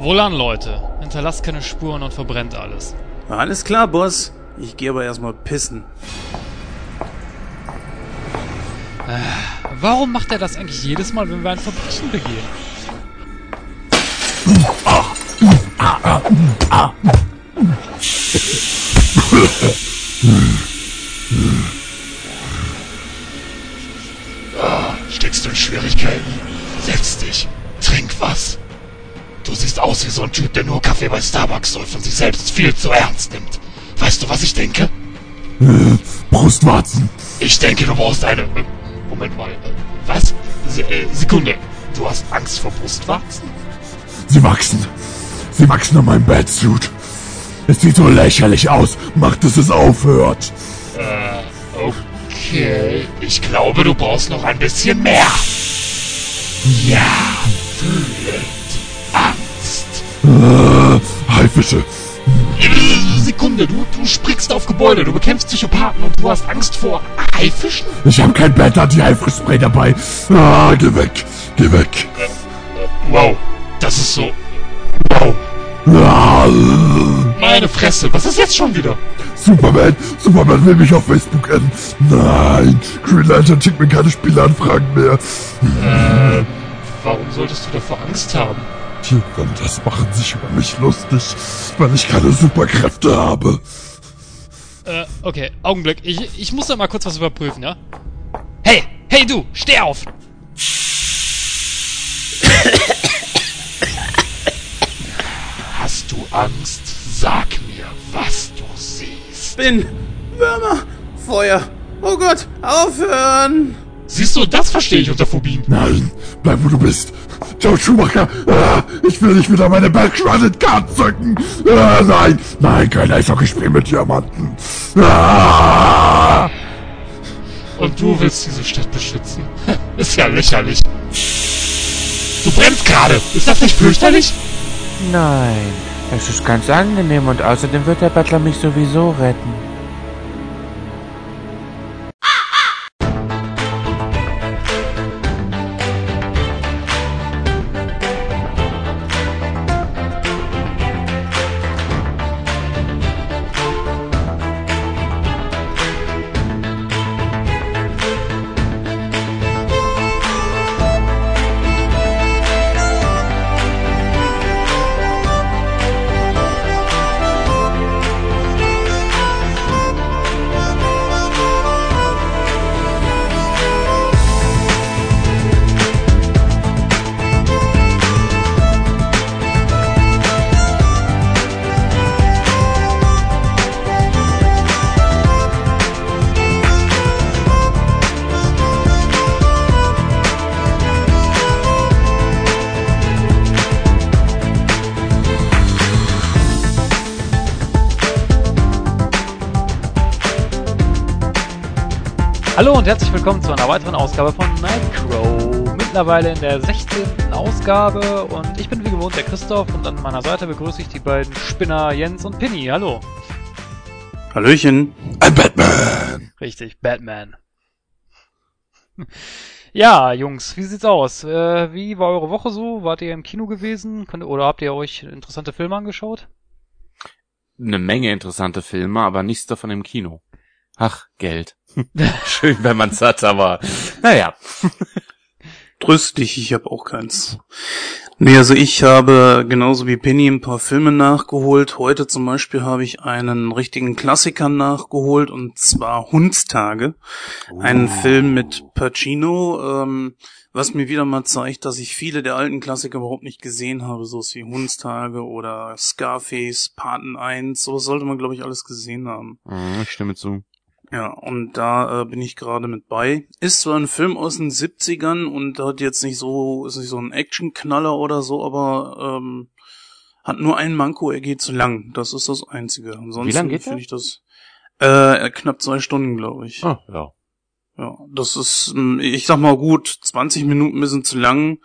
Wohlan, Leute. Hinterlasst keine Spuren und verbrennt alles. Alles klar, Boss. Ich gehe aber erstmal pissen. Warum macht er das eigentlich jedes Mal, wenn wir ein Verbrechen begehen? Steckst du in Schwierigkeiten? Setz dich. Trink was. Du siehst aus wie so ein Typ, der nur Kaffee bei Starbucks säuft und sich selbst viel zu ernst nimmt. Weißt du, was ich denke? Brustwarzen. Ich denke, du brauchst eine... äh, Moment mal. äh, Was? Se äh, Sekunde. Du hast Angst vor Brustwarzen? Sie wachsen. Sie wachsen an meinem Batsuit. Es sieht so lächerlich aus. Macht, dass es aufhört. Okay. Ich glaube, du brauchst noch ein bisschen mehr. Ja, fühlend. Äh, Haifische. Sekunde, du, du springst auf Gebäude, du bekämpfst Psychopathen und du hast Angst vor Haifischen? Ich habe kein Bett Anti-Haifischspray dabei. Ah, geh weg. Geh weg. Wow, das ist so... Wow. Ah, Meine Fresse, was ist jetzt schon wieder? Superman. Superman will mich auf Facebook adden. Nein. Green Lantern schickt mir keine Spielanfragen mehr. Äh, warum solltest du davor Angst haben? Die das machen sich über mich lustig, weil ich keine Superkräfte habe. Äh, okay, Augenblick. Ich, ich muss da mal kurz was überprüfen, ja? Hey, hey du, steh auf! Hast du Angst? Sag mir, was du siehst. Bin Würmer, Feuer. Oh Gott, aufhören! Siehst du, das verstehe ich unter Phobien. Nein, bleib wo du bist. Joe Schumacher, ah, ich will nicht wieder meine Backshredded Card zücken. Ah, nein, nein, kein Eishockeyspiel mit Diamanten. Ah, Und du willst diese Stadt beschützen? Ist ja lächerlich. Du brennst gerade. Ist das nicht fürchterlich? Nein, es ist ganz angenehm und außerdem wird der Butler mich sowieso retten. Hallo und herzlich willkommen zu einer weiteren Ausgabe von Nightcrow. Mittlerweile in der 16. Ausgabe und ich bin wie gewohnt der Christoph und an meiner Seite begrüße ich die beiden Spinner Jens und Pinny. Hallo. Hallöchen. ein Batman. Richtig, Batman. Ja, Jungs, wie sieht's aus? Äh, wie war eure Woche so? Wart ihr im Kino gewesen? Konnt- Oder habt ihr euch interessante Filme angeschaut? Eine Menge interessante Filme, aber nichts davon im Kino. Ach, Geld. Schön, wenn man's hat, aber naja. Tröst dich, ich habe auch keins. Nee, also ich habe genauso wie Penny ein paar Filme nachgeholt. Heute zum Beispiel habe ich einen richtigen Klassiker nachgeholt und zwar Hundstage. Einen Film mit Pacino, ähm, was mir wieder mal zeigt, dass ich viele der alten Klassiker überhaupt nicht gesehen habe, so wie Hundstage oder Scarface, Paten 1, sowas sollte man glaube ich alles gesehen haben. Mhm, Ich stimme zu. Ja, und da äh, bin ich gerade mit bei. Ist zwar ein Film aus den 70ern und hat jetzt nicht so, ist nicht so ein Actionknaller oder so, aber ähm, hat nur einen Manko, er geht zu lang. Das ist das Einzige. Ansonsten Wie lang geht finde ich das äh, knapp zwei Stunden, glaube ich. Oh, ja. Ja, das ist, ähm, ich sag mal gut, 20 Minuten ein bisschen zu lang.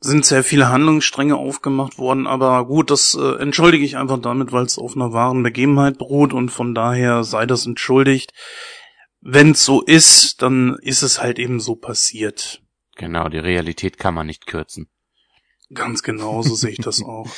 Sind sehr viele Handlungsstränge aufgemacht worden, aber gut, das äh, entschuldige ich einfach damit, weil es auf einer wahren Begebenheit beruht und von daher sei das entschuldigt. Wenn es so ist, dann ist es halt eben so passiert. Genau, die Realität kann man nicht kürzen. Ganz genau, so sehe ich das auch.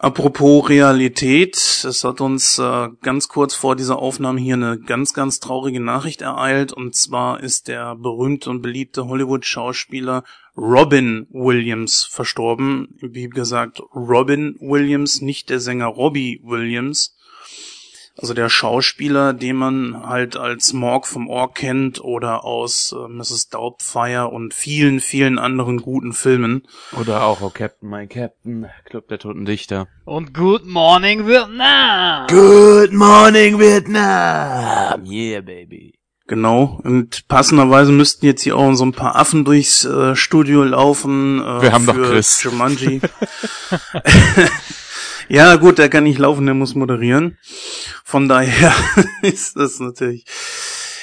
Apropos Realität, es hat uns äh, ganz kurz vor dieser Aufnahme hier eine ganz, ganz traurige Nachricht ereilt. Und zwar ist der berühmte und beliebte Hollywood-Schauspieler Robin Williams verstorben. Wie gesagt, Robin Williams, nicht der Sänger Robbie Williams. Also der Schauspieler, den man halt als Morg vom Ork kennt oder aus äh, Mrs. Doubtfire und vielen, vielen anderen guten Filmen. Oder auch Oh Captain, My Captain, Club der Toten Dichter. Und Good Morning Vietnam! Good morning, Vietnam! Yeah, baby. Genau. Und passenderweise müssten jetzt hier auch so ein paar Affen durchs äh, Studio laufen. Äh, Wir haben doch Chris. Jumanji. ja, gut, der kann nicht laufen, der muss moderieren. Von daher ist das natürlich.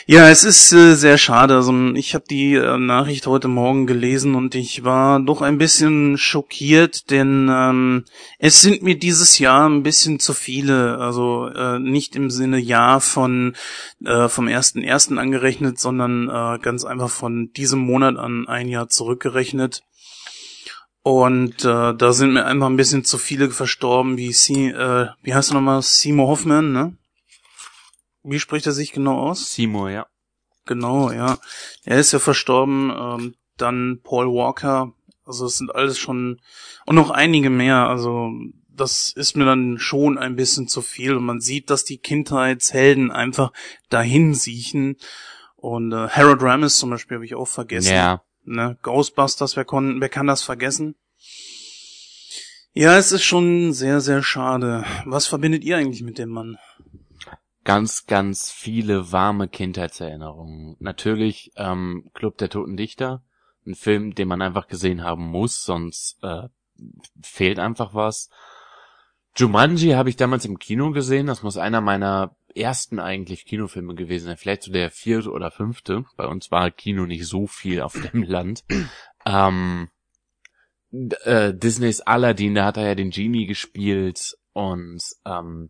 Ja, es ist äh, sehr schade. Also ich habe die äh, Nachricht heute Morgen gelesen und ich war doch ein bisschen schockiert, denn ähm, es sind mir dieses Jahr ein bisschen zu viele. Also äh, nicht im Sinne Jahr von äh, vom ersten ersten angerechnet, sondern äh, ganz einfach von diesem Monat an ein Jahr zurückgerechnet. Und äh, da sind mir einfach ein bisschen zu viele verstorben, wie Sie, äh, wie heißt er nochmal, Seymour Hoffman, ne? Wie spricht er sich genau aus? Seymour, ja. Genau, ja. Er ist ja verstorben, ähm, dann Paul Walker, also es sind alles schon, und noch einige mehr, also das ist mir dann schon ein bisschen zu viel und man sieht, dass die Kindheitshelden einfach dahin siechen und äh, Harold Ramis zum Beispiel habe ich auch vergessen. Ja. Ne? Ghostbusters, wer, kon wer kann das vergessen? Ja, es ist schon sehr, sehr schade. Was verbindet ihr eigentlich mit dem Mann? Ganz, ganz viele warme Kindheitserinnerungen. Natürlich ähm, Club der Toten Dichter, ein Film, den man einfach gesehen haben muss, sonst äh, fehlt einfach was. Jumanji habe ich damals im Kino gesehen. Das muss einer meiner ersten eigentlich Kinofilme gewesen sein. Vielleicht so der vierte oder fünfte. Bei uns war Kino nicht so viel auf dem Land. Ähm, äh, Disneys Aladdin, da hat er ja den Genie gespielt und ähm,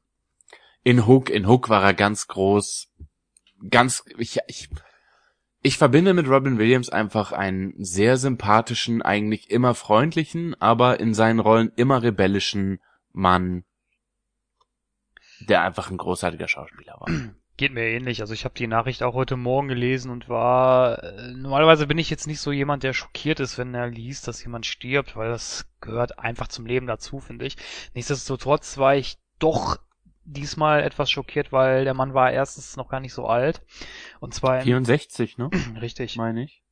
in Hook, in Hook war er ganz groß, ganz, ich, ich, ich verbinde mit Robin Williams einfach einen sehr sympathischen, eigentlich immer freundlichen, aber in seinen Rollen immer rebellischen Mann, der einfach ein großartiger Schauspieler war. Geht mir ähnlich. Also ich habe die Nachricht auch heute Morgen gelesen und war. Äh, normalerweise bin ich jetzt nicht so jemand, der schockiert ist, wenn er liest, dass jemand stirbt, weil das gehört einfach zum Leben dazu, finde ich. Nichtsdestotrotz war ich doch diesmal etwas schockiert, weil der Mann war erstens noch gar nicht so alt. Und zwar in, 64, ne? richtig. Meine ich.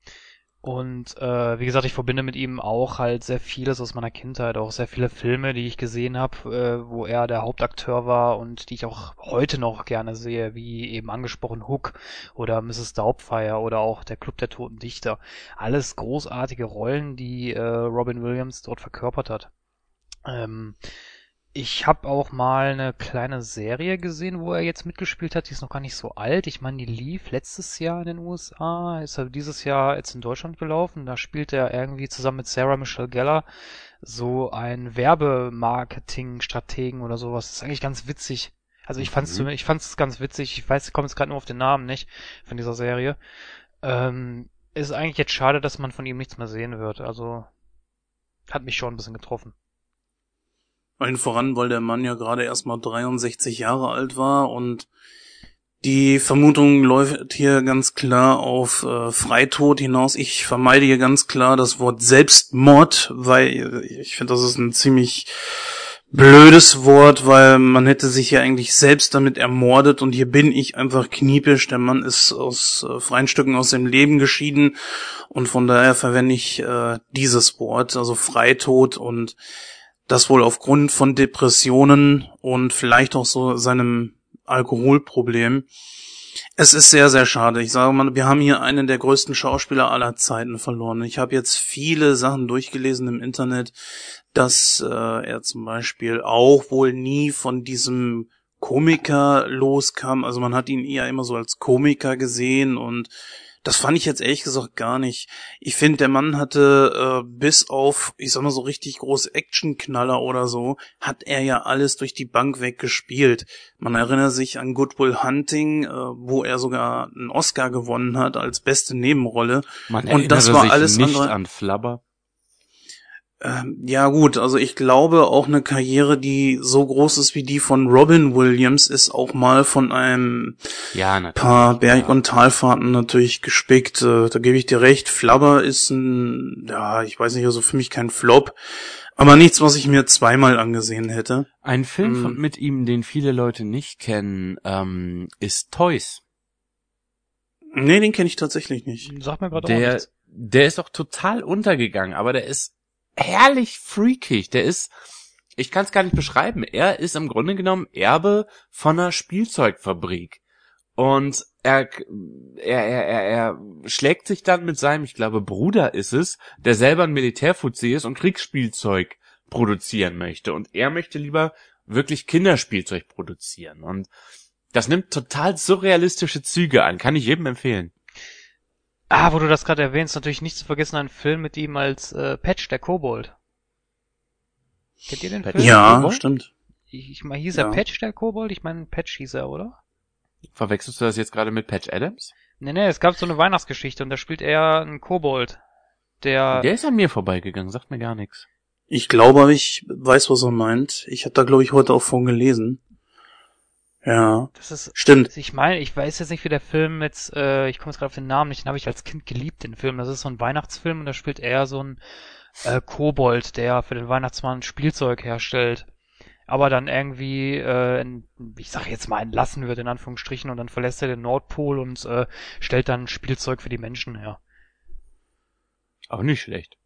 Und äh, wie gesagt, ich verbinde mit ihm auch halt sehr vieles aus meiner Kindheit, auch sehr viele Filme, die ich gesehen habe, äh, wo er der Hauptakteur war und die ich auch heute noch gerne sehe, wie eben angesprochen Hook oder Mrs. Doubtfire oder auch der Club der Toten Dichter. Alles großartige Rollen, die äh, Robin Williams dort verkörpert hat. Ähm, ich habe auch mal eine kleine Serie gesehen, wo er jetzt mitgespielt hat. Die ist noch gar nicht so alt. Ich meine, die lief letztes Jahr in den USA, ist er dieses Jahr jetzt in Deutschland gelaufen. Da spielt er irgendwie zusammen mit Sarah Michelle Gellar so ein Werbemarketing-Strategen oder sowas. Das ist eigentlich ganz witzig. Also ich fand's, mhm. ich fand's ganz witzig. Ich weiß, ich komme jetzt gerade nur auf den Namen nicht von dieser Serie. Ähm, ist eigentlich jetzt schade, dass man von ihm nichts mehr sehen wird. Also hat mich schon ein bisschen getroffen. Allen voran, weil der Mann ja gerade erst mal 63 Jahre alt war und die Vermutung läuft hier ganz klar auf äh, Freitod hinaus. Ich vermeide hier ganz klar das Wort Selbstmord, weil ich finde, das ist ein ziemlich blödes Wort, weil man hätte sich ja eigentlich selbst damit ermordet und hier bin ich einfach kniepisch. Der Mann ist aus äh, freien Stücken aus dem Leben geschieden und von daher verwende ich äh, dieses Wort, also Freitod und das wohl aufgrund von Depressionen und vielleicht auch so seinem Alkoholproblem. Es ist sehr, sehr schade. Ich sage mal, wir haben hier einen der größten Schauspieler aller Zeiten verloren. Ich habe jetzt viele Sachen durchgelesen im Internet, dass äh, er zum Beispiel auch wohl nie von diesem Komiker loskam. Also man hat ihn eher immer so als Komiker gesehen und das fand ich jetzt ehrlich gesagt gar nicht. Ich finde, der Mann hatte äh, bis auf, ich sag mal so richtig große Actionknaller oder so, hat er ja alles durch die Bank weggespielt. Man erinnert sich an Good Will Hunting, äh, wo er sogar einen Oscar gewonnen hat als beste Nebenrolle. Man Und das war sich alles nicht andere- an Flubber. Ähm, ja gut, also ich glaube auch eine Karriere, die so groß ist wie die von Robin Williams, ist auch mal von einem Ja, paar Berg- und Talfahrten natürlich gespickt. Äh, Da gebe ich dir recht. Flubber ist ein, ja, ich weiß nicht, also für mich kein Flop, aber nichts, was ich mir zweimal angesehen hätte. Ein Film Mm. von, mit ihm, den viele Leute nicht kennen, ähm, ist Toys. Nee, den kenne ich tatsächlich nicht. Sag mir gerade auch nichts. der ist auch total untergegangen, aber der ist herrlich freakig. Der ist, ich kann es gar nicht beschreiben. Er ist im Grunde genommen Erbe von einer Spielzeugfabrik. Und er, er, er, er, er schlägt sich dann mit seinem, ich glaube, Bruder ist es, der selber ein Militärfuzzi ist und Kriegsspielzeug produzieren möchte. Und er möchte lieber wirklich Kinderspielzeug produzieren. Und das nimmt total surrealistische Züge an. Kann ich jedem empfehlen. Ah, wo du das gerade erwähnst, natürlich nicht zu vergessen, ein Film mit ihm als äh, Patch, der Kobold. Kennt ihr den Patch? Film? Ja, Kobold? stimmt. Ich, ich meine, hieß Ja. er Patch, der Kobold? Ich meine, Patch hieß er, oder? Verwechselst du das jetzt gerade mit Patch Adams? Nee, nee, es gab so eine Weihnachtsgeschichte und da spielt er einen Kobold. Der, Der ist an mir vorbeigegangen, sagt mir gar nichts. Ich glaube, ich weiß, was er meint. Ich habe da, glaube ich, heute auch von gelesen. Ja, das ist, stimmt. ich meine, ich weiß jetzt nicht, wie der Film jetzt, äh, ich komme jetzt gerade auf den Namen nicht, den habe ich als Kind geliebt, den Film. Das ist so ein Weihnachtsfilm und da spielt er so ein äh, Kobold, der für den Weihnachtsmann Spielzeug herstellt. Aber dann irgendwie, äh, in, ich sag jetzt mal, entlassen wird, in Anführungsstrichen, und dann verlässt er den Nordpol und äh, stellt dann Spielzeug für die Menschen her. Auch nicht schlecht.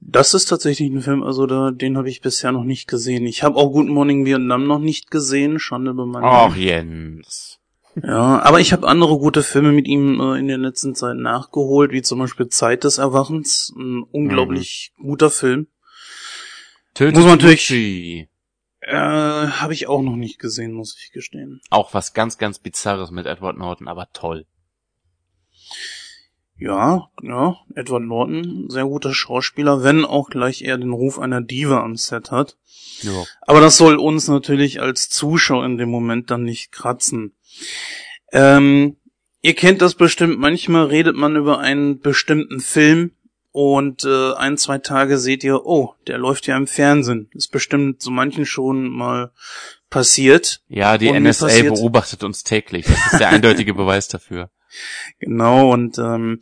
Das ist tatsächlich ein Film, also da, den habe ich bisher noch nicht gesehen. Ich habe auch Good Morning Vietnam noch nicht gesehen, Schande über mein Ach, Jens. Ja, aber ich habe andere gute Filme mit ihm äh, in der letzten Zeit nachgeholt, wie zum Beispiel Zeit des Erwachens, ein unglaublich guter Film. Tötet Muss man natürlich-. Äh, habe ich auch noch nicht gesehen, muss ich gestehen. Auch was ganz, ganz Bizarres mit Edward Norton, aber toll. Ja, ja, Edward Norton, sehr guter Schauspieler, wenn auch gleich eher den Ruf einer Diva am Set hat. Ja. Aber das soll uns natürlich als Zuschauer in dem Moment dann nicht kratzen. Ähm, ihr kennt das bestimmt, manchmal redet man über einen bestimmten Film und äh, ein, zwei Tage seht ihr, oh, der läuft ja im Fernsehen. Ist bestimmt so manchen schon mal passiert. Ja, die NSA passiert- beobachtet uns täglich. Das ist der eindeutige Beweis dafür. Genau, und ähm,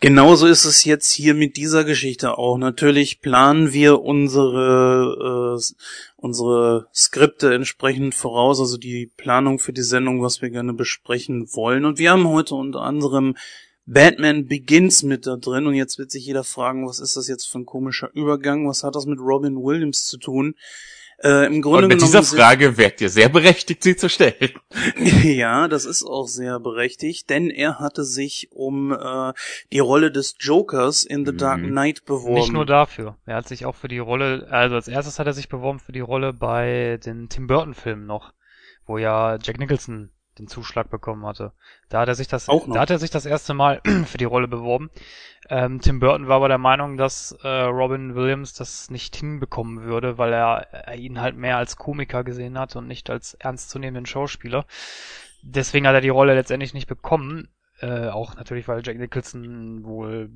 genauso ist es jetzt hier mit dieser Geschichte auch. Natürlich planen wir unsere, äh, unsere Skripte entsprechend voraus, also die Planung für die Sendung, was wir gerne besprechen wollen. Und wir haben heute unter anderem Batman Begins mit da drin. Und jetzt wird sich jeder fragen, was ist das jetzt für ein komischer Übergang? Was hat das mit Robin Williams zu tun? Äh, Im Grunde Und mit genommen dieser Frage werdet ihr sehr berechtigt, sie zu stellen. ja, das ist auch sehr berechtigt, denn er hatte sich um äh, die Rolle des Jokers in The Mhm. Dark Knight beworben. Nicht nur dafür. Er hat sich auch für die Rolle, also als erstes hat er sich beworben für die Rolle bei den Tim Burton Filmen noch, wo ja Jack Nicholson den Zuschlag bekommen hatte. Da hat er sich das, da hat er sich das erste Mal für die Rolle beworben. Ähm, Tim Burton war aber der Meinung, dass äh, Robin Williams das nicht hinbekommen würde, weil er, er ihn halt mehr als Komiker gesehen hat und nicht als ernstzunehmenden Schauspieler. Deswegen hat er die Rolle letztendlich nicht bekommen. Äh, auch natürlich, weil Jack Nicholson wohl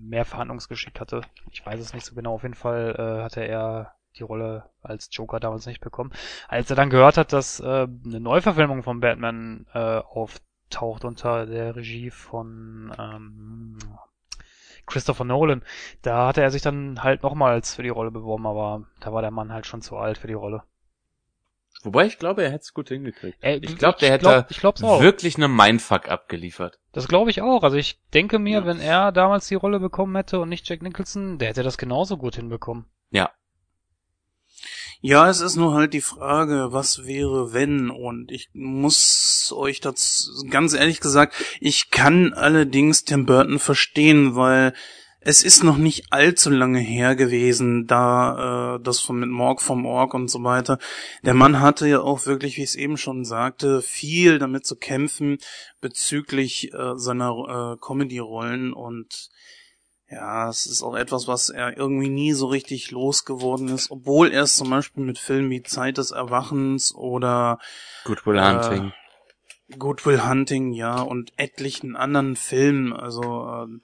mehr Verhandlungsgeschick hatte. Ich weiß es nicht so genau. Auf jeden Fall äh, hatte er die Rolle als Joker damals nicht bekommen. Als er dann gehört hat, dass äh, eine Neuverfilmung von Batman äh, auftaucht unter der Regie von ähm, Christopher Nolan, da hatte er sich dann halt nochmals für die Rolle beworben, aber da war der Mann halt schon zu alt für die Rolle. Wobei ich glaube, er hätte es gut hingekriegt. Äh, ich glaube, der hätte glaub- wirklich eine Mindfuck abgeliefert. Das glaube ich auch. Also ich denke mir, Ja. wenn er damals die Rolle bekommen hätte und nicht Jack Nicholson, der hätte das genauso gut hinbekommen. Ja. Ja, es ist nur halt die Frage, was wäre wenn? Und ich muss euch das ganz ehrlich gesagt, ich kann allerdings Tim Burton verstehen, weil es ist noch nicht allzu lange her gewesen, da äh, das von mit Morg vom Org und so weiter. Der Mann hatte ja auch wirklich, wie ich es eben schon sagte, viel damit zu kämpfen bezüglich äh, seiner äh, Comedy-Rollen und ja, es ist auch etwas, was er irgendwie nie so richtig losgeworden ist, obwohl er es zum Beispiel mit Filmen wie Zeit des Erwachens oder Good Will Äh, Hunting. Good Will Hunting, ja, und etlichen anderen Filmen, also ähm,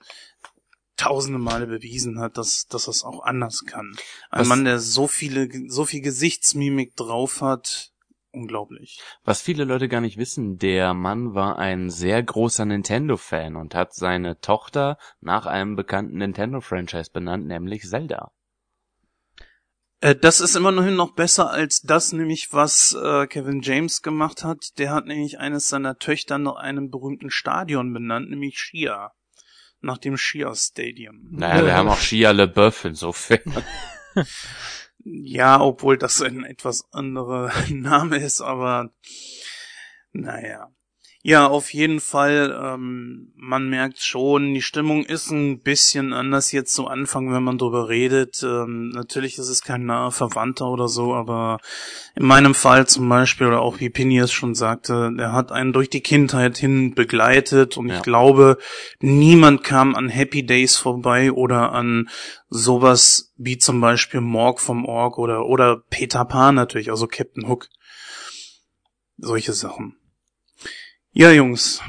tausende Male bewiesen hat, dass, dass er es auch anders kann. Ein Was- Mann, der so viele, so viel Gesichtsmimik drauf hat, unglaublich. Was viele Leute gar nicht wissen, der Mann war ein sehr großer Nintendo-Fan und hat seine Tochter nach einem bekannten Nintendo-Franchise benannt, nämlich Zelda. Äh, das ist immerhin noch besser als das, nämlich was äh, Kevin James gemacht hat. Der hat nämlich eines seiner Töchter nach einem berühmten Stadion benannt, nämlich Shia. Nach dem Shia Stadium. Naja, wir haben auch Shia LeBeouf insofern. Ja, obwohl das ein etwas anderer Name ist, aber naja. Ja, auf jeden Fall, ähm, man merkt schon, die Stimmung ist ein bisschen anders jetzt zu Anfang, wenn man drüber redet. Ähm, natürlich ist es kein naher Verwandter oder so, aber in meinem Fall zum Beispiel, oder auch wie Pini es schon sagte, der hat einen durch die Kindheit hin begleitet und Ja. ich glaube, niemand kam an Happy Days vorbei oder an sowas wie zum Beispiel Morg vom Org oder, oder Peter Pan natürlich, also Captain Hook. Solche Sachen. Ja, Jungs.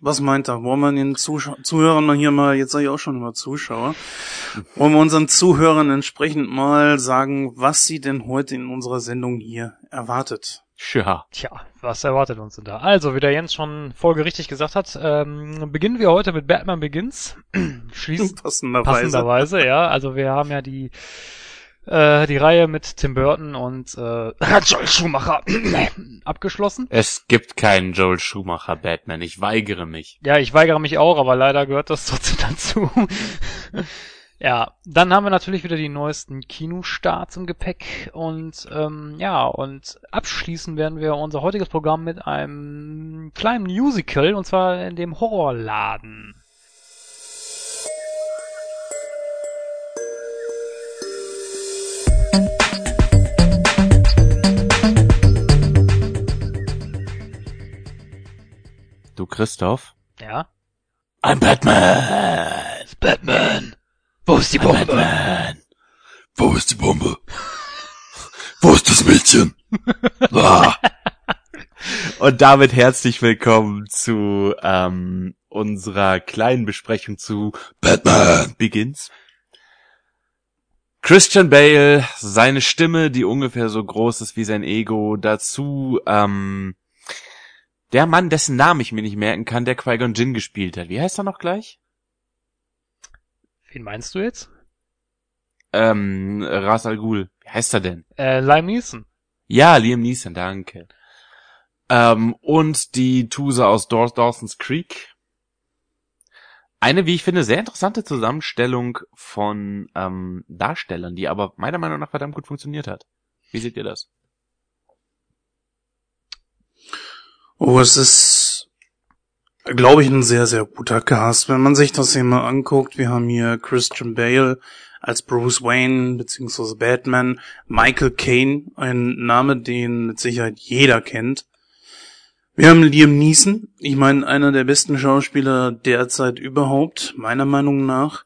Was meint ihr? Wollen wir den Zuschau Zuhörern mal hier mal, jetzt sage ich auch schon immer Zuschauer, wollen wir unseren Zuhörern entsprechend mal sagen, was sie denn heute in unserer Sendung hier erwartet? Tja. Tja, was erwartet uns denn da? Also, wie der Jens schon folgerichtig gesagt hat, ähm, beginnen wir heute mit Batman Begins. Schließen Passenderweise. passenderweise, ja. Also wir haben ja die äh, die Reihe mit Tim Burton und äh, Joel Schumacher abgeschlossen. Es gibt keinen Joel Schumacher Batman. Ich weigere mich. Ja, ich weigere mich auch, aber leider gehört das trotzdem dazu. ja, dann haben wir natürlich wieder die neuesten Kinostarts im Gepäck und ähm, ja, und abschließen werden wir unser heutiges Programm mit einem kleinen Musical und zwar in dem Horrorladen. Du Christoph? Ja. I'm Batman! Batman! Wo ist die Bombe? Batman! Wo ist die Bombe? Wo ist das Mädchen? Ah, Und damit herzlich willkommen zu ähm, unserer kleinen Besprechung zu Batman. Begins. Christian Bale, seine Stimme, die ungefähr so groß ist wie sein Ego, dazu ähm, der Mann, dessen Namen ich mir nicht merken kann, der Qui-Gon Jinn gespielt hat. Wie heißt er noch gleich? Wen meinst du jetzt? Ähm, Ras Al Ghul. Wie heißt er denn? Äh, Lime Neeson. Ja, Liam Neeson, danke. Ähm, und die Tuse aus Daw- Dawson's Creek. Eine, wie ich finde, sehr interessante Zusammenstellung von ähm, Darstellern, die aber meiner Meinung nach verdammt gut funktioniert hat. Wie seht ihr das? Oh, es ist, glaube ich, ein sehr, sehr guter Cast. Wenn man sich das hier mal anguckt, wir haben hier Christian Bale als Bruce Wayne beziehungsweise Batman, Michael Caine, ein Name, den mit Sicherheit jeder kennt. Wir haben Liam Neeson, ich meine, einer der besten Schauspieler derzeit überhaupt, meiner Meinung nach.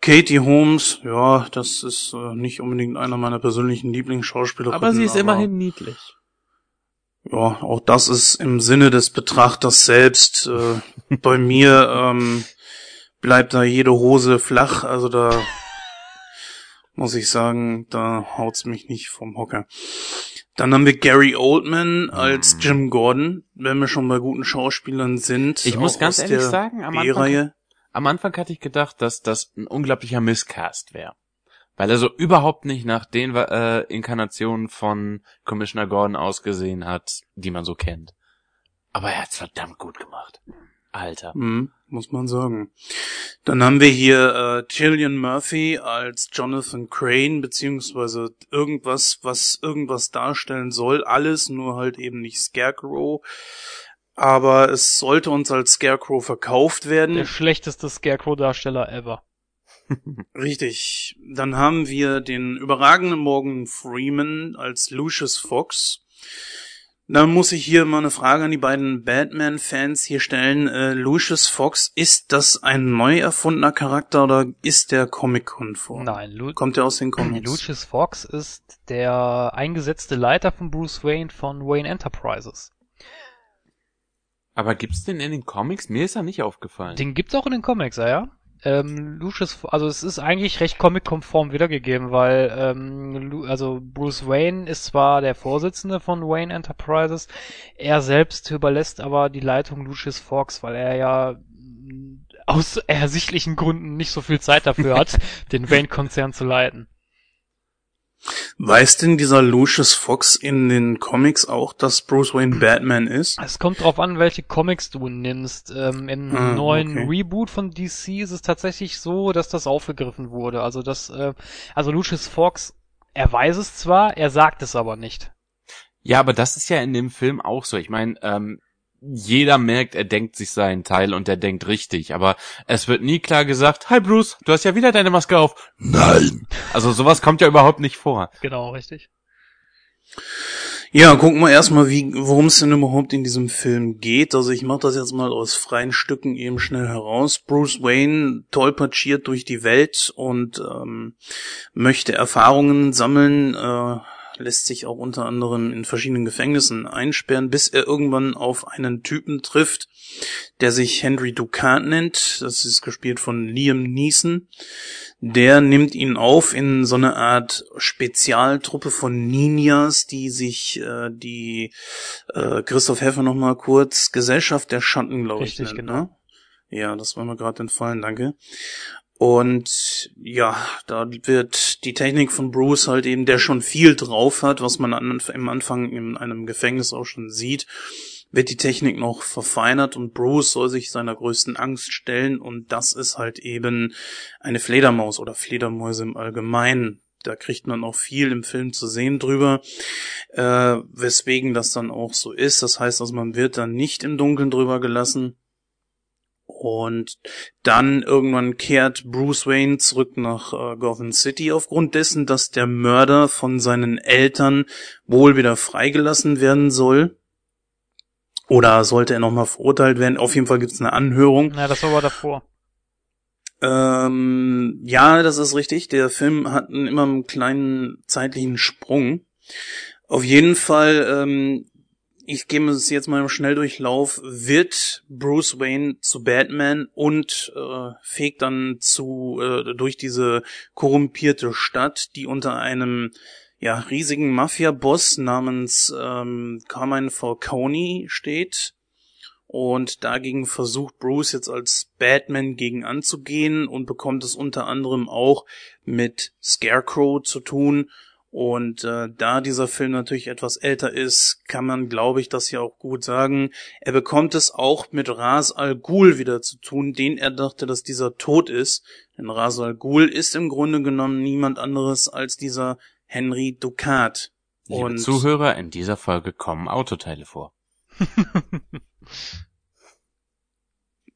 Katie Holmes, ja, das ist äh, nicht unbedingt einer meiner persönlichen Lieblingsschauspieler. Aber sie ist immerhin niedlich. Ja, auch das ist im Sinne des Betrachters selbst. Äh, bei mir ähm, bleibt da jede Hose flach, also da muss ich sagen, da haut's mich nicht vom Hocker. Dann haben wir Gary Oldman als Jim Gordon, wenn wir schon bei guten Schauspielern sind. Ich muss ganz ehrlich sagen, am Anfang, am Anfang hatte ich gedacht, dass das ein unglaublicher Misscast wäre. Weil er so überhaupt nicht nach den äh, Inkarnationen von Commissioner Gordon ausgesehen hat, die man so kennt. Aber er hat's verdammt gut gemacht. Alter. Mhm, muss man sagen. Dann haben wir hier äh, Gillian Murphy als Jonathan Crane, beziehungsweise irgendwas, was irgendwas darstellen soll. Alles, nur halt eben nicht Scarecrow. Aber es sollte uns als Scarecrow verkauft werden. Der schlechteste Scarecrow-Darsteller ever. Richtig. Dann haben wir den überragenden Morgan Freeman als Lucius Fox. Dann muss ich hier mal eine Frage an die beiden Batman-Fans hier stellen. Äh, Lucius Fox, ist das ein neu erfundener Charakter oder ist der Comic-konform? Nein, Lu Kommt der aus den Comics? Lucius Fox ist der eingesetzte Leiter von Bruce Wayne von Wayne Enterprises. Aber gibt's den in den Comics? Mir ist er nicht aufgefallen. Den gibt's auch in den Comics, ja, ja. Ähm, Lucius, also es ist eigentlich recht comic-konform wiedergegeben, weil ähm, also Bruce Wayne ist zwar der Vorsitzende von Wayne Enterprises, er selbst überlässt aber die Leitung Lucius Fox, weil er ja mm, aus ersichtlichen Gründen nicht so viel Zeit dafür hat, den Wayne-Konzern zu leiten. Weiß denn dieser Lucius Fox in den Comics auch, dass Bruce Wayne Batman ist? Es kommt drauf an, welche Comics du nimmst. Ähm, Im Ah, neuen okay. Reboot von DC ist es tatsächlich so, dass das aufgegriffen wurde. Also das, äh, also Lucius Fox, er weiß es zwar, er sagt es aber nicht. Ja, aber das ist ja in dem Film auch so. Ich meine, ähm, jeder merkt, er denkt sich seinen Teil und er denkt richtig, aber es wird nie klar gesagt, hi Bruce, du hast ja wieder deine Maske auf. Nein! Also sowas kommt ja überhaupt nicht vor. Genau, richtig. Ja, gucken wir erstmal, wie, worum es denn überhaupt in diesem Film geht. Also ich mache das jetzt mal aus freien Stücken eben schnell heraus. Bruce Wayne tollpatschiert durch die Welt und ähm, möchte Erfahrungen sammeln, äh, lässt sich auch unter anderem in verschiedenen Gefängnissen einsperren, bis er irgendwann auf einen Typen trifft, der sich Henry Ducat nennt. Das ist gespielt von Liam Neeson. Der nimmt ihn auf in so eine Art Spezialtruppe von Ninjas, die sich äh, die äh, Christoph Heffer noch mal kurz Gesellschaft der Schatten, glaube ich, Richtig, nennt, genau. ne? Ja, das war mir gerade entfallen, danke. Und ja, da wird die Technik von Bruce halt eben, der schon viel drauf hat, was man an, im Anfang in einem Gefängnis auch schon sieht, wird die Technik noch verfeinert und Bruce soll sich seiner größten Angst stellen und das ist halt eben eine Fledermaus oder Fledermäuse im Allgemeinen. Da kriegt man auch viel im Film zu sehen drüber, äh, weswegen das dann auch so ist. Das heißt, also man wird dann nicht im Dunkeln drüber gelassen. Und dann irgendwann kehrt Bruce Wayne zurück nach äh, Gotham City aufgrund dessen, dass der Mörder von seinen Eltern wohl wieder freigelassen werden soll. Oder sollte er nochmal verurteilt werden? Auf jeden Fall gibt es eine Anhörung. Na, das war aber davor. Ähm, ja, das ist richtig. Der Film hat einen, immer einen kleinen zeitlichen Sprung. Auf jeden Fall, ähm, ich gehe es jetzt mal im Schnelldurchlauf, wird Bruce Wayne zu Batman und äh, fegt dann zu äh, durch diese korrumpierte Stadt, die unter einem ja riesigen Mafia-Boss namens ähm, Carmine Falcone steht. Und dagegen versucht Bruce jetzt als Batman gegen anzugehen und bekommt es unter anderem auch mit Scarecrow zu tun. Und äh, da dieser Film natürlich etwas älter ist, kann man, glaube ich, das hier auch gut sagen. Er bekommt es auch mit Ras Al Ghul wieder zu tun, den er dachte, dass dieser tot ist. Denn Ras Al Ghul ist im Grunde genommen niemand anderes als dieser Henry Ducat. Liebe Und- Zuhörer, in dieser Folge kommen Autoteile vor.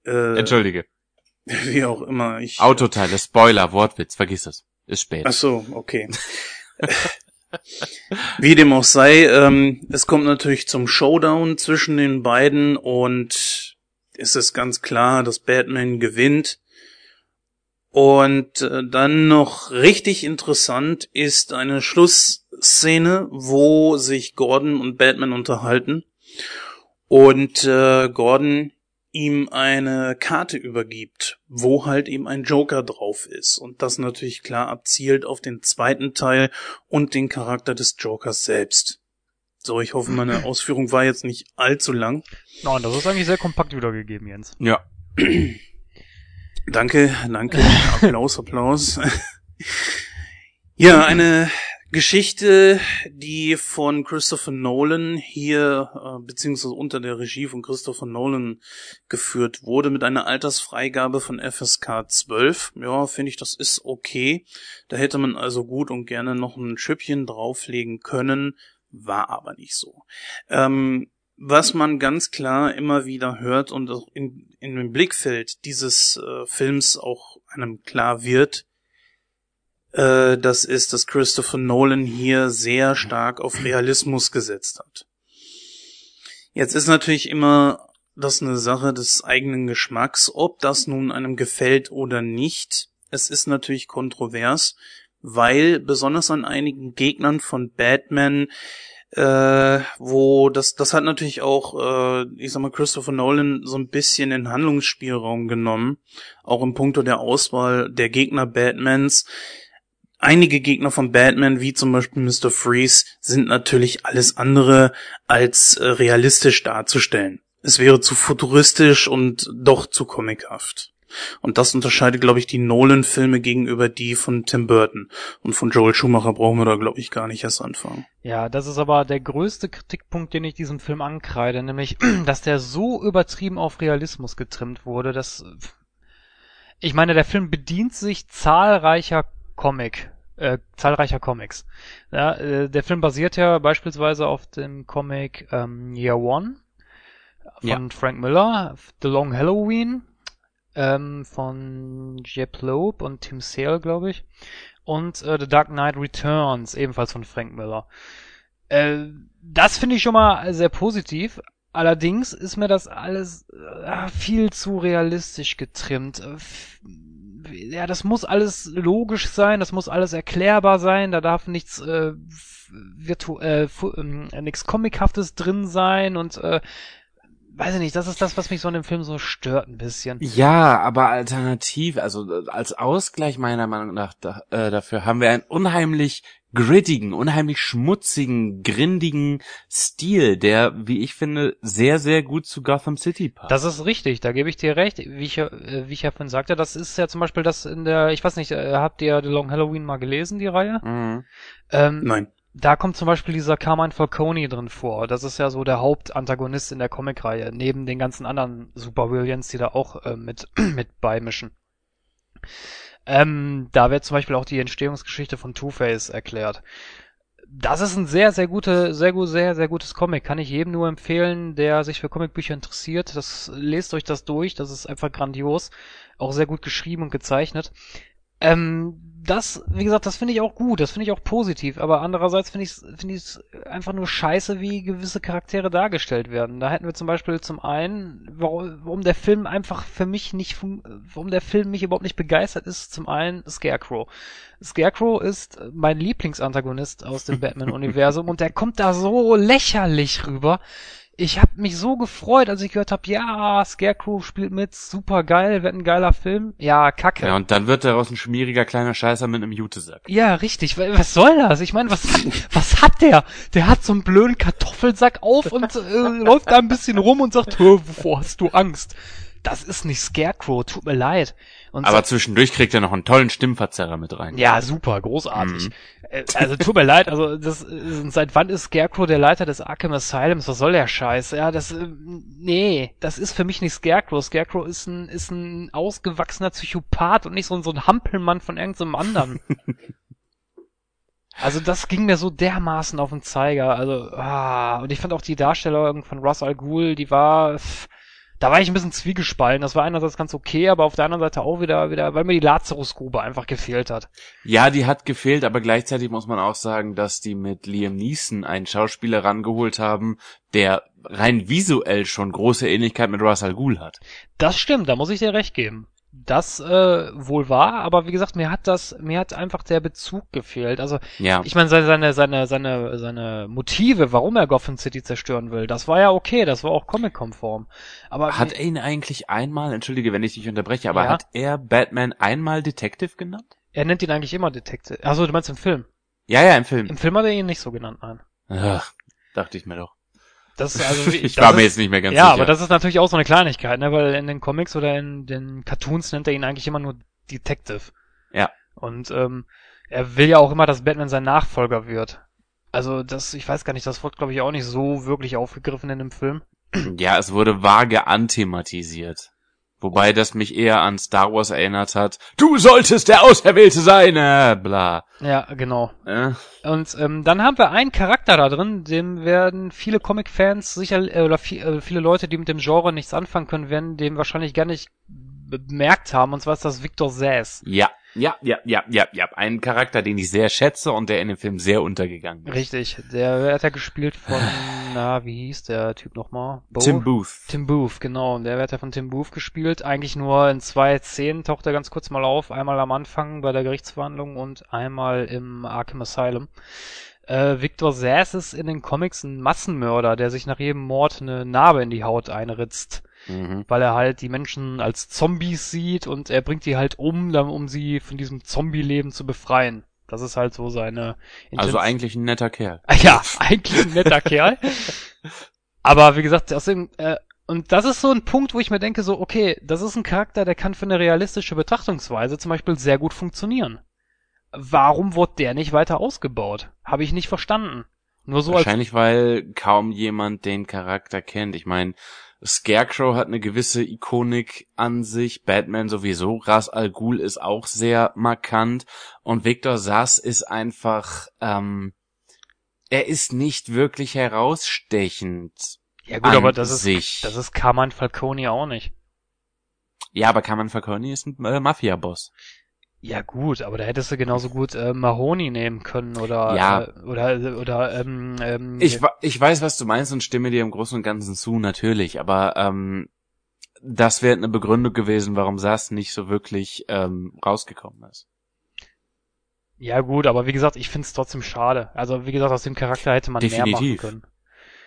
Äh, Entschuldige. wie auch immer. Ich, Autoteile, Spoiler, Wortwitz, vergiss es. Ist spät. Ach so, okay. Wie dem auch sei, ähm, es kommt natürlich zum Showdown zwischen den beiden und es ist ganz klar, dass Batman gewinnt. Und äh, dann noch richtig interessant ist eine Schlussszene, wo sich Gordon und Batman unterhalten und äh, Gordon ihm eine Karte übergibt, wo halt eben ein Joker drauf ist und das natürlich klar abzielt auf den zweiten Teil und den Charakter des Jokers selbst. So, ich hoffe, meine Ausführung war jetzt nicht allzu lang. Nein, das ist eigentlich sehr kompakt wiedergegeben, Jens. Ja. Danke, danke. Applaus, Applaus. ja, eine Geschichte, die von Christopher Nolan hier, äh, beziehungsweise unter der Regie von Christopher Nolan geführt wurde, mit einer Altersfreigabe von FSK 12. Ja, finde ich, das ist okay. Da hätte man also gut und gerne noch ein Schüppchen drauflegen können, war aber nicht so. Ähm, was man ganz klar immer wieder hört und auch in, in dem Blickfeld dieses äh, Films auch einem klar wird, äh, das ist, dass Christopher Nolan hier sehr stark auf Realismus gesetzt hat. Jetzt ist natürlich immer das eine Sache des eigenen Geschmacks, ob das nun einem gefällt oder nicht. Es ist natürlich kontrovers, weil besonders an einigen Gegnern von Batman äh, wo das, das hat natürlich auch, äh, ich sag mal, Christopher Nolan so ein bisschen den Handlungsspielraum genommen, auch im Punkto der Auswahl der Gegner Batmans. Einige Gegner von Batman, wie zum Beispiel Mr. Freeze, sind natürlich alles andere als äh, realistisch darzustellen. Es wäre zu futuristisch und doch zu comichaft. Und das unterscheidet, glaube ich, die Nolan-Filme gegenüber die von Tim Burton. Und von Joel Schumacher brauchen wir da, glaube ich, gar nicht erst anfangen. Ja, das ist aber der größte Kritikpunkt, den ich diesem Film ankreide, nämlich, dass der so übertrieben auf Realismus getrimmt wurde, dass ich meine, der Film bedient sich zahlreicher Comic, äh, zahlreicher Comics. Ja, äh, der Film basiert ja beispielsweise auf dem Comic ähm, Year One von Ja. Frank Miller, The Long Halloween ähm, von Jep Loeb und Tim Sale, glaube ich. Und äh, The Dark Knight Returns, ebenfalls von Frank Miller. Äh, das finde ich schon mal sehr positiv. Allerdings ist mir das alles äh, viel zu realistisch getrimmt. Äh, Ja, das muss alles logisch sein, das muss alles erklärbar sein, da darf nichts äh, virtu äh, ähm, nichts Comichaftes drin sein und äh, weiß ich nicht, das ist das, was mich so an dem Film so stört ein bisschen. Ja, aber alternativ, also äh, als Ausgleich meiner Meinung nach da, äh, dafür haben wir einen unheimlich grittigen, unheimlich schmutzigen, grindigen Stil, der, wie ich finde, sehr, sehr gut zu Gotham City passt. Das ist richtig, da gebe ich dir recht. Wie ich, ja- äh, wie ich ja vorhin sagte, das ist ja zum Beispiel das in der, ich weiß nicht, äh, habt ihr The Long Halloween mal gelesen, die Reihe? mhm. Ähm, Nein. da kommt zum Beispiel dieser Carmine Falcone drin vor. Das ist ja so der Hauptantagonist in der Comicreihe, neben den ganzen anderen Supervillains, die da auch äh, mit, mit beimischen. Ähm, da wird zum Beispiel auch die Entstehungsgeschichte von Two-Face erklärt. Das ist ein sehr, sehr gute, sehr gut, sehr, sehr gutes Comic. Kann ich jedem nur empfehlen, der sich für Comicbücher interessiert. Das lest euch das durch. Das ist einfach grandios. Auch sehr gut geschrieben und gezeichnet. Ähm, das, wie gesagt, das finde ich auch gut, das finde ich auch positiv, aber andererseits finde ich es finde ich's einfach nur scheiße, wie gewisse Charaktere dargestellt werden. Da hätten wir zum Beispiel zum einen, warum, warum der Film einfach für mich nicht, warum der Film mich überhaupt nicht begeistert ist, zum einen Scarecrow. Scarecrow ist mein Lieblingsantagonist aus dem Batman-Universum und der kommt da so lächerlich rüber. Ich habe mich so gefreut, als ich gehört habe, ja, Scarecrow spielt mit, super geil, wird ein geiler Film. Ja, kacke. Ja, und dann wird daraus ein schmieriger kleiner Scheißer mit einem Jutesack. Ja, richtig. Wa- Was soll das? Ich meine, was, was hat der? Der hat so einen blöden Kartoffelsack auf und äh, läuft da ein bisschen rum und sagt, "Hö, wovor hast du Angst? Das ist nicht Scarecrow, tut mir leid. Und Aber zwischendurch kriegt er noch einen tollen Stimmverzerrer mit rein. ja, super, großartig. Mhm. Äh, Also tut mir leid, also das äh, seit wann ist Scarecrow der Leiter des Arkham Asylums? Was soll der Scheiß? Ja, das äh, nee, das ist für mich nicht Scarecrow. Scarecrow ist ein ist ein ausgewachsener Psychopath und nicht so, ein- so ein Hampelmann von irgendeinem anderen. Also das ging mir so dermaßen auf den Zeiger. Also ah, und ich fand auch die Darstellung von Russ Al Ghul, die war pff, da war ich ein bisschen zwiegespalten. Das war einerseits ganz okay, aber auf der anderen Seite auch wieder wieder, weil mir die Lazarusgrube einfach gefehlt hat. Ja, die hat gefehlt, aber gleichzeitig muss man auch sagen, dass die mit Liam Neeson einen Schauspieler rangeholt haben, der rein visuell schon große Ähnlichkeit mit Russell Al Ghul hat. Das stimmt, da muss ich dir recht geben. Das äh, wohl war, aber wie gesagt, mir hat das, mir hat einfach der Bezug gefehlt. Also Ja. ich meine, seine, seine, seine, seine, seine Motive, warum er Gotham City zerstören will, das war ja okay, das war auch Comic-konform. Aber Hat er ihn eigentlich einmal, entschuldige, wenn ich dich unterbreche, aber Ja. hat er Batman einmal Detective genannt? er nennt ihn eigentlich immer Detective. Also du meinst im Film? Ja, ja, im Film. Im Film hat er ihn nicht so genannt, nein. Ach, dachte ich mir doch. Das ist also ich war mir ist- jetzt nicht mehr ganz ja, sicher. aber das ist natürlich auch so eine Kleinigkeit, ne? Weil in den Comics oder in den Cartoons nennt er ihn eigentlich immer nur Detective. Ja. Und ähm, er will ja auch immer, dass Batman sein Nachfolger wird. Also das, ich weiß gar nicht, das wird glaube ich auch nicht so wirklich aufgegriffen in dem Film. Ja, es wurde vage anthematisiert. Wobei das mich eher an Star Wars erinnert hat. Du solltest der Auserwählte sein, äh, bla. Ja, genau. Äh, Und ähm, dann haben wir einen Charakter da drin, dem werden viele Comic-Fans sicher, äh, oder vi äh, viele Leute, die mit dem Genre nichts anfangen können, werden dem wahrscheinlich gar nicht bemerkt haben, und zwar ist das Victor Sass. ja, ja, ja, ja, ja, ja. Ein Charakter, den ich sehr schätze und der in dem Film sehr untergegangen ist. Richtig, der wird ja gespielt von, na, wie hieß der Typ nochmal? Bo? Tim Booth. Tim Booth, genau. Der wird ja von Tim Booth gespielt. Eigentlich nur in zwei Szenen taucht er ganz kurz mal auf. Einmal am Anfang bei der Gerichtsverhandlung und einmal im Arkham Asylum. Äh, Victor Sass ist in den Comics ein Massenmörder, der sich nach jedem Mord eine Narbe in die Haut einritzt. Mhm. Weil er halt die Menschen als Zombies sieht und er bringt die halt um, dann, um sie von diesem Zombie-Leben zu befreien. Das ist halt so seine Also Intention. eigentlich ein netter Kerl. Ja, eigentlich ein netter Kerl. Aber wie gesagt, aus dem, äh, und das ist so ein Punkt, wo ich mir denke, so, okay, das ist ein Charakter, der kann für eine realistische Betrachtungsweise zum Beispiel sehr gut funktionieren. Warum wurde der nicht weiter ausgebaut? Habe ich nicht verstanden. Nur so Wahrscheinlich, weil kaum jemand den Charakter kennt. Ich meine, Scarecrow hat eine gewisse Ikonik an sich, Batman sowieso, Ras Al Ghul ist auch sehr markant und Victor Sass ist einfach, ähm, er ist nicht wirklich herausstechend Ja gut, an aber das ist, sich. das ist Carmine Falcone auch nicht. ja, aber Carmen Falcone ist ein äh, Mafia-Boss. Ja gut, aber da hättest du genauso gut äh, Mahoney nehmen können oder Ja. äh, oder oder ähm, ähm, Ich, ich weiß, was du meinst und stimme dir im Großen und Ganzen zu, natürlich, aber ähm, das wäre eine Begründung gewesen, warum Sass nicht so wirklich ähm, rausgekommen ist. Ja gut, aber wie gesagt, ich find's trotzdem schade. Also wie gesagt, aus dem Charakter hätte man mehr machen Definitiv. können.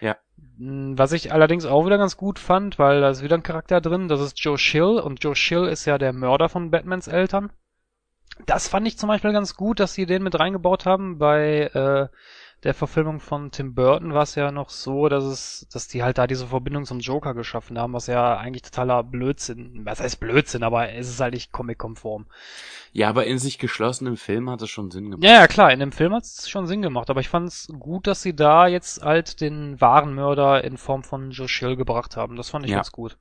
Ja. Mm, Was ich allerdings auch wieder ganz gut fand, weil da ist wieder ein Charakter drin, das ist Joe Schill und Joe Schill ist ja der Mörder von Batmans Eltern. Das fand ich zum Beispiel ganz gut, dass sie den mit reingebaut haben. Bei äh, der Verfilmung von Tim Burton war es ja noch so, dass es, dass die halt da diese Verbindung zum Joker geschaffen haben, was ja eigentlich totaler Blödsinn, was heißt Blödsinn, aber es ist halt nicht comic-konform. Ja, aber in sich geschlossen im Film hat es schon Sinn gemacht. Ja, ja, klar, in dem Film hat es schon Sinn gemacht, aber ich fand es gut, dass sie da jetzt halt den wahren Mörder in Form von Joe Schill gebracht haben. Das fand ich Ja. ganz gut.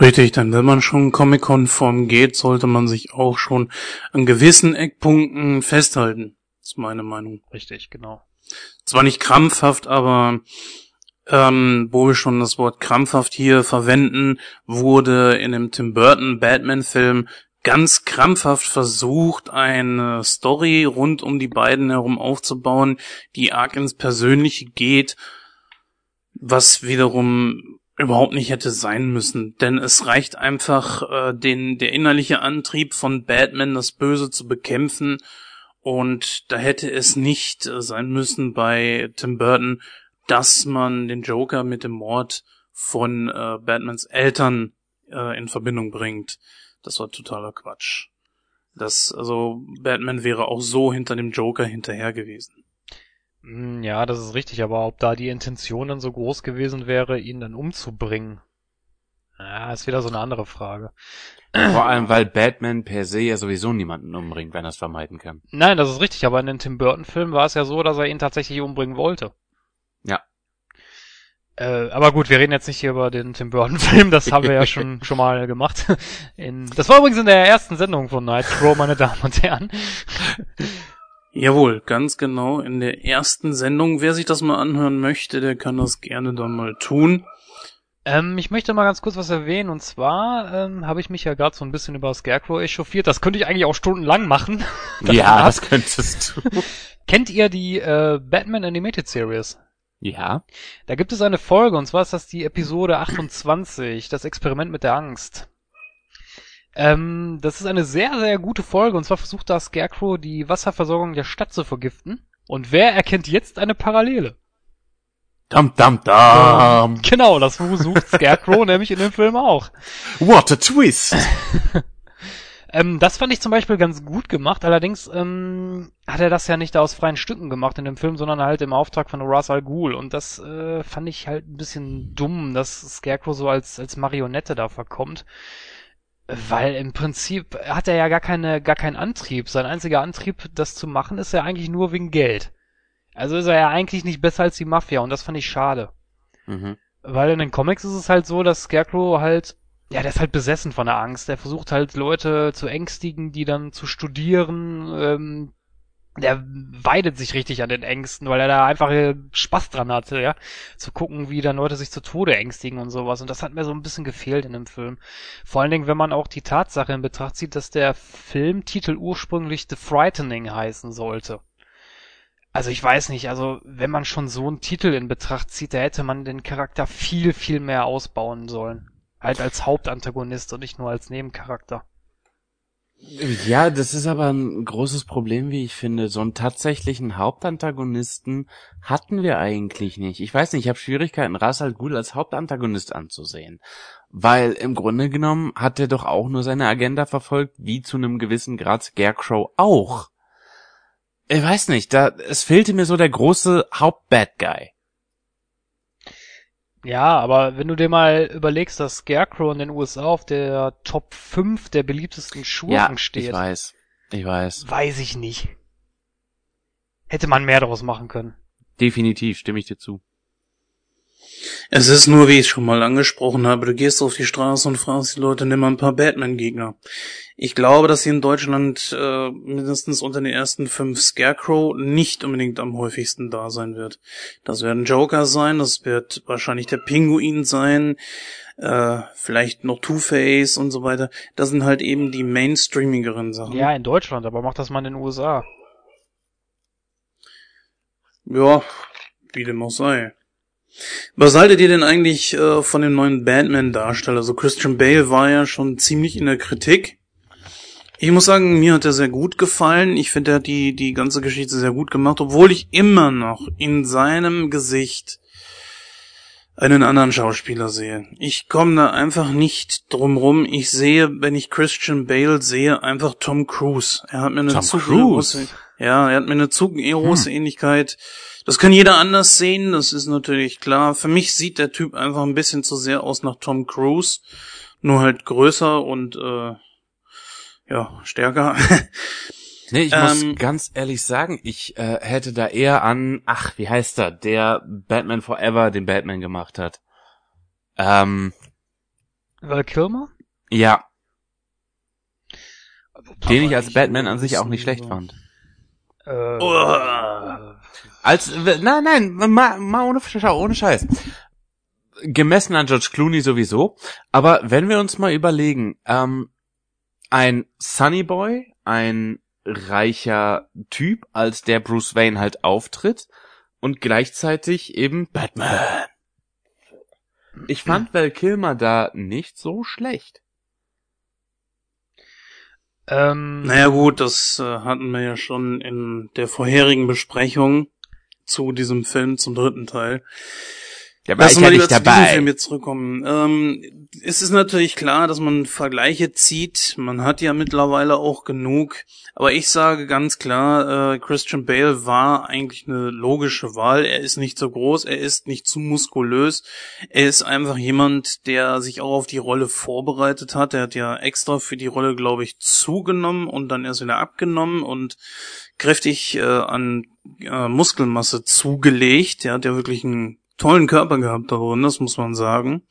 Richtig, denn wenn man schon Comic-konform geht, sollte man sich auch schon an gewissen Eckpunkten festhalten. ist meine Meinung. Richtig, genau. Zwar nicht krampfhaft, aber ähm, wo wir schon das Wort krampfhaft hier verwenden, wurde in dem Tim Burton Batman-Film ganz krampfhaft versucht, eine Story rund um die beiden herum aufzubauen, die arg ins Persönliche geht, was wiederum überhaupt nicht hätte sein müssen, denn es reicht einfach äh, den der innerliche Antrieb von Batman, das Böse zu bekämpfen, und da hätte es nicht äh, sein müssen bei Tim Burton, dass man den Joker mit dem Mord von äh, Batmans Eltern äh, in Verbindung bringt. Das war totaler Quatsch. Das, also, Batman wäre auch so hinter dem Joker hinterher gewesen. Mm, Ja, das ist richtig, aber ob da die Intention dann so groß gewesen wäre, ihn dann umzubringen, ja, ist wieder so eine andere Frage. Vor allem, weil Batman per se ja sowieso niemanden umbringt, wenn er es vermeiden kann. Nein, das ist richtig, aber in den Tim Burton-Filmen war es ja so, dass er ihn tatsächlich umbringen wollte. Ja. Äh, aber gut, wir reden jetzt nicht hier über den Tim Burton-Film, das haben wir ja schon, schon mal gemacht. In, das war übrigens in der ersten Sendung von Nightcrow, meine Damen und Herren. Jawohl, ganz genau. In der ersten Sendung, wer sich das mal anhören möchte, der kann das gerne dann mal tun. Ähm, ich möchte mal ganz kurz was erwähnen, und zwar ähm, habe ich mich ja gerade so ein bisschen über Scarecrow echauffiert. Das könnte ich eigentlich auch stundenlang machen. ja, das könntest du. Kennt ihr die äh, Batman Animated Series? Ja. Da gibt es eine Folge, und zwar ist das die Episode 28, das Experiment mit der Angst. Ähm, das ist eine sehr, sehr gute Folge, und zwar versucht da Scarecrow die Wasserversorgung der Stadt zu vergiften. Und wer erkennt jetzt eine Parallele? Dam, dam, dam. Genau, das versucht Scarecrow nämlich in dem Film auch. What a twist. Ähm, das fand ich zum Beispiel ganz gut gemacht, allerdings ähm, hat er das ja nicht aus freien Stücken gemacht in dem Film, sondern halt im Auftrag von Ra's al Ghul. Und das äh, fand ich halt ein bisschen dumm, dass Scarecrow so als, als Marionette da verkommt. Weil im Prinzip hat er ja gar keine, gar keinen Antrieb. Sein einziger Antrieb, das zu machen, ist ja eigentlich nur wegen Geld. Also ist er ja eigentlich nicht besser als die Mafia und das fand ich schade. Mhm. Weil in den Comics ist es halt so, dass Scarecrow halt, ja, der ist halt besessen von der Angst. Der versucht halt Leute zu ängstigen, die dann zu studieren. Ähm, der weidet sich richtig an den Ängsten, weil er da einfach äh, Spaß dran hatte, ja. Zu gucken, wie dann Leute sich zu Tode ängstigen und sowas. Und das hat mir so ein bisschen gefehlt in dem Film. Vor allen Dingen, wenn man auch die Tatsache in Betracht zieht, dass der Filmtitel ursprünglich The Frightening heißen sollte. Also ich weiß nicht, also wenn man schon so einen Titel in Betracht zieht, da hätte man den Charakter viel, viel mehr ausbauen sollen. Halt als Hauptantagonist und nicht nur als Nebencharakter. Ja, das ist aber ein großes Problem, wie ich finde. So einen tatsächlichen Hauptantagonisten hatten wir eigentlich nicht. Ich weiß nicht, ich habe Schwierigkeiten, Ras halt gut als Hauptantagonist anzusehen. Weil im Grunde genommen hat er doch auch nur seine Agenda verfolgt, wie zu einem gewissen Grad Scarecrow auch. Ich weiß nicht, da, es fehlte mir so der große Hauptbad Guy. Ja, aber wenn du dir mal überlegst, dass Scarecrow in den USA auf der Top 5 der beliebtesten Schurken Ja, steht, ich weiß. Ich weiß. weiß ich nicht. Hätte man mehr daraus machen können. Definitiv, stimme ich dir zu. Es ist nur, wie ich schon mal angesprochen habe, du gehst auf die Straße und fragst die Leute, nimm mal ein paar Batman-Gegner. Ich glaube, dass hier in Deutschland äh, mindestens unter den ersten fünf Scarecrow nicht unbedingt am häufigsten da sein wird. Das werden Joker sein, das wird wahrscheinlich der Pinguin sein, äh, vielleicht noch Two-Face und so weiter. Das sind halt eben die mainstreamigeren Sachen. Ja, in Deutschland, aber mach das mal in den USA. Ja, wie dem auch sei. Was haltet ihr denn eigentlich äh, von dem neuen Batman-Darsteller? Also Christian Bale war ja schon ziemlich in der Kritik. Ich muss sagen, mir hat er sehr gut gefallen. Ich finde, er hat die, die ganze Geschichte sehr gut gemacht, obwohl ich immer noch in seinem Gesicht einen anderen Schauspieler sehe. Ich komme da einfach nicht drum rum. Ich sehe, wenn ich Christian Bale sehe, einfach Tom Cruise. Er hat mir eine Tom zu große, ja, er hat mir eine zu große Ähnlichkeit. Das kann jeder anders sehen, das ist natürlich klar. Für mich sieht der Typ einfach ein bisschen zu sehr aus nach Tom Cruise, nur halt größer und äh, ja, stärker. Nee, ich Ähm, muss ganz ehrlich sagen, ich äh, hätte da eher an, ach, wie heißt er, der Batman Forever den Batman gemacht hat. Ähm, Val Kilmer? ja, den ich als Batman an sich auch nicht schlecht fand. Äh. Als, nein, nein, mal, mal ohne, ohne Scheiß. Gemessen an George Clooney sowieso. Aber wenn wir uns mal überlegen, ähm, ein Sunny Boy, ein reicher Typ, als der Bruce Wayne halt auftritt und gleichzeitig eben Batman. Ich fand Val Kilmer da nicht so schlecht. ähm, Naja gut, das äh, hatten wir ja schon in der vorherigen Besprechung zu diesem Film zum dritten Teil. Da war Lass ich ja mal nicht dabei. Film jetzt zurückkommen. Ähm, es ist natürlich klar, dass man Vergleiche zieht. Man hat ja mittlerweile auch genug. Aber ich sage ganz klar, äh, Christian Bale war eigentlich eine logische Wahl. Er ist nicht so groß, er ist nicht zu muskulös. Er ist einfach jemand, der sich auch auf die Rolle vorbereitet hat. Er hat ja extra für die Rolle, glaube ich, zugenommen und dann erst wieder abgenommen und kräftig äh, an äh, Muskelmasse zugelegt. Er hat ja wirklich einen tollen Körper gehabt darin, das muss man sagen.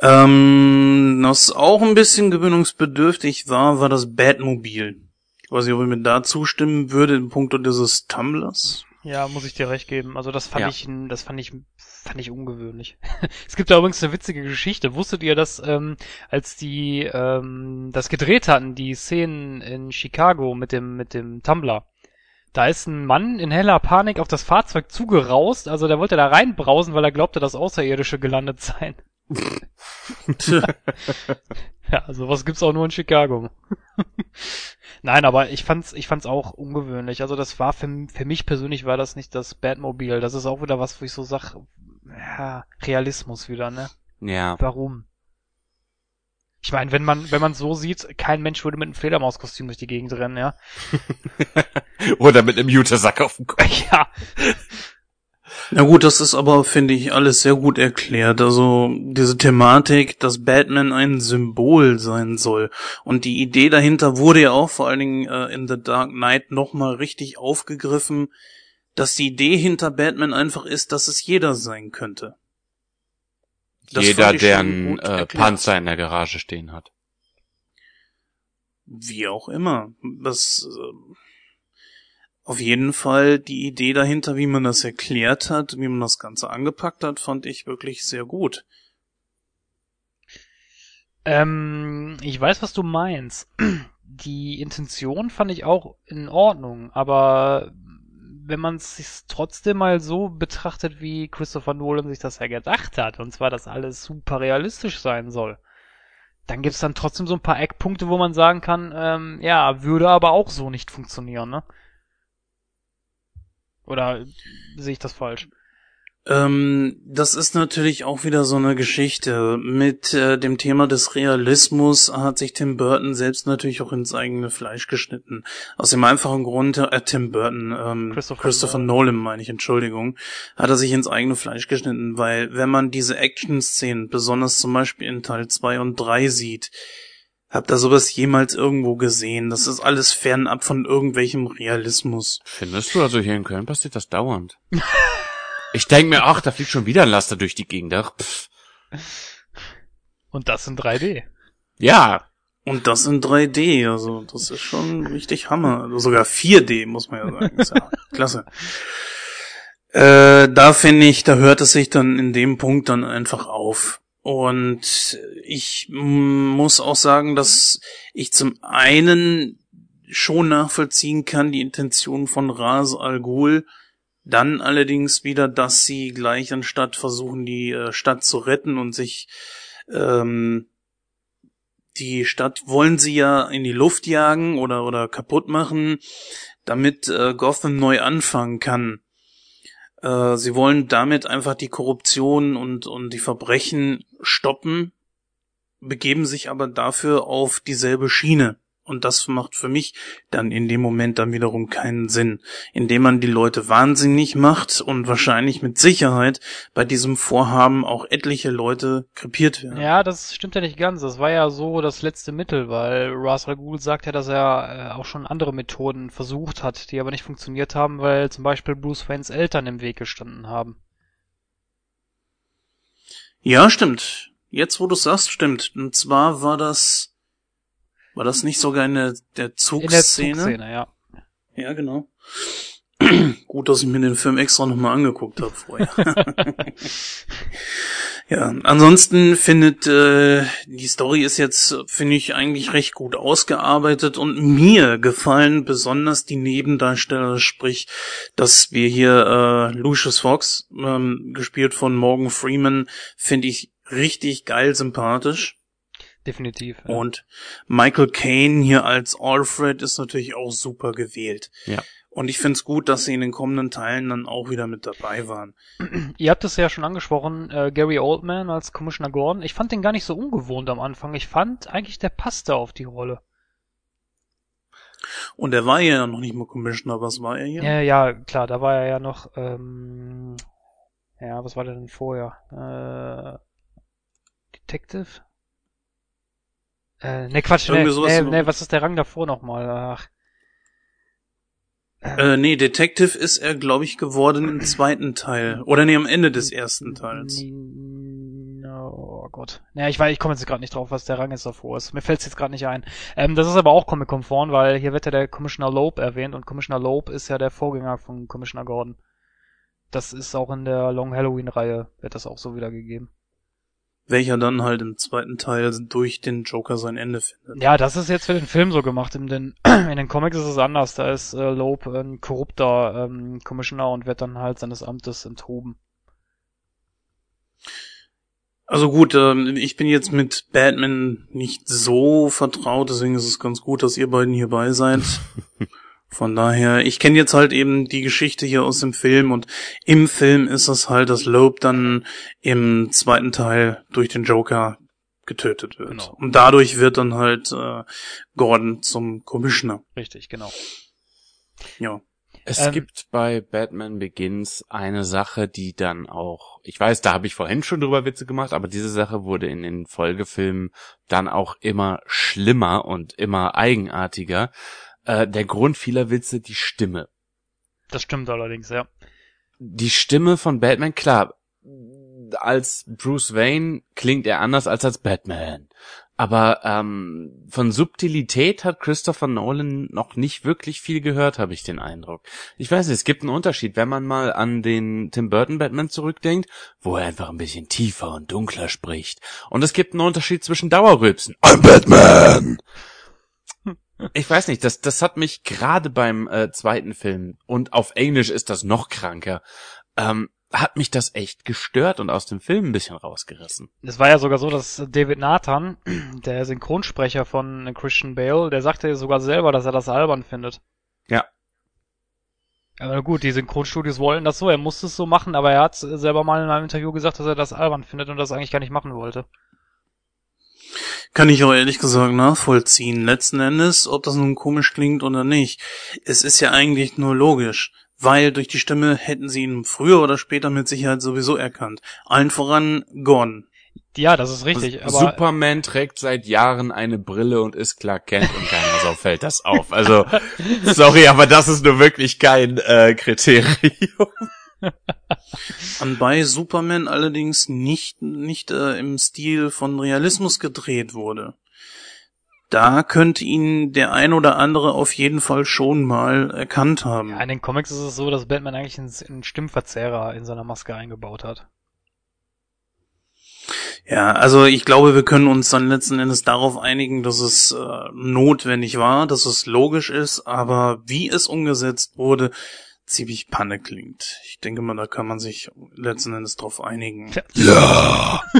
Ähm, was auch ein bisschen gewöhnungsbedürftig war, war das Batmobil. Ich weiß nicht, ob ihr mir da zustimmen würde in puncto dieses Tumblers. Ja, muss ich dir recht geben. Also das fand Ja. ich, das fand ich, fand ich ungewöhnlich. es gibt da übrigens eine witzige Geschichte. Wusstet ihr, dass ähm, als die ähm, das gedreht hatten, die Szenen in Chicago mit dem mit dem Tumblr, da ist ein Mann in heller Panik auf das Fahrzeug zugeraust. Also der wollte da reinbrausen, weil er glaubte, dass Außerirdische gelandet seien. Ja, sowas gibt's auch nur in Chicago. Nein, aber ich fand's, ich fand's auch ungewöhnlich. Also das war für, für mich persönlich war das nicht das Batmobil. Das ist auch wieder was, wo ich so sag, ja, Realismus wieder, ne? Ja. Warum? Ich meine, wenn man, wenn man so sieht, kein Mensch würde mit einem Fledermauskostüm durch die Gegend rennen, ja. Oder mit einem Jutesack auf dem Kopf. Ja. Na gut, das ist aber, finde ich, alles sehr gut erklärt. Also diese Thematik, dass Batman ein Symbol sein soll. Und die Idee dahinter wurde ja auch vor allen Dingen äh, in The Dark Knight nochmal richtig aufgegriffen, dass die Idee hinter Batman einfach ist, dass es jeder sein könnte. Das Jeder, der einen äh. Panzer in der Garage stehen hat. Wie auch immer. Das äh, auf jeden Fall die Idee dahinter, wie man das erklärt hat, wie man das Ganze angepackt hat, fand ich wirklich sehr gut. Ähm, ich weiß, was du meinst. Die Intention fand ich auch in Ordnung, aber wenn man es sich trotzdem mal so betrachtet, wie Christopher Nolan sich das ja gedacht hat, und zwar, dass alles super realistisch sein soll, dann gibt's dann trotzdem so ein paar Eckpunkte, wo man sagen kann, ähm, ja, würde aber auch so nicht funktionieren, ne? Oder sehe ich das falsch? Ähm, das ist natürlich auch wieder so eine Geschichte. Mit äh, dem Thema des Realismus hat sich Tim Burton selbst natürlich auch ins eigene Fleisch geschnitten. Aus dem einfachen Grund, äh, Tim Burton, ähm, Christopher Christopher, Nolan meine ich, Entschuldigung, hat er sich ins eigene Fleisch geschnitten, weil wenn man diese Action-Szenen, besonders zum Beispiel in Teil 2 und 3 sieht, Habt ihr sowas jemals irgendwo gesehen? Das ist alles fernab von irgendwelchem Realismus. Findest du? Also hier in Köln passiert das dauernd. ich denk mir, ach, da fliegt schon wieder ein Laster durch die Gegend. Ach, pff. Und das in 3D. Ja, Und das in 3D, also das ist schon richtig Hammer. Also sogar 4D, muss man ja sagen. Ist ja klasse. Äh, da finde ich, da hört es sich dann in dem Punkt dann einfach auf. Und ich muss auch sagen, dass ich zum einen schon nachvollziehen kann, die Intention von Ras Al Ghul, dann allerdings wieder, dass sie gleich anstatt versuchen, die äh, Stadt zu retten und sich ähm, die Stadt wollen sie ja in die Luft jagen oder oder kaputt machen, damit äh, Gotham neu anfangen kann. Äh, sie wollen damit einfach die Korruption und und die Verbrechen stoppen, begeben sich aber dafür auf dieselbe Schiene. Und das macht für mich dann in dem Moment dann wiederum keinen Sinn, indem man die Leute wahnsinnig macht und wahrscheinlich mit Sicherheit bei diesem Vorhaben auch etliche Leute krepiert werden. Ja, das stimmt ja nicht ganz. Das war ja so das letzte Mittel, weil Ra's al Ghul sagt ja, dass er äh, auch schon andere Methoden versucht hat, die aber nicht funktioniert haben, weil zum Beispiel Bruce Waynes Eltern im Weg gestanden haben. Ja, stimmt. Jetzt, wo du sagst, stimmt. Und zwar war das, war das nicht sogar in der, der In der Zugszene? Zugszene, ja. Ja, genau. Gut, dass ich mir den Film extra nochmal angeguckt habe vorher. ja, ansonsten findet äh, die Story ist jetzt, finde ich, eigentlich recht gut ausgearbeitet und mir gefallen besonders die Nebendarsteller, sprich, dass wir hier äh, Lucius Fox, ähm, gespielt von Morgan Freeman, finde ich richtig geil sympathisch. Definitiv. Ja. Und Michael Caine hier als Alfred ist natürlich auch super gewählt. Ja. Und ich find's gut, dass sie in den kommenden Teilen dann auch wieder mit dabei waren. Ihr habt es ja schon angesprochen, äh, Gary Oldman als Commissioner Gordon. Ich fand den gar nicht so ungewohnt am Anfang. Ich fand eigentlich, der passte auf die Rolle. Und er war ja noch nicht mal Commissioner, was war er hier? Ja, ja, klar, da war er ja noch, ähm, ja, was war der denn vorher? Äh, Detective? Äh, ne, Quatsch, ne, ne, ne, was ist der Rang davor nochmal? Ach, Äh, nee, Detective ist er, glaube ich, geworden im zweiten Teil. Oder nee, am Ende des ersten Teils. No, oh Gott. Naja, ich weiß, ich komme jetzt gerade nicht drauf, was der Rang jetzt davor ist. Mir fällt es jetzt gerade nicht ein. Ähm, das ist aber auch Comic-konform, weil hier wird ja der Commissioner Loeb erwähnt und Commissioner Loeb ist ja der Vorgänger von Commissioner Gordon. Das ist auch in der Long Halloween-Reihe, wird das auch so wiedergegeben. Welcher dann halt im zweiten Teil durch den Joker sein Ende findet. Ja, das ist jetzt für den Film so gemacht. In den, in den Comics ist es anders. Da ist äh, Loeb ein korrupter ähm, Commissioner und wird dann halt seines Amtes enthoben. Also gut, ähm, ich bin jetzt mit Batman nicht so vertraut, deswegen ist es ganz gut, dass ihr beiden hierbei seid. Von daher, ich kenne jetzt halt eben die Geschichte hier aus dem Film und im Film ist es halt, dass Loeb dann im zweiten Teil durch den Joker getötet wird. Genau. Und dadurch wird dann halt äh, Gordon zum Commissioner. Richtig, genau. Ja. Es Ähm, gibt bei Batman Begins eine Sache, die dann auch, ich weiß, da habe ich vorhin schon drüber Witze gemacht, aber diese Sache wurde in den Folgefilmen dann auch immer schlimmer und immer eigenartiger. Äh, der Grund vieler Witze, die Stimme. Das stimmt allerdings, ja. Die Stimme von Batman, klar, als Bruce Wayne klingt er anders als als Batman. Aber ähm, von Subtilität hat Christopher Nolan noch nicht wirklich viel gehört, habe ich den Eindruck. Ich weiß nicht, es gibt einen Unterschied, wenn man mal an den Tim Burton Batman zurückdenkt, wo er einfach ein bisschen tiefer und dunkler spricht. Und es gibt einen Unterschied zwischen Dauerrülpsen. I'm Batman! Ich weiß nicht, das, das hat mich gerade beim äh, zweiten Film, und auf Englisch ist das noch kranker, ähm, hat mich das echt gestört und aus dem Film ein bisschen rausgerissen. Es war ja sogar so, dass David Nathan, der Synchronsprecher von Christian Bale, der sagte sogar selber, dass er das albern findet. Ja. Aber gut, die Synchronstudios wollen das so, er musste es so machen, aber er hat selber mal in einem Interview gesagt, dass er das albern findet und das eigentlich gar nicht machen wollte. Kann ich auch ehrlich gesagt nachvollziehen. Letzten Endes, ob das nun komisch klingt oder nicht. Es ist ja eigentlich nur logisch, weil durch die Stimme hätten sie ihn früher oder später mit Sicherheit sowieso erkannt. Allen voran Gon. Ja, das ist richtig. Aber Superman trägt seit Jahren eine Brille und ist Clark Kent und keiner so fällt das auf. Also, sorry, aber das ist nur wirklich kein äh, Kriterium. An bei Superman allerdings nicht, nicht äh, im Stil von Realismus gedreht wurde. Da könnte ihn der ein oder andere auf jeden Fall schon mal erkannt haben. ja, in den Comics ist es so, dass Batman eigentlich einen, einen Stimmverzerrer in seiner Maske eingebaut hat. Ja, also ich glaube, wir können uns dann letzten Endes darauf einigen, dass es äh, notwendig war, dass es logisch ist, aber wie es umgesetzt wurde, ziemlich Panne klingt. Ich denke mal, da kann man sich letzten Endes drauf einigen. Ja.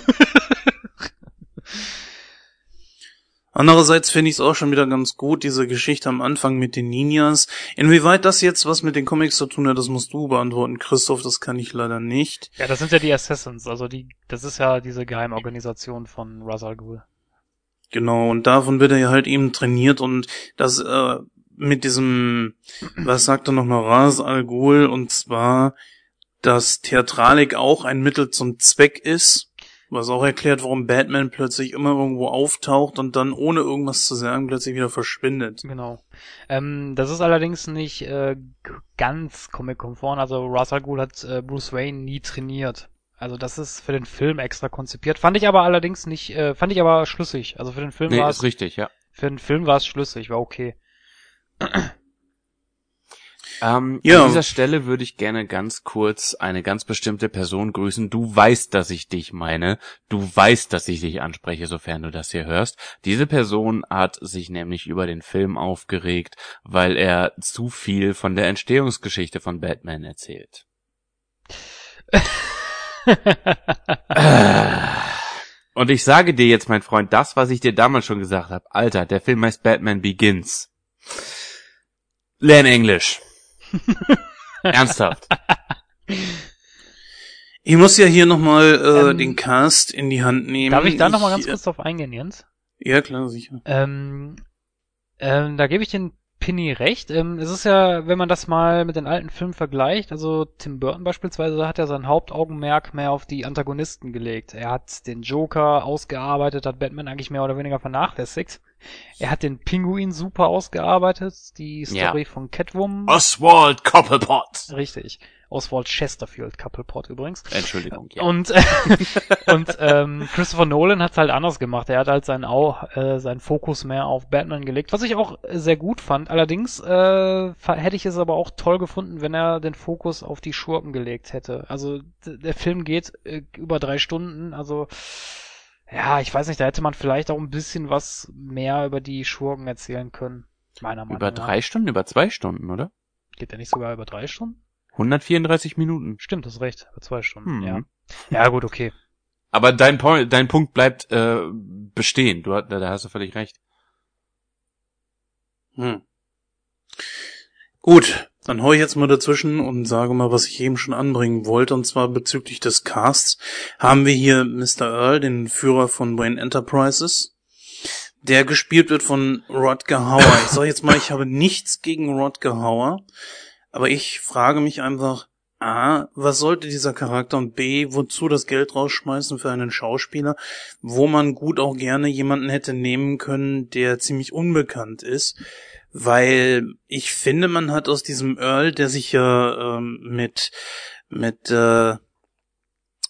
Andererseits finde ich es auch schon wieder ganz gut, diese Geschichte am Anfang mit den Ninjas. Inwieweit das jetzt was mit den Comics zu tun hat, das musst du beantworten, Christoph, das kann ich leider nicht. Ja, das sind ja die Assassins, also die, das ist ja diese Geheimorganisation von Ra's al Ghul. Genau, und davon wird er ja halt eben trainiert und das äh, mit diesem, was sagt er nochmal, Ras al Ghul, und zwar, dass Theatralik auch ein Mittel zum Zweck ist, was auch erklärt, warum Batman plötzlich immer irgendwo auftaucht und dann ohne irgendwas zu sagen plötzlich wieder verschwindet. Genau. Ähm, das ist allerdings nicht äh, ganz comic-konform. Also Ra's al Ghul hat äh, Bruce Wayne nie trainiert. Also das ist für den Film extra konzipiert. Fand ich aber allerdings nicht, äh, fand ich aber schlüssig. Also für den Film Nee, war es, richtig, ja. für den Film war es schlüssig, war okay. Ähm, Ja. An dieser Stelle würde ich gerne ganz kurz eine ganz bestimmte Person grüßen. Du weißt, dass ich dich meine. Du weißt, dass ich dich anspreche, sofern du das hier hörst. Diese Person hat sich nämlich über den Film aufgeregt, weil er zu viel von der Entstehungsgeschichte von Batman erzählt. Und ich sage dir jetzt, mein Freund, das, was ich dir damals schon gesagt habe. Alter, der Film heißt Batman Begins. Lern Englisch. Ernsthaft. Ich muss ja hier nochmal äh, Ähm, den Cast in die Hand nehmen. Darf ich da nochmal ganz äh, kurz drauf eingehen, Jens? Ja, klar, sicher. Ähm, ähm, da gebe ich den Pinny recht. Ähm, es ist ja, wenn man das mal mit den alten Filmen vergleicht, also Tim Burton beispielsweise hat ja sein Hauptaugenmerk mehr auf die Antagonisten gelegt. Er hat den Joker ausgearbeitet, hat Batman eigentlich mehr oder weniger vernachlässigt. Er hat den Pinguin super ausgearbeitet, die Story von Catwoman. Oswald Cobblepot. Richtig. Oswald Chesterfield Couplepot übrigens. Entschuldigung. Ja. Und, äh, und ähm, Christopher Nolan hat halt anders gemacht. Er hat halt seinen, äh, seinen Fokus mehr auf Batman gelegt, was ich auch sehr gut fand. Allerdings äh, hätte ich es aber auch toll gefunden, wenn er den Fokus auf die Schurken gelegt hätte. Also der Film geht äh, über drei Stunden, also ja, ich weiß nicht, da hätte man vielleicht auch ein bisschen was mehr über die Schurken erzählen können. Meiner Meinung über nach. drei Stunden, über zwei Stunden, oder? Geht der nicht sogar über drei Stunden? 134 Minuten. Stimmt, das ist recht. Über zwei Stunden, Hm. ja. Ja, gut, okay. Aber dein, Point, dein Punkt bleibt äh, bestehen. Du, hat- da hast du völlig recht. Hm. Gut, dann hau ich jetzt mal dazwischen und sage mal, was ich eben schon anbringen wollte, und zwar bezüglich des Casts haben wir hier Mr. Earl, den Führer von Wayne Enterprises, der gespielt wird von Rodger Hauer. Ich sage jetzt mal, ich habe nichts gegen Rodger Hauer, aber ich frage mich einfach, A, was sollte dieser Charakter und B, wozu das Geld rausschmeißen für einen Schauspieler, wo man gut auch gerne jemanden hätte nehmen können, der ziemlich unbekannt ist, weil ich finde, man hat aus diesem Earl, der sich ja ähm, mit mit äh,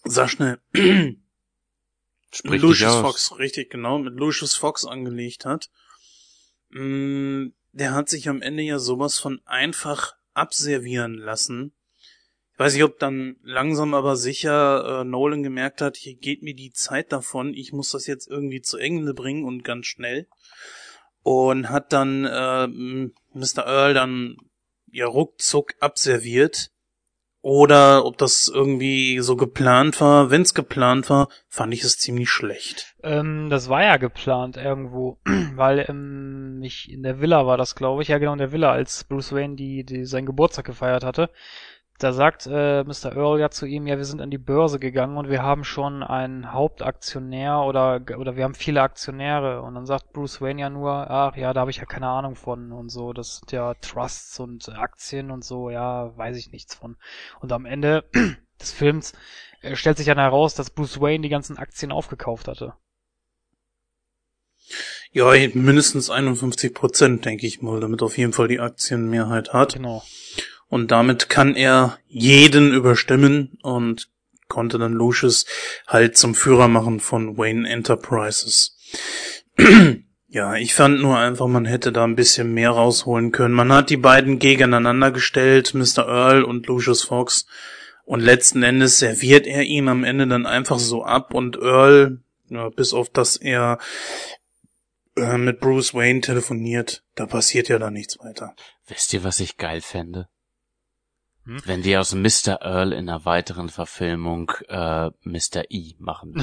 sag schnell Sprich Lucius. Fox, richtig genau, mit Lucius Fox angelegt hat. Mm, der hat sich am Ende ja sowas von einfach abservieren lassen. Ich weiß nicht, ob dann langsam aber sicher äh, Nolan gemerkt hat, hier geht mir die Zeit davon, ich muss das jetzt irgendwie zu Ende bringen und ganz schnell. Und hat dann äh, Mr. Earl dann ja ruckzuck abserviert. Oder ob das irgendwie so geplant war. Wenn es geplant war, fand ich es ziemlich schlecht. Ähm, das war ja geplant irgendwo, weil ähm, ich in der Villa war das, glaube ich. Ja, genau, in der Villa, als Bruce Wayne die, die seinen Geburtstag gefeiert hatte. Da sagt äh, Mr. Earl ja zu ihm, ja, wir sind an die Börse gegangen und wir haben schon einen Hauptaktionär oder oder wir haben viele Aktionäre und dann sagt Bruce Wayne ja nur, ach ja, da habe ich ja keine Ahnung von und so, das sind ja Trusts und Aktien und so, ja, weiß ich nichts von. Und am Ende des Films äh, stellt sich dann heraus, dass Bruce Wayne die ganzen Aktien aufgekauft hatte. Ja, mindestens 51 Prozent, denke ich mal, damit auf jeden Fall die Aktienmehrheit hat. Genau. Und damit kann er jeden überstimmen und konnte dann Lucius halt zum Führer machen von Wayne Enterprises. ja, ich fand nur einfach, man hätte da ein bisschen mehr rausholen können. Man hat die beiden gegeneinander gestellt, Mr. Earl und Lucius Fox. Und letzten Endes serviert er ihn am Ende dann einfach so ab und Earl, ja, bis auf dass er äh, mit Bruce Wayne telefoniert, da passiert ja da nichts weiter. Wisst ihr, was ich geil fände? Hm? Wenn die aus Mr. Earl in einer weiteren Verfilmung äh, Mr. E machen.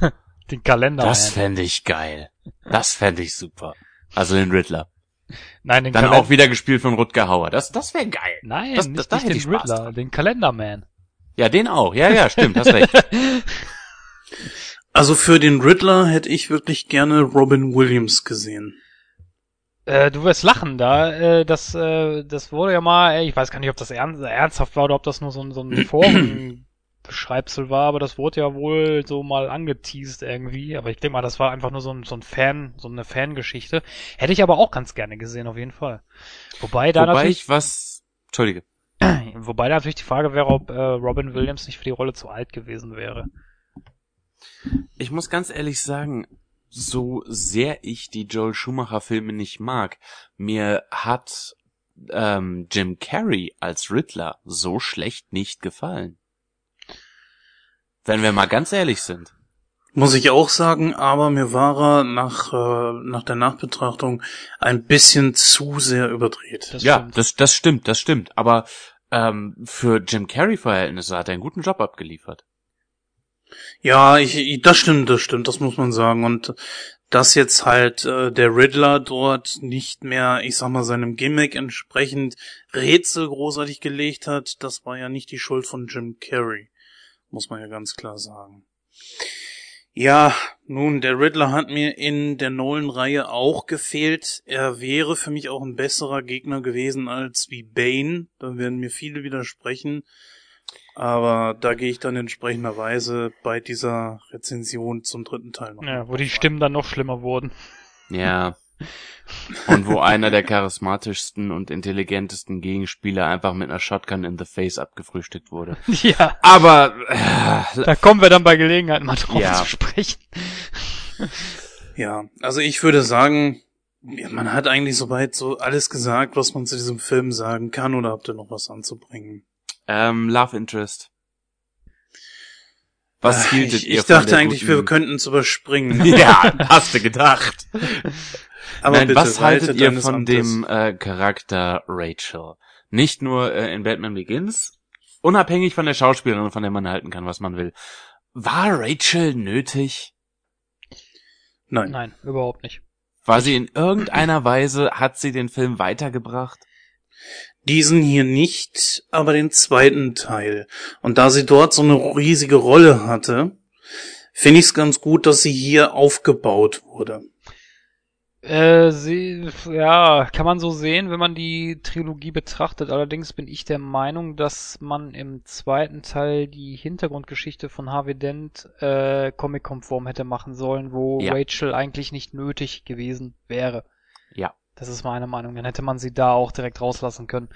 den Kalender. Das fände ich geil. Das fände ich super. Also den Riddler. Nein, den Dann Kalend auch wieder gespielt von Rutger Hauer. Das, das wäre geil. Nein, das, nicht, das, das nicht den Riddler, dran. den Kalenderman. Ja, den auch. Ja, ja, stimmt, hast recht. Also für den Riddler hätte ich wirklich gerne Robin Williams gesehen. Äh, du wirst lachen da. Äh, das, äh, das wurde ja mal, äh, ich weiß gar nicht, ob das ernst, ernsthaft war oder ob das nur so, ein so ein Forenbeschreibsel war, aber das wurde ja wohl so mal angeteased irgendwie. Aber ich denke mal, das war einfach nur so ein, so ein Fan, so eine Fangeschichte. Hätte ich aber auch ganz gerne gesehen, auf jeden Fall. Wobei da Wobei natürlich. ich was. Entschuldige. Wobei da natürlich die Frage wäre, ob äh, Robin Williams nicht für die Rolle zu alt gewesen wäre. Ich muss ganz ehrlich sagen, so sehr ich die Joel Schumacher Filme nicht mag, mir hat ähm, Jim Carrey als Riddler so schlecht nicht gefallen. Wenn wir mal ganz ehrlich sind. Muss ich auch sagen, aber mir war er nach, äh, nach der Nachbetrachtung ein bisschen zu sehr überdreht. Das ja, das, das stimmt, das stimmt. Aber ähm, für Jim Carrey-Verhältnisse hat er einen guten Job abgeliefert. Ja, ich, das stimmt, das stimmt, das muss man sagen. Und dass jetzt halt äh, der Riddler dort nicht mehr, ich sag mal, seinem Gimmick entsprechend Rätsel großartig gelegt hat, das war ja nicht die Schuld von Jim Carrey, muss man ja ganz klar sagen. Ja, nun, der Riddler hat mir in der Nolan-Reihe auch gefehlt. Er wäre für mich auch ein besserer Gegner gewesen als wie Bane. Da werden mir viele widersprechen. Aber da gehe ich dann entsprechenderweise bei dieser Rezension zum dritten Teil noch. Ja, wo die Stimmen dann noch schlimmer wurden. Ja. Und wo einer der charismatischsten und intelligentesten Gegenspieler einfach mit einer Shotgun in the face abgefrühstückt wurde. Ja. Aber äh, da kommen wir dann bei Gelegenheit mal drauf Ja. zu sprechen. Ja, also ich würde sagen, man hat eigentlich soweit so alles gesagt, was man zu diesem Film sagen kann, oder habt ihr noch was anzubringen? Ähm, Love Interest. Was Äh, hieltet ich, ihr ich von dachte der eigentlich, wir guten... könnten es überspringen. Ja, hast du gedacht. Aber Nein, bitte, was haltet ihr von Amtes. dem äh, Charakter Rachel? Nicht nur äh, in Batman Begins, unabhängig von der Schauspielerin, von der man halten kann, was man will. War Rachel nötig? Nein. Nein, überhaupt nicht. War sie in irgendeiner Weise, hat sie den Film weitergebracht? Diesen hier nicht, aber den zweiten Teil. Und da sie dort so eine riesige Rolle hatte, finde ich es ganz gut, dass sie hier aufgebaut wurde. Äh, sie, ja, kann man so sehen, wenn man die Trilogie betrachtet. Allerdings bin ich der Meinung, dass man im zweiten Teil die Hintergrundgeschichte von Harvey Dent äh, comic-konform hätte machen sollen, wo Ja. Rachel eigentlich nicht nötig gewesen wäre. Ja. Das ist meine Meinung. Dann hätte man sie da auch direkt rauslassen können.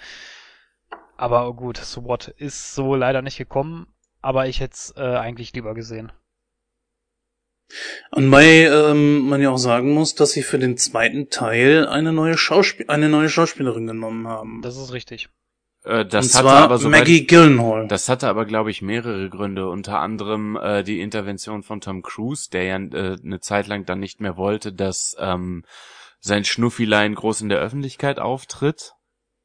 Aber gut, so what ist so leider nicht gekommen. Aber ich hätte es äh, eigentlich lieber gesehen. Und weil ähm, man ja auch sagen muss, dass sie für den zweiten Teil eine neue, Schauspiel eine neue Schauspielerin genommen haben. Das ist richtig. Äh, das Und hatte zwar aber soweit Maggie Gyllenhaal. Das hatte aber, glaube ich, mehrere Gründe. Unter anderem äh, die Intervention von Tom Cruise, der ja äh, eine Zeit lang dann nicht mehr wollte, dass ähm, sein Schnuffilein groß in der Öffentlichkeit auftritt.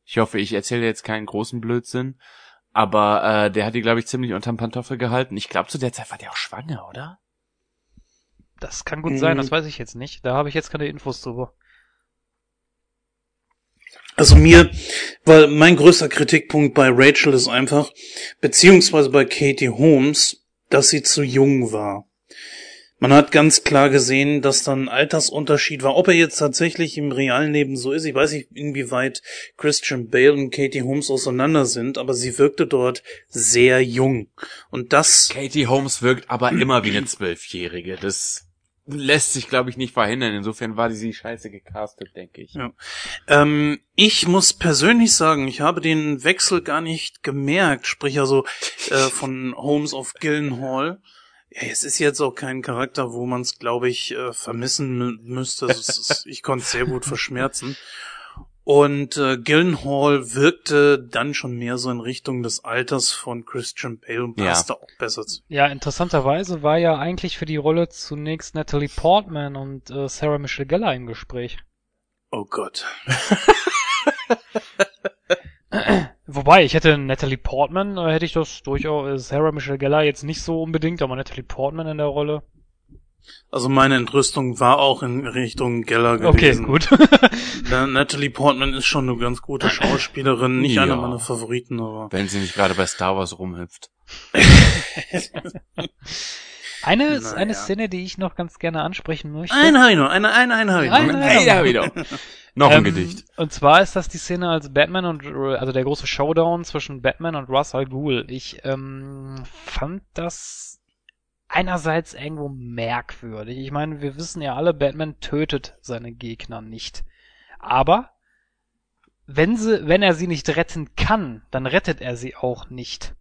Ich hoffe, ich erzähle jetzt keinen großen Blödsinn. Aber äh, der hat die, glaube ich, ziemlich unterm Pantoffel gehalten. Ich glaube, zu der Zeit war der auch schwanger, oder? Das kann gut sein, Mhm. das weiß ich jetzt nicht. Da habe ich jetzt keine Infos drüber. Also mir, weil mein größter Kritikpunkt bei Rachel ist einfach, beziehungsweise bei Katie Holmes, dass sie zu jung war. Man hat ganz klar gesehen, dass da ein Altersunterschied war. Ob er jetzt tatsächlich im realen Leben so ist, ich weiß nicht, inwieweit Christian Bale und Katie Holmes auseinander sind, aber sie wirkte dort sehr jung. Und das Katie Holmes wirkt aber immer wie eine Zwölfjährige. Das lässt sich, glaube ich, nicht verhindern. Insofern war sie scheiße gecastet, denke ich. Ja. Ähm, ich muss persönlich sagen, ich habe den Wechsel gar nicht gemerkt, sprich also äh, von Holmes auf Gillenhall. Ja, es ist jetzt auch kein Charakter, wo man es, glaube ich, äh, vermissen mü- müsste. Ist, ich konnte es sehr gut verschmerzen. Und äh, Gillenhall wirkte dann schon mehr so in Richtung des Alters von Christian Bale und Ja. passte auch besser zu. Ja, interessanterweise war ja eigentlich für die Rolle zunächst Natalie Portman und äh, Sarah Michelle Gellar im Gespräch. Oh Gott. Wobei, ich hätte Natalie Portman, äh, hätte ich das durchaus, äh, Sarah Michelle Gellar jetzt nicht so unbedingt, aber Natalie Portman in der Rolle. Also meine Entrüstung war auch in Richtung Geller Okay, gewesen. gut. Na, Natalie Portman ist schon eine ganz gute Schauspielerin, nicht Ja. einer meiner Favoriten, aber Wenn sie nicht gerade bei Star Wars rumhüpft. Eine, Naja. eine Szene, die ich noch ganz gerne ansprechen möchte. Eine habe ich noch, eine, eine, eine habe ich noch. Eine- Hey, da wieder. Noch ein Ähm, Gedicht. Und zwar ist das die Szene als Batman und also der große Showdown zwischen Batman und Ra's al Ghul. Ich ähm, fand das einerseits irgendwo merkwürdig. Ich meine, wir wissen ja alle, Batman tötet seine Gegner nicht. Aber wenn sie, wenn er sie nicht retten kann, dann rettet er sie auch nicht.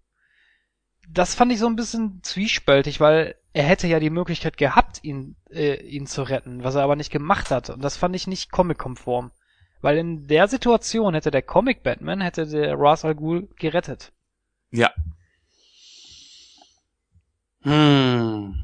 Das fand ich so ein bisschen zwiespältig, weil er hätte ja die Möglichkeit gehabt, ihn, äh, ihn zu retten, was er aber nicht gemacht hat. Und das fand ich nicht comic-konform. Weil in der Situation hätte der Comic Batman, hätte der Ra's al Ghul gerettet. Ja. Hm.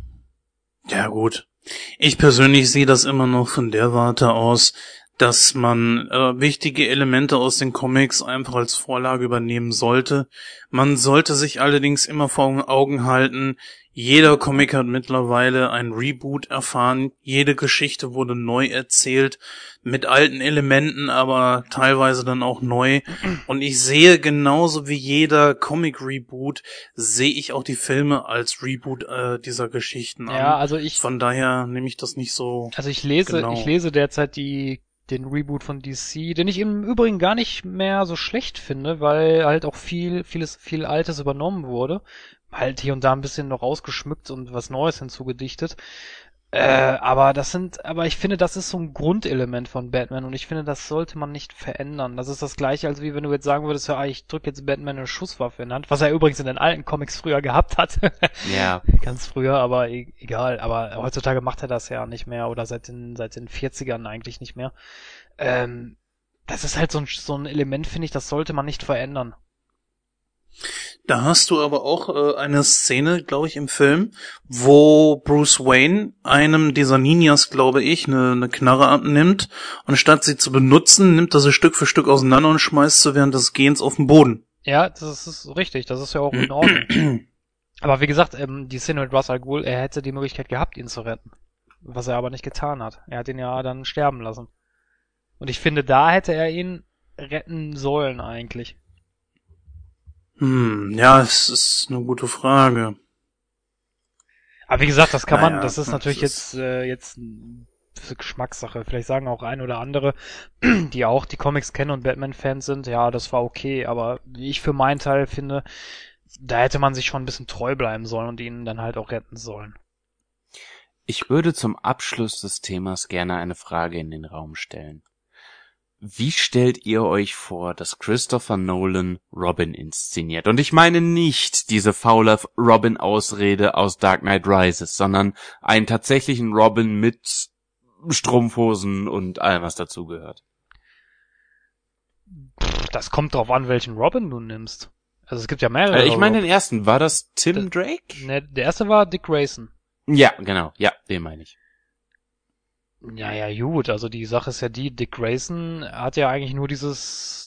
Ja gut. Ich persönlich sehe das immer noch von der Warte aus, dass man äh, wichtige Elemente aus den Comics einfach als Vorlage übernehmen sollte. Man sollte sich allerdings immer vor Augen halten, jeder Comic hat mittlerweile ein Reboot erfahren, jede Geschichte wurde neu erzählt, mit alten Elementen, aber teilweise dann auch neu. Und ich sehe genauso wie jeder Comic-Reboot, sehe ich auch die Filme als Reboot äh, dieser Geschichten an. Ja, also ich, Von daher nehme ich das nicht so. also ich lese, Genau. ich lese derzeit die, den Reboot von DC, den ich im Übrigen gar nicht mehr so schlecht finde, weil halt auch viel, vieles, viel Altes übernommen wurde. Halt hier und da ein bisschen noch ausgeschmückt und was Neues hinzugedichtet. Äh, aber das sind, aber ich finde, das ist so ein Grundelement von Batman und ich finde, das sollte man nicht verändern. Das ist das gleiche, als wie wenn du jetzt sagen würdest, ja, ich drücke jetzt Batman eine Schusswaffe in die Hand, was er übrigens in den alten Comics früher gehabt hat. Ja. Ganz früher, aber e egal. Aber heutzutage macht er das ja nicht mehr oder seit den, seit den 40ern eigentlich nicht mehr. Ähm, das ist halt so ein, so ein Element, finde ich, das sollte man nicht verändern. Da hast du aber auch äh, eine Szene, glaube ich, im Film, wo Bruce Wayne einem dieser Ninjas, glaube ich, eine, eine Knarre abnimmt und statt sie zu benutzen, nimmt er sie Stück für Stück auseinander und schmeißt sie während des Gehens auf den Boden. Ja, das ist richtig, das ist ja auch in Ordnung. aber wie gesagt, ähm, die Szene mit Ra's al Ghul, er hätte die Möglichkeit gehabt, ihn zu retten. Was er aber nicht getan hat. Er hat ihn ja dann sterben lassen. Und ich finde, da hätte er ihn retten sollen eigentlich. Hm, ja, es ist eine gute Frage. Aber wie gesagt, das kann man, Naja, das ist das natürlich ist- jetzt, äh, jetzt eine Geschmackssache. Vielleicht sagen auch ein oder andere, die auch die Comics kennen und Batman-Fans sind, ja, das war okay, aber wie ich für meinen Teil finde, da hätte man sich schon ein bisschen treu bleiben sollen und ihn dann halt auch retten sollen. Ich würde zum Abschluss des Themas gerne eine Frage in den Raum stellen. Wie stellt ihr euch vor, dass Christopher Nolan Robin inszeniert? Und ich meine nicht diese faule Robin-Ausrede aus Dark Knight Rises, sondern einen tatsächlichen Robin mit Strumpfhosen und allem, was dazugehört. Das kommt drauf an, welchen Robin du nimmst. Also es gibt ja mehrere. Äh, ich meine den ersten, war das Tim Das- Drake? Ne, der erste war Dick Grayson. Ja, genau, ja, den meine ich. Ja, ja, gut. Also die Sache ist ja die, Dick Grayson hat ja eigentlich nur dieses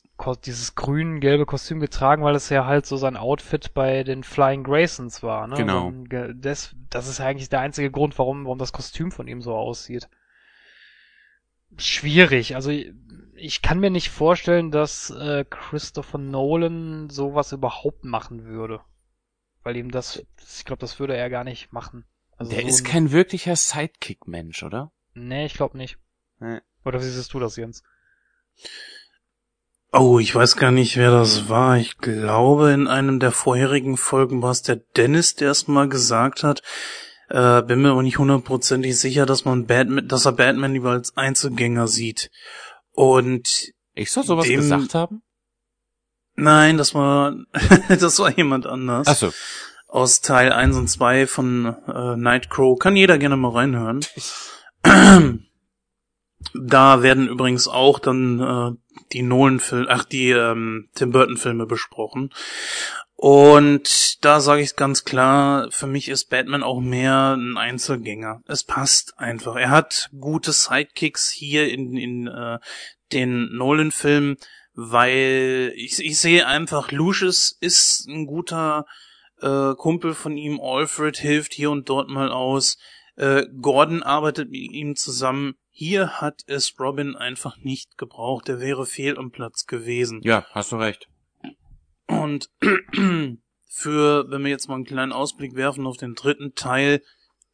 dieses grün-gelbe Kostüm getragen, weil es ja halt so sein Outfit bei den Flying Graysons war, ne? Genau. Das, das ist eigentlich der einzige Grund, warum, warum das Kostüm von ihm so aussieht. Schwierig. Also ich- kann mir nicht vorstellen, dass äh, Christopher Nolan sowas überhaupt machen würde. Weil ihm das, ich glaube, das würde er gar nicht machen. Also Der so ist ein- kein wirklicher Sidekick-Mensch, oder? Nee, ich glaube nicht. Nee. Oder wie siehst du das, Jens? Oh, ich weiß gar nicht, wer das war. Ich glaube, in einem der vorherigen Folgen war es der Dennis, der es mal gesagt hat. Äh, bin mir aber nicht hundertprozentig sicher, dass man Batman, dass er Batman lieber als Einzelgänger sieht. Und Ich soll sowas Dem- gesagt haben? nein, das war, das war jemand anders. Achso. Aus Teil 1 und 2 von äh, Nightcrow. Kann jeder gerne mal reinhören. Da werden übrigens auch dann äh, die Nolan-Filme, ach, die ähm, Tim Burton-Filme besprochen. Und da sage ich ganz klar, für mich ist Batman auch mehr ein Einzelgänger. Es passt einfach. Er hat gute Sidekicks hier in, in äh, den Nolan-Filmen, weil ich, ich sehe einfach, Lucius ist ein guter äh, Kumpel von ihm, Alfred hilft hier und dort mal aus. Äh, Gordon arbeitet mit ihm zusammen. Hier hat es Robin einfach nicht gebraucht. Er wäre fehl am Platz gewesen. Ja, hast du recht. Und für, wenn wir jetzt mal einen kleinen Ausblick werfen auf den dritten Teil,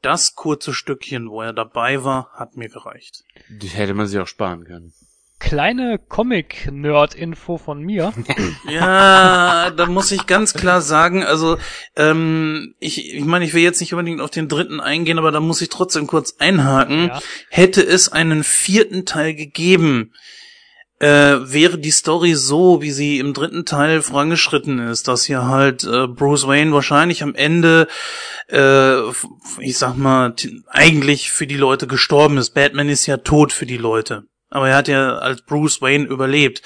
das kurze Stückchen, wo er dabei war, hat mir gereicht. Die hätte man sich auch sparen können. Kleine Comic-Nerd-Info von mir. Ja, da muss ich ganz klar sagen, also ähm, ich, ich meine, ich will jetzt nicht unbedingt auf den dritten eingehen, aber da muss ich trotzdem kurz einhaken. Ja. Hätte es einen vierten Teil gegeben, äh, wäre die Story so, wie sie im dritten Teil vorangeschritten ist, dass hier halt äh, Bruce Wayne wahrscheinlich am Ende, äh, ich sag mal, eigentlich für die Leute gestorben ist. Batman ist ja tot für die Leute. Aber er hat ja als Bruce Wayne überlebt.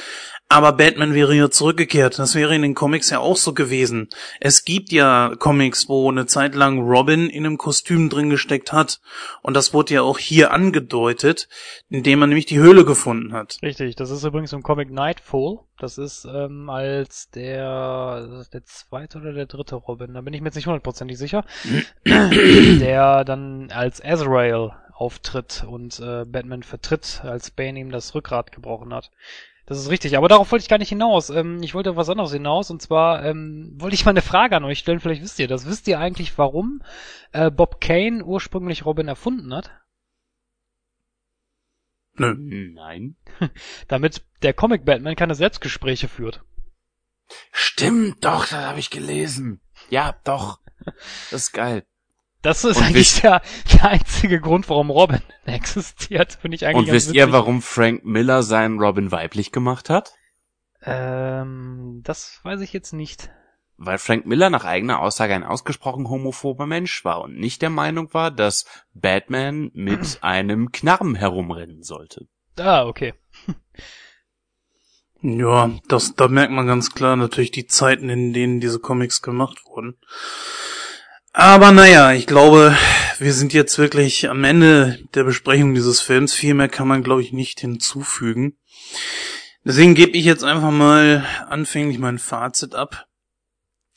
Aber Batman wäre ja zurückgekehrt. Das wäre in den Comics ja auch so gewesen. Es gibt ja Comics, wo eine Zeit lang Robin in einem Kostüm drin gesteckt hat. Und das wurde ja auch hier angedeutet, indem man nämlich die Höhle gefunden hat. Richtig, das ist übrigens im Comic Nightfall. Das ist ähm, als der, das ist der zweite oder der dritte Robin, da bin ich mir jetzt nicht hundertprozentig sicher, der dann als Azrael auftritt und äh, Batman vertritt, als Bane ihm das Rückgrat gebrochen hat. Das ist richtig, aber darauf wollte ich gar nicht hinaus. Ähm, ich wollte auf was anderes hinaus und zwar ähm, wollte ich mal eine Frage an euch stellen, vielleicht wisst ihr das. Wisst ihr eigentlich, warum äh, Bob Kane ursprünglich Robin erfunden hat? Nö. Nein. Damit der Comic Batman keine Selbstgespräche führt. Stimmt, doch, das habe ich gelesen. Ja, doch. Das ist geil. Das ist Und eigentlich wisst- der, der einzige Grund, warum Robin existiert, finde ich eigentlich Und wisst ihr, warum Frank Miller seinen Robin weiblich gemacht hat? Ähm, das weiß ich jetzt nicht. Weil Frank Miller nach eigener Aussage ein ausgesprochen homophober Mensch war und nicht der Meinung war, dass Batman mit einem Knarren herumrennen sollte. Ah, okay. Ja, das, da merkt man ganz klar natürlich die Zeiten, in denen diese Comics gemacht wurden. Aber naja, ich glaube, wir sind jetzt wirklich am Ende der Besprechung dieses Films. Viel mehr kann man, glaube ich, nicht hinzufügen. Deswegen gebe ich jetzt einfach mal anfänglich mein Fazit ab.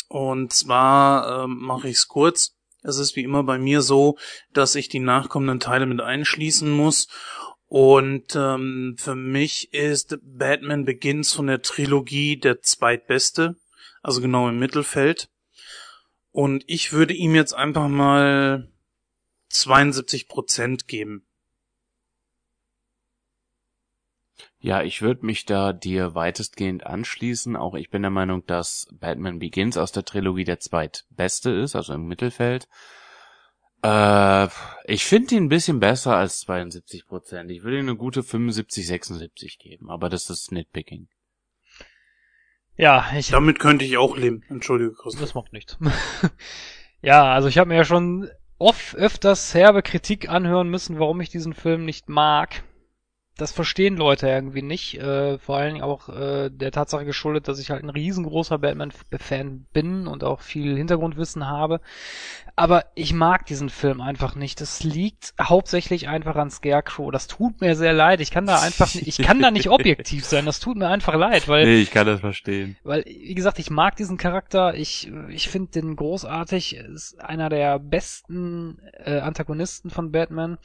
Und zwar ähm, mache ich es kurz. Es ist wie immer bei mir so, dass ich die nachkommenden Teile mit einschließen muss. Und ähm, für mich ist Batman Begins von der Trilogie der zweitbeste, also genau im Mittelfeld. Und ich würde ihm jetzt einfach mal 72 Prozent geben. Ja, ich würde mich da dir weitestgehend anschließen. Auch ich bin der Meinung, dass Batman Begins aus der Trilogie der zweitbeste ist, also im Mittelfeld. Äh, ich finde ihn ein bisschen besser als 72 Prozent. Ich würde ihm eine gute 75, 76 geben, aber das ist Nitpicking. Ja, ich, Damit könnte ich auch leben. Entschuldige, Christoph. das macht nichts. ja, also ich habe mir ja schon oft öfters herbe Kritik anhören müssen, warum ich diesen Film nicht mag. Das verstehen Leute irgendwie nicht. Äh, vor allen Dingen auch äh, der Tatsache geschuldet, dass ich halt ein riesengroßer Batman-Fan bin und auch viel Hintergrundwissen habe. Aber ich mag diesen Film einfach nicht. Das liegt hauptsächlich einfach an Scarecrow. Das tut mir sehr leid. Ich kann da einfach, nicht, ich kann da nicht objektiv sein. Das tut mir einfach leid, weil. Nee, ich kann das verstehen. Weil, wie gesagt, ich mag diesen Charakter. Ich, ich finde den großartig. Ist einer der besten äh, Antagonisten von Batman.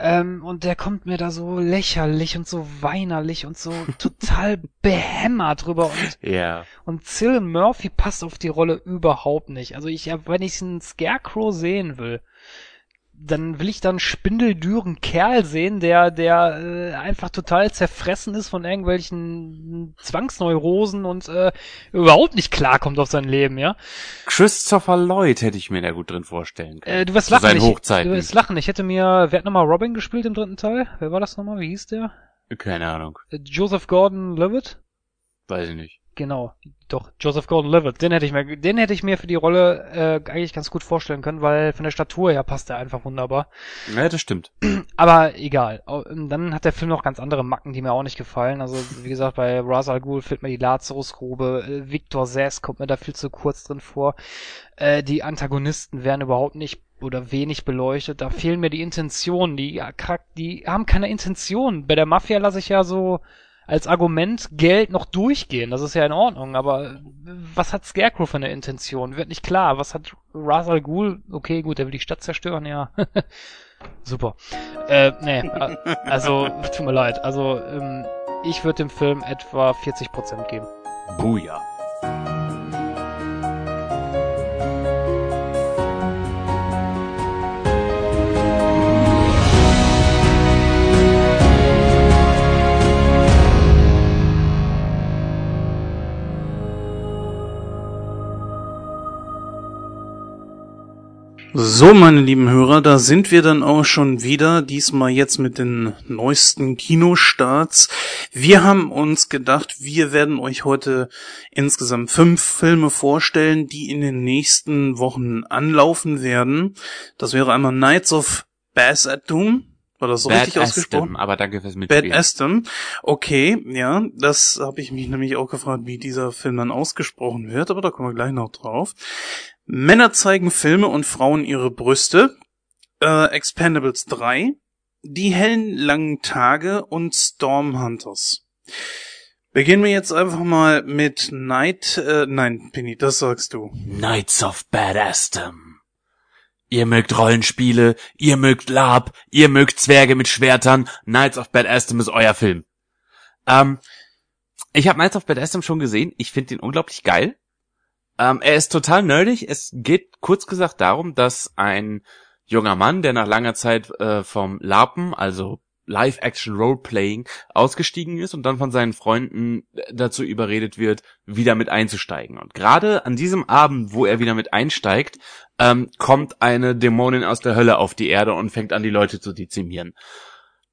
Ähm, und der kommt mir da so lächerlich und so weinerlich und so total behämmert drüber und, Ja. und Cillian Murphy passt auf die Rolle überhaupt nicht. Also ich, wenn ich einen Scarecrow sehen will, dann will ich dann spindeldüren Kerl sehen, der, der äh, einfach total zerfressen ist von irgendwelchen Zwangsneurosen und äh, überhaupt nicht klarkommt auf sein Leben, ja. Christopher Lloyd hätte ich mir da gut drin vorstellen können. Äh, du wirst lachen. Ich, Hochzeiten. du wirst lachen. Ich hätte mir, wer hat nochmal Robin gespielt im dritten Teil? Wer war das nochmal? Wie hieß der? Keine Ahnung. Äh, Joseph Gordon-Levitt? Weiß ich nicht. Genau, doch, Joseph Gordon-Levitt. Den hätte ich mir, den hätte ich mir für die Rolle äh, eigentlich ganz gut vorstellen können, weil von der Statur her passt er einfach wunderbar. Ja, das stimmt. Aber egal. Dann hat der Film noch ganz andere Macken, die mir auch nicht gefallen. Also wie gesagt, bei Ra's al Ghul fehlt mir die Lazarusgrube. Äh, Victor Zess kommt mir da viel zu kurz drin vor. Äh, die Antagonisten werden überhaupt nicht oder wenig beleuchtet. Da fehlen mir die Intentionen. Die, ja, Charak- die haben keine Intention. Bei der Mafia lasse ich ja so als Argument Geld noch durchgehen. Das ist ja in Ordnung. Aber was hat Scarecrow für eine Intention? Wird nicht klar. Was hat Ra's al Ghul? Okay, gut, der will die Stadt zerstören, ja. Super. Äh, nee, äh, also, tut mir leid. Also, ähm, ich würde dem Film etwa 40% geben. Buja. So, meine lieben Hörer, da sind wir dann auch schon wieder, diesmal jetzt mit den neuesten Kinostarts. Wir haben uns gedacht, wir werden euch heute insgesamt fünf Filme vorstellen, die in den nächsten Wochen anlaufen werden. Das wäre einmal Knights of Bass at Doom. War das so Bad richtig ausgesprochen? Aston, aber danke fürs Bad Mitspielen. Aston. Okay, ja, das habe ich mich nämlich auch gefragt, wie dieser Film dann ausgesprochen wird, aber da kommen wir gleich noch drauf. Männer zeigen Filme und Frauen ihre Brüste. Äh, Expendables 3. Die hellen langen Tage und Storm Hunters. Beginnen wir jetzt einfach mal mit Night, äh, nein, Penny, das sagst du. Knights of Bad Aston. Ihr mögt Rollenspiele, ihr mögt Lab, ihr mögt Zwerge mit Schwertern. Knights of Bad Aston ist euer Film. Ähm, ich habe Knights of Bad Aston schon gesehen. Ich finde ihn unglaublich geil. Ähm, er ist total nerdig. Es geht kurz gesagt darum, dass ein junger Mann, der nach langer Zeit äh, vom LARPen, also Live-Action Roleplaying, ausgestiegen ist und dann von seinen Freunden dazu überredet wird, wieder mit einzusteigen. Und gerade an diesem Abend, wo er wieder mit einsteigt, ähm, kommt eine Dämonin aus der Hölle auf die Erde und fängt an, die Leute zu dezimieren.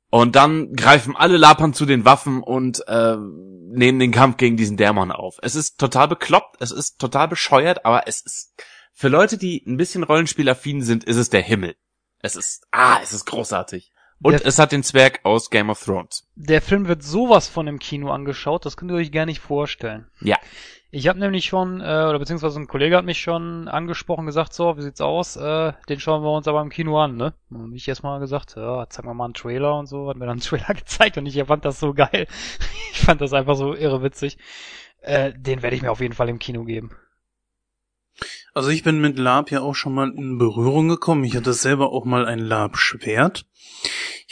Und dann greifen alle Lapern zu den Waffen und äh, nehmen den Kampf gegen diesen Dämon auf. Es ist total bekloppt, es ist total bescheuert, aber es ist für Leute, die ein bisschen Rollenspielaffin sind, ist es der Himmel. Es ist ah, es ist großartig. Und Der- es hat den Zwerg aus Game of Thrones. Der Film wird sowas von im Kino angeschaut, das könnt ihr euch gar nicht vorstellen. Ja. Ich habe nämlich schon, äh, oder beziehungsweise ein Kollege hat mich schon angesprochen, gesagt, so, wie sieht's aus? Äh, den schauen wir uns aber im Kino an, ne? Und ich erstmal gesagt, ja, zeig mir mal einen Trailer und so, hat mir dann einen Trailer gezeigt und ich fand das so geil. ich fand das einfach so irre witzig. Äh, den werde ich mir auf jeden Fall im Kino geben. Also ich bin mit Lab ja auch schon mal in Berührung gekommen. Ich hatte selber auch mal ein Lab-Schwert.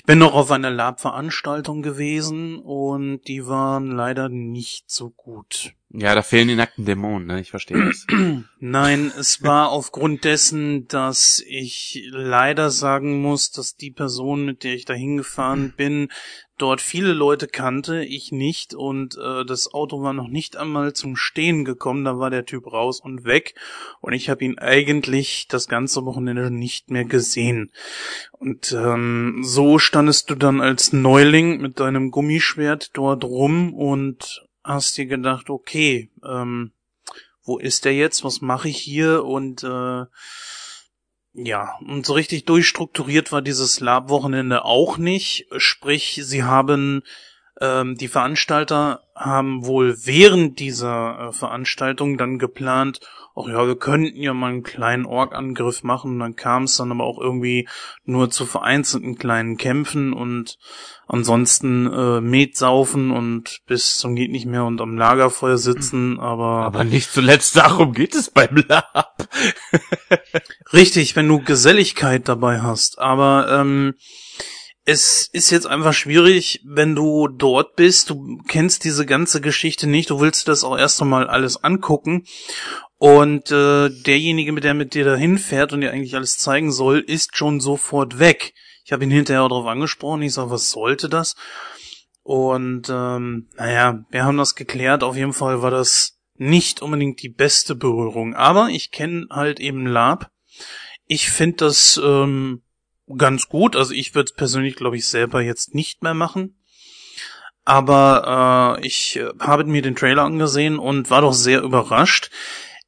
Ich bin noch auf einer Lab-Veranstaltung gewesen und die waren leider nicht so gut. Ja, da fehlen die nackten Dämonen, ne? Ich verstehe das. Nein, es war aufgrund dessen, dass ich leider sagen muss, dass die Person, mit der ich da hingefahren bin, dort viele Leute kannte, ich nicht und äh, das Auto war noch nicht einmal zum Stehen gekommen, da war der Typ raus und weg und ich habe ihn eigentlich das ganze Wochenende nicht mehr gesehen. Und ähm, so standest du dann als Neuling mit deinem Gummischwert dort rum und hast dir gedacht, okay, ähm, wo ist der jetzt? Was mache ich hier? Und äh, Ja, und so richtig durchstrukturiert war dieses Lab-Wochenende auch nicht. Sprich, sie haben, ähm, die Veranstalter haben wohl während dieser äh, Veranstaltung dann geplant, ach ja, wir könnten ja mal einen kleinen Org-Angriff machen. Und dann kam es dann aber auch irgendwie nur zu vereinzelten kleinen Kämpfen und ansonsten äh, Met saufen und bis zum geht nicht mehr und am Lagerfeuer sitzen, aber Aber nicht zuletzt darum geht es beim Lab. richtig, wenn du Geselligkeit dabei hast, aber ähm, es ist jetzt einfach schwierig, wenn du dort bist, du kennst diese ganze Geschichte nicht, du willst das auch erst einmal alles angucken und äh, derjenige, mit der mit dir dahin fährt und dir eigentlich alles zeigen soll, ist schon sofort weg. Ich habe ihn hinterher auch darauf angesprochen, ich sage, was sollte das? Und ähm, naja, wir haben das geklärt, auf jeden Fall war das nicht unbedingt die beste Berührung, aber ich kenne halt eben Lab. Ich finde das ähm, ganz gut. Also ich würde es persönlich, glaube ich, selber jetzt nicht mehr machen. Aber äh, ich äh, habe mir den Trailer angesehen und war doch sehr überrascht.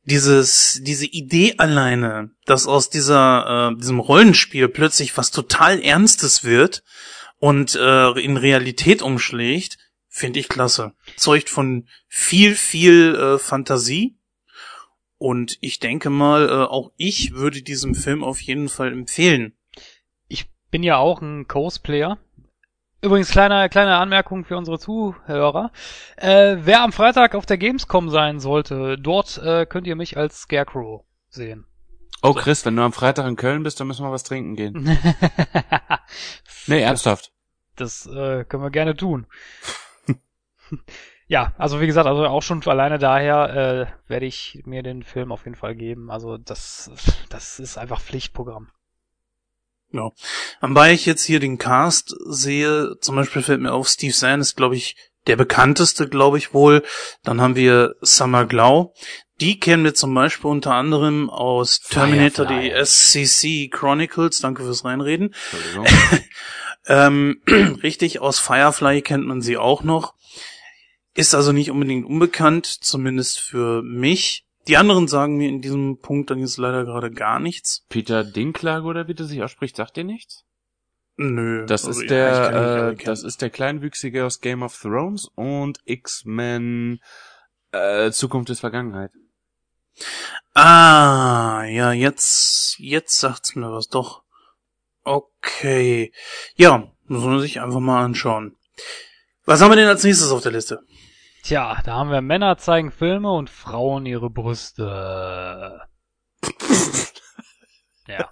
Dieses, diese Idee alleine, dass aus dieser, äh, diesem Rollenspiel plötzlich was total Ernstes wird und äh, in Realität umschlägt, finde ich klasse. Zeugt von viel, viel äh, Fantasie. Und ich denke mal, äh, auch ich würde diesem Film auf jeden Fall empfehlen bin ja auch ein Cosplayer. Übrigens, kleine, kleine Anmerkung für unsere Zuhörer. Äh, wer am Freitag auf der Gamescom sein sollte, dort äh, könnt ihr mich als Scarecrow sehen. Oh Chris, wenn du am Freitag in Köln bist, dann müssen wir was trinken gehen. nee, ernsthaft. Das äh, können wir gerne tun. ja, also wie gesagt, also auch schon alleine daher äh, werde ich mir den Film auf jeden Fall geben. Also das, das ist einfach Pflichtprogramm. Ja. Wobei ich jetzt hier den Cast sehe, zum Beispiel fällt mir auf, Steve Zahn ist, glaube ich, der bekannteste, glaube ich wohl. Dann haben wir Summer Glau. Die kennen wir zum Beispiel unter anderem aus Terminator, die SCC Chronicles. Danke fürs Reinreden. ähm, richtig, aus Firefly kennt man sie auch noch. Ist also nicht unbedingt unbekannt, zumindest für mich. Die anderen sagen mir in diesem Punkt dann jetzt leider gerade gar nichts. Peter Dinklage oder wie der sich ausspricht, sagt dir nichts? Nö. Das also, ist der, äh, das ist der Kleinwüchsige aus Game of Thrones und X-Men äh, Zukunft ist Vergangenheit. Ah, ja, jetzt, jetzt sagt's mir was, doch. Okay. Ja, muss man sich einfach mal anschauen. Was haben wir denn als nächstes auf der Liste? Tja, da haben wir Männer zeigen Filme und Frauen ihre Brüste. ja.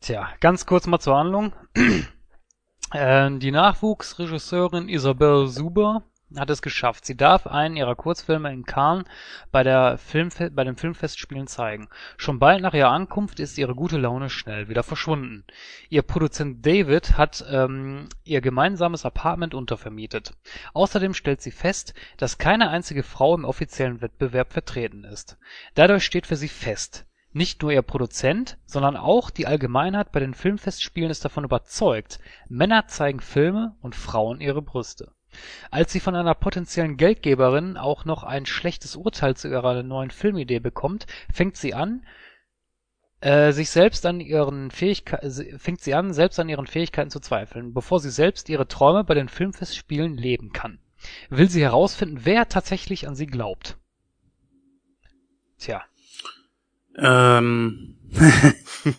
Tja, ganz kurz mal zur Handlung. äh, die Nachwuchsregisseurin Isabelle Suber hat es geschafft. Sie darf einen ihrer Kurzfilme in Cannes bei, der Filmfe bei den Filmfestspielen zeigen. Schon bald nach ihrer Ankunft ist ihre gute Laune schnell wieder verschwunden. Ihr Produzent David hat ähm, ihr gemeinsames Apartment untervermietet. Außerdem stellt sie fest, dass keine einzige Frau im offiziellen Wettbewerb vertreten ist. Dadurch steht für sie fest, nicht nur ihr Produzent, sondern auch die Allgemeinheit bei den Filmfestspielen ist davon überzeugt, Männer zeigen Filme und Frauen ihre Brüste. Als sie von einer potenziellen Geldgeberin auch noch ein schlechtes Urteil zu ihrer neuen Filmidee bekommt, fängt sie an, äh, sich selbst an ihren Fähigkeiten, zu zweifeln, bevor sie selbst ihre Träume bei den Filmfestspielen leben kann. Will sie herausfinden, wer tatsächlich an sie glaubt. Tja. Ähm.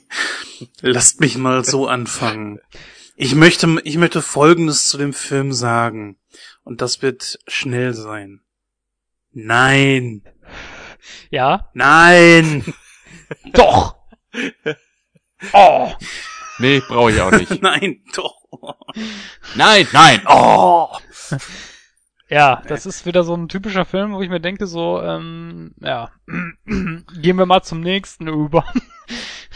Lasst mich mal so anfangen. Ich möchte, ich möchte Folgendes zu dem Film sagen. Und das wird schnell sein. Nein. Ja? Nein. doch. Oh. Nee, brauche ich auch nicht. nein, doch. Nein, nein. Oh. Ja, das ist wieder so ein typischer Film, wo ich mir denke, so, ähm, ja, gehen wir mal zum nächsten über.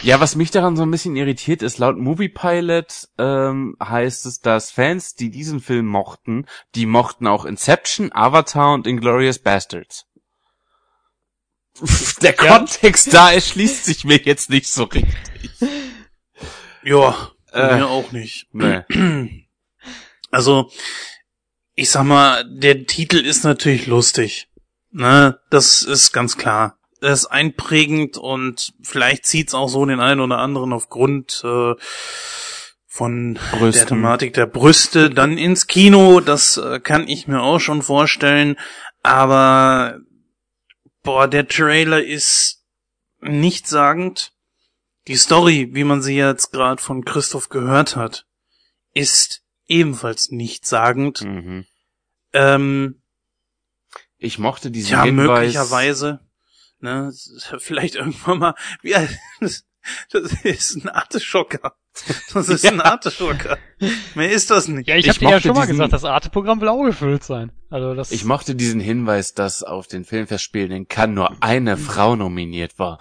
Ja, was mich daran so ein bisschen irritiert ist, laut Movie Pilot ähm, heißt es, dass Fans, die diesen Film mochten, die mochten auch Inception, Avatar und Inglorious Bastards. Der Kontext da erschließt sich mir jetzt nicht so richtig. Ja, äh, mir auch nicht. Nee. Also, ich sag mal, der Titel ist natürlich lustig. Ne, das ist ganz klar. er ist einprägend und vielleicht zieht's auch so den einen oder anderen aufgrund äh, von Brüsten. der Thematik der Brüste dann ins Kino. Das äh, kann ich mir auch schon vorstellen. Aber boah, der Trailer ist nichtssagend. Die Story, wie man sie jetzt gerade von Christoph gehört hat, ist ebenfalls nichtssagend. Mhm. Ähm, Ich mochte diesen ja, Hinweis. möglicherweise. Ne, vielleicht irgendwann mal. Wie, das, das ist ein Arteschocker. Das ist ein Arteschocker. Mehr ist das nicht. Ja, ich, Ich hab dir ja schon mal diesen- gesagt, das Arte-Programm will auch gefüllt sein. Also das. Ich mochte diesen Hinweis, dass auf den Filmfestspielen in Cannes nur eine Frau nominiert war.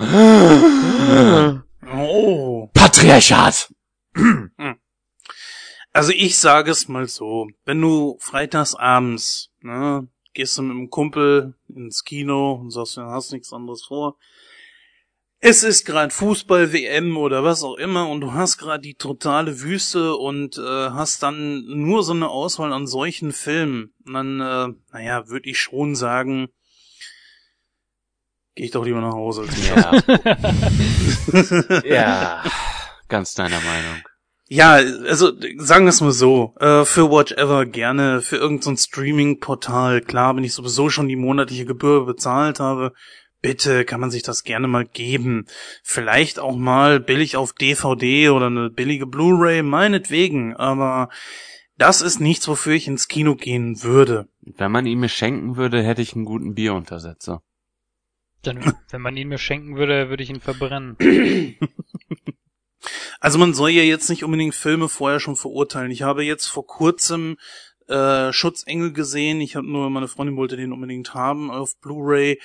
Oh. Patriarchat! Also ich sage es mal so, wenn du freitags abends, ne, gehst du mit einem Kumpel ins Kino und sagst, du hast nichts anderes vor. Es ist gerade Fußball, WM oder was auch immer und du hast gerade die totale Wüste und äh, hast dann nur so eine Auswahl an solchen Filmen. Und dann, äh, naja, würde ich schon sagen, gehe ich doch lieber nach Hause. Ja. ja. Ganz deiner Meinung. Ja, also sagen wir es mal so, äh, für Whatever gerne, für irgendein so Streaming-Portal, klar, wenn ich sowieso schon die monatliche Gebühr bezahlt habe, bitte kann man sich das gerne mal geben. Vielleicht auch mal billig auf DVD oder eine billige Blu-ray, meinetwegen, aber das ist nichts, wofür ich ins Kino gehen würde. Wenn man ihn mir schenken würde, hätte ich einen guten Bieruntersetzer. Dann, wenn man ihn mir schenken würde, würde ich ihn verbrennen. Also man soll ja jetzt nicht unbedingt Filme vorher schon verurteilen. Ich habe jetzt vor kurzem äh, Schutzengel gesehen. Ich habe nur, meine Freundin wollte den unbedingt haben auf Blu-ray.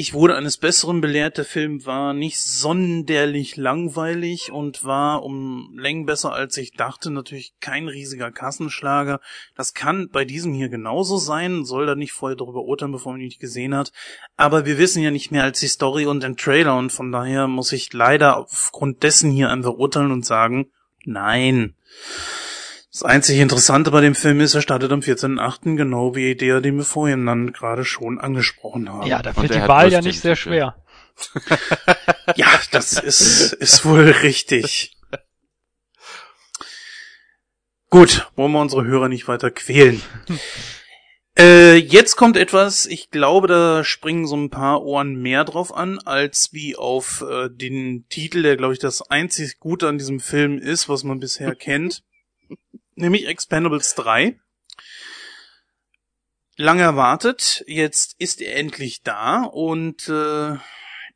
Ich wurde eines Besseren belehrt. Der Film war nicht sonderlich langweilig und war um Längen besser als ich dachte. Natürlich kein riesiger Kassenschlager. Das kann bei diesem hier genauso sein. Soll da nicht vorher darüber urteilen, bevor man ihn nicht gesehen hat. Aber wir wissen ja nicht mehr als die Story und den Trailer und von daher muss ich leider aufgrund dessen hier einfach urteilen und sagen, nein. Das einzig Interessante bei dem Film ist, er startet am 14.8., genau wie der, den wir vorhin dann gerade schon angesprochen haben. Ja, da fällt die Wahl ja nicht sehr schwer. Ja, das ist, ist wohl richtig. Gut, wollen wir unsere Hörer nicht weiter quälen. Äh, jetzt kommt etwas, ich glaube, da springen so ein paar Ohren mehr drauf an, als wie auf äh, den Titel, der, glaube ich, das einzig Gute an diesem Film ist, was man bisher kennt. Nämlich Expendables 3. Lange erwartet, jetzt ist er endlich da und äh,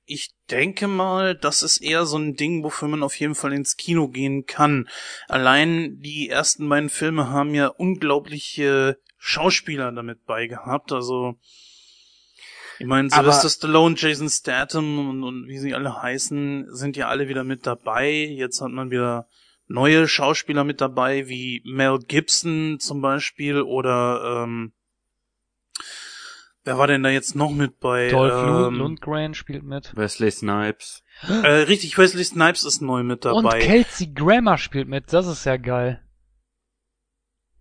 ich denke mal, das ist eher so ein Ding, wofür man auf jeden Fall ins Kino gehen kann. Allein die ersten beiden Filme haben ja unglaubliche Schauspieler damit bei gehabt. Also, ich meine, Sylvester Stallone, Jason Statham und, und wie sie alle heißen, sind ja alle wieder mit dabei. Jetzt hat man wieder neue Schauspieler mit dabei, wie Mel Gibson zum Beispiel oder ähm, wer war denn da jetzt noch mit bei? Dolph ähm, Lundgren spielt mit. Wesley Snipes. äh, richtig, Wesley Snipes ist neu mit Und dabei. Kelsey Grammer spielt mit. Das ist ja geil.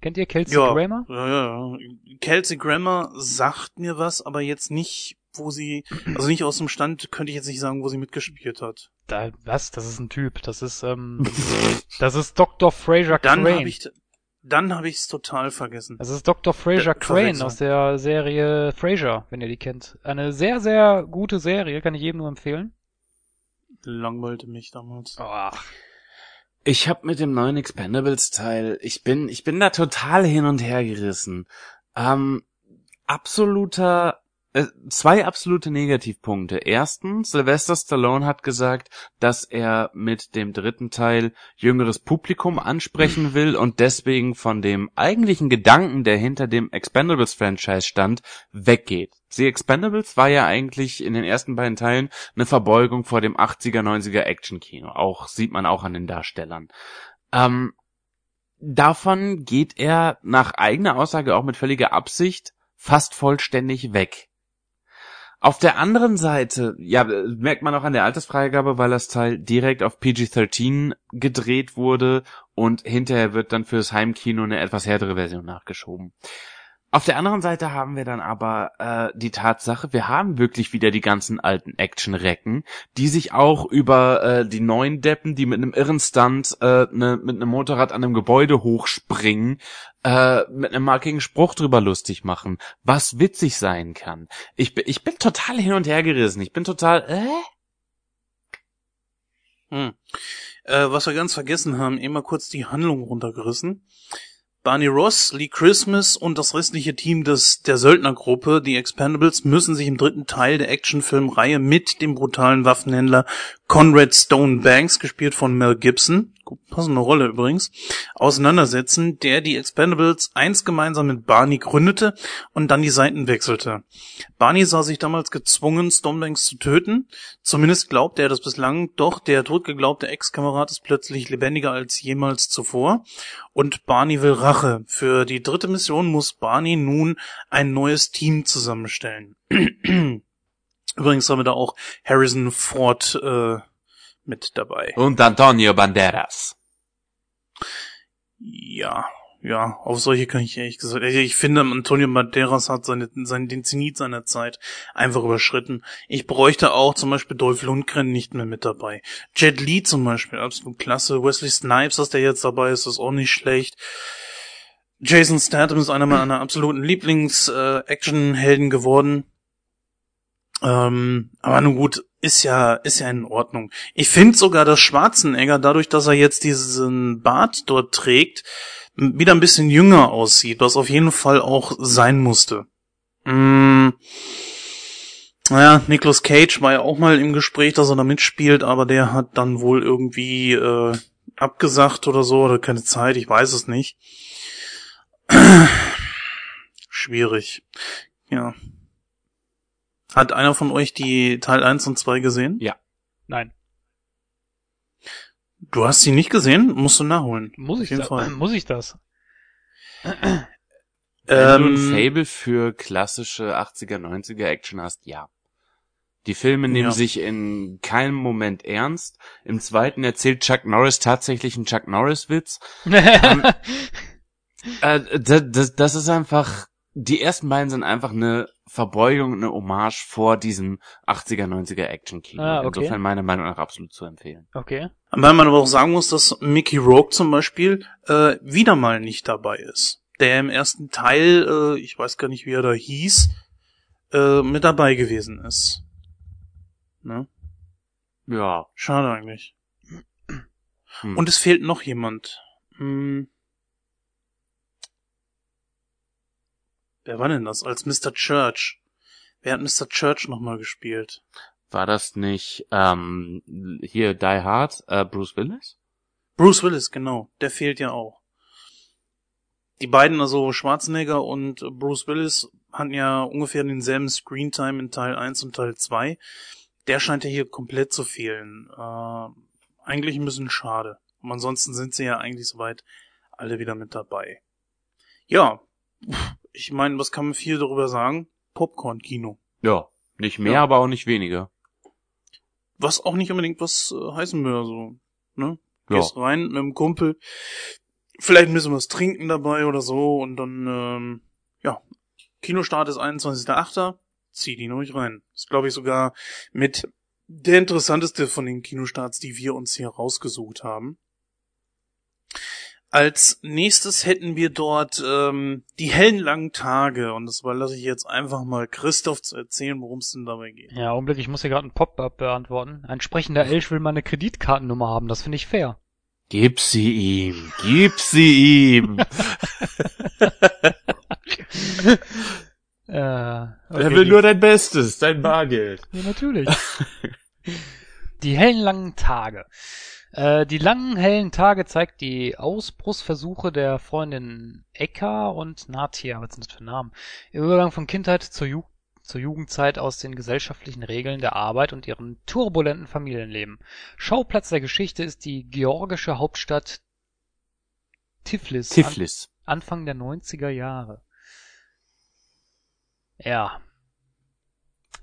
Kennt ihr Kelsey ja, Grammer? ja, ja. Kelsey Grammer sagt mir was, aber jetzt nicht, wo sie, also nicht aus dem Stand, könnte ich jetzt nicht sagen, wo sie mitgespielt hat. Da, was? Das ist ein Typ. Das ist, ähm, das ist Dr. Fraser Dann Crane. habe ich, dann habe ich es total vergessen. Das ist Dr. Fraser Ja, Crane aus der Serie Frasier, wenn ihr die kennt. Eine sehr, sehr gute Serie, kann ich jedem nur empfehlen. Langweilte mich damals. Ach. Ich hab mit dem neuen Expendables Teil, ich bin, ich bin da total hin und her gerissen. Ähm, absoluter, zwei absolute Negativpunkte. Erstens, Sylvester Stallone hat gesagt, dass er mit dem dritten Teil jüngeres Publikum ansprechen will und deswegen von dem eigentlichen Gedanken, der hinter dem Expendables Franchise stand, weggeht. The Expendables war ja eigentlich in den ersten beiden Teilen eine Verbeugung vor dem 80er, 90er Action-Kino. Auch, sieht man auch an den Darstellern. Ähm, davon geht er nach eigener Aussage auch mit völliger Absicht fast vollständig weg. Auf der anderen Seite, ja, merkt man auch an der Altersfreigabe, weil das Teil direkt auf PG-13 gedreht wurde und hinterher wird dann fürs Heimkino eine etwas härtere Version nachgeschoben. Auf der anderen Seite haben wir dann aber äh, die Tatsache, wir haben wirklich wieder die ganzen alten Action-Recken, die sich auch über äh, die neuen Deppen, die mit einem irren Stunt äh, ne, mit einem Motorrad an einem Gebäude hochspringen, äh, mit einem markigen Spruch drüber lustig machen, was witzig sein kann. Ich, bin ich bin total hin und her gerissen. Ich bin total, äh? Hm. Äh, was wir ganz vergessen haben, immer kurz die Handlung runtergerissen. Barney Ross, Lee Christmas und das restliche Team des, der Söldnergruppe, die Expendables, müssen sich im dritten Teil der Actionfilmreihe mit dem brutalen Waffenhändler Conrad Stone Banks, gespielt von Mel Gibson, passende Rolle übrigens, auseinandersetzen, der die Expendables eins gemeinsam mit Barney gründete und dann die Seiten wechselte. Barney sah sich damals gezwungen, Stonebanks zu töten. Zumindest glaubt er das bislang, doch der totgeglaubte Ex-Kamerad ist plötzlich lebendiger als jemals zuvor und Barney will Rache. Für die dritte Mission muss Barney nun ein neues Team zusammenstellen. Übrigens haben wir da auch Harrison Ford äh, mit dabei. Und Antonio Banderas. Ja, ja, auf solche kann ich ehrlich gesagt. Ich finde, Antonio Banderas hat seine, seinen, den Zenit seiner Zeit einfach überschritten. Ich bräuchte auch zum Beispiel Dolph Lundgren nicht mehr mit dabei. Jet Li zum Beispiel, absolut klasse. Wesley Snipes, dass der jetzt dabei ist, ist auch nicht schlecht. Jason Statham ist einer meiner absoluten Lieblings-Action-Helden äh, geworden. Ähm, aber nun gut, ist ja, ist ja in Ordnung. Ich finde sogar, dass Schwarzenegger, dadurch, dass er jetzt diesen Bart dort trägt, wieder ein bisschen jünger aussieht, was auf jeden Fall auch sein musste. Mm, naja, Nicolas Cage war ja auch mal im Gespräch, dass er da mitspielt, aber der hat dann wohl irgendwie äh, abgesagt oder so, oder keine Zeit, ich weiß es nicht. Schwierig. Ja. Hat einer von euch die Teil 1 und 2 gesehen? Ja. Nein. Du hast sie nicht gesehen? Musst du nachholen. Muss ich, jeden da, Fall. muss ich das? Wenn du ein Ähm, Fable für klassische 80er, 90er Action hast, ja. Die Filme nehmen Ja. sich in keinem Moment ernst. Im zweiten erzählt Chuck Norris tatsächlich einen Chuck Norris-Witz. Äh, das, das, das ist einfach, die ersten beiden sind einfach eine Verbeugung, eine Hommage vor diesem 80er, 90er Action-Kino. Ah, okay. Insofern meiner Meinung nach absolut zu empfehlen. okay. Weil man aber auch sagen muss, dass Mickey Rourke zum Beispiel äh, wieder mal nicht dabei ist. Der im ersten Teil, äh, ich weiß gar nicht, wie er da hieß, äh, mit dabei gewesen ist. Ne? Ja. Schade eigentlich. Hm. Und es fehlt noch jemand. Hm. Wer war denn das? Als Mr. Church. Wer hat Mr. Church nochmal gespielt? War das nicht ähm, hier Die Hard, äh, Bruce Willis? Bruce Willis, genau. Der fehlt ja auch. Die beiden, also Schwarzenegger und Bruce Willis, hatten ja ungefähr denselben Screentime in Teil 1 und Teil 2. Der scheint ja hier komplett zu fehlen. Äh, eigentlich ein bisschen schade. Und ansonsten sind sie ja eigentlich soweit alle wieder mit dabei. Ja, ich meine, was kann man viel darüber sagen? Popcorn-Kino. Ja. Nicht mehr, Ja. aber auch nicht weniger. Was auch nicht unbedingt was äh, heißen würde, so, ne? Ja. Gehst rein mit einem Kumpel, vielleicht ein bisschen was trinken dabei oder so und dann, ähm, ja, Kinostart ist 21.8. Zieh die ruhig rein. Ist, glaube ich, sogar mit der interessanteste von den Kinostarts, die wir uns hier rausgesucht haben. Als nächstes hätten wir dort ähm, die hellen langen Tage und das überlasse ich jetzt einfach mal Christoph zu erzählen, worum es denn dabei geht. Ja, Augenblick, ich muss hier gerade ein Pop-up beantworten. Ein sprechender Elch will meine Kreditkartennummer haben, das finde ich fair. Gib sie ihm, gib sie ihm. Äh, er okay, will die- nur dein Bestes, dein Bargeld. Ja, natürlich. die hellen langen Tage. Äh, die langen hellen Tage zeigt die Ausbruchsversuche der Freundin Eka und Natia, was sind das für Namen? Ihr Übergang von Kindheit zur, Ju zur Jugendzeit aus den gesellschaftlichen Regeln der Arbeit und ihrem turbulenten Familienleben. Schauplatz der Geschichte ist die georgische Hauptstadt Tiflis. An Tiflis. Anfang der 90er Jahre. Ja.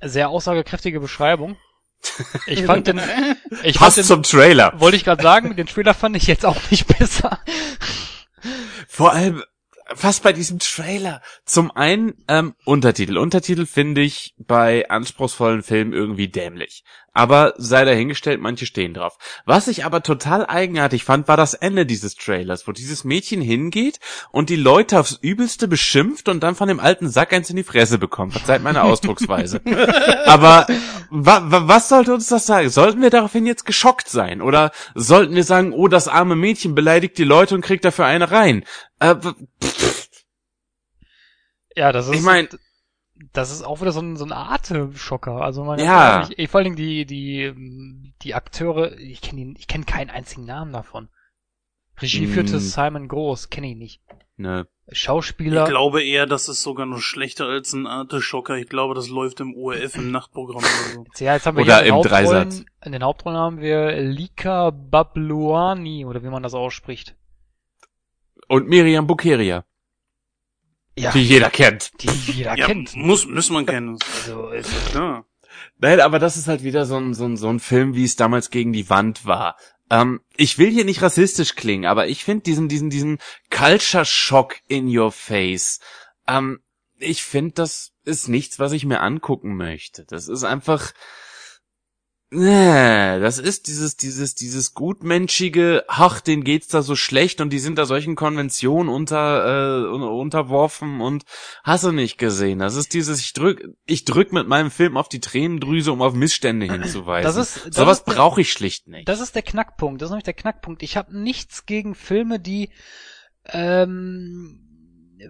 Sehr aussagekräftige Beschreibung. Ich fand den, ich fand Passt den, zum Trailer. wollte ich gerade sagen, den Trailer fand ich jetzt auch nicht besser. Vor allem, was bei diesem Trailer? Zum einen ähm, Untertitel. Untertitel finde ich bei anspruchsvollen Filmen irgendwie dämlich. Aber sei dahingestellt, manche stehen drauf. Was ich aber total eigenartig fand, war das Ende dieses Trailers, wo dieses Mädchen hingeht und die Leute aufs Übelste beschimpft und dann von dem alten Sack eins in die Fresse bekommt. Verzeiht meine Ausdrucksweise. aber wa wa was sollte uns das sagen? Sollten wir daraufhin jetzt geschockt sein? Oder sollten wir sagen, oh, das arme Mädchen beleidigt die Leute und kriegt dafür eine rein? Äh, Ja, das ist. Ich mein- das ist auch wieder so ein, so ein Atemschocker. Also man Ja. ich, vor allen Dingen die, die, die Akteure, ich kenne ich kenn keinen einzigen Namen davon. Regie Hm. führte Simon Groß, kenne ich nicht. ne. Schauspieler. Ich glaube eher, das ist sogar noch schlechter als ein Arte-Schocker. Ich glaube, das läuft im ORF im Nachtprogramm oder so. Ja, jetzt haben wir Oder hier in den im Hauptrollen, Dreisatz. in den Hauptrollen haben wir Lika Babluani, oder wie man das ausspricht. Und Miriam Bukeria, Ja, die jeder kennt. die jeder Ja, kennt. muss, muss man kennen. Also, ist, Ja. Nein, aber das ist halt wieder so ein, so ein, so ein Film, wie es damals gegen die Wand war. Ähm, ich will hier nicht rassistisch klingen, aber ich finde diesen, diesen, diesen Culture Shock in your face. Ähm, ich finde, das ist nichts, was ich mir angucken möchte. Das ist einfach, Nee, das ist dieses, dieses, dieses gutmenschige, ach, denen geht's da so schlecht und die sind da solchen Konventionen unter, äh, un- unterworfen und hast du nicht gesehen. Das ist dieses, ich drück, ich drück mit meinem Film auf die Tränendrüse, um auf Missstände hinzuweisen. Das ist- das Sowas brauche ich schlicht nicht. das ist der Knackpunkt. Das ist nämlich der Knackpunkt. Ich habe nichts gegen Filme, die, ähm,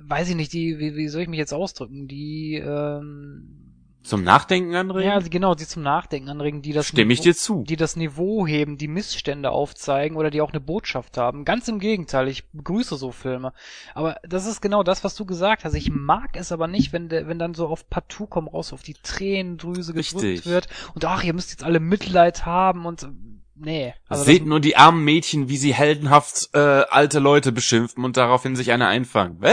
weiß ich nicht, die, wie, wie soll ich mich jetzt ausdrücken, die, ähm, Zum Nachdenken anregen? ja, genau, die zum Nachdenken anregen, die das Stimme ich Niveau- dir zu. die das Niveau heben, die Missstände aufzeigen oder die auch eine Botschaft haben. Ganz im Gegenteil, ich begrüße so Filme. Aber das ist genau das, was du gesagt hast. Ich mag es aber nicht, wenn der, wenn dann so auf Partout komm raus, auf die Tränendrüse gedrückt Richtig. wird und ach, ihr müsst jetzt alle Mitleid haben und nee. Also Seht das, nur die armen Mädchen, wie sie heldenhaft äh, alte Leute beschimpfen und daraufhin sich eine einfangen. Hä?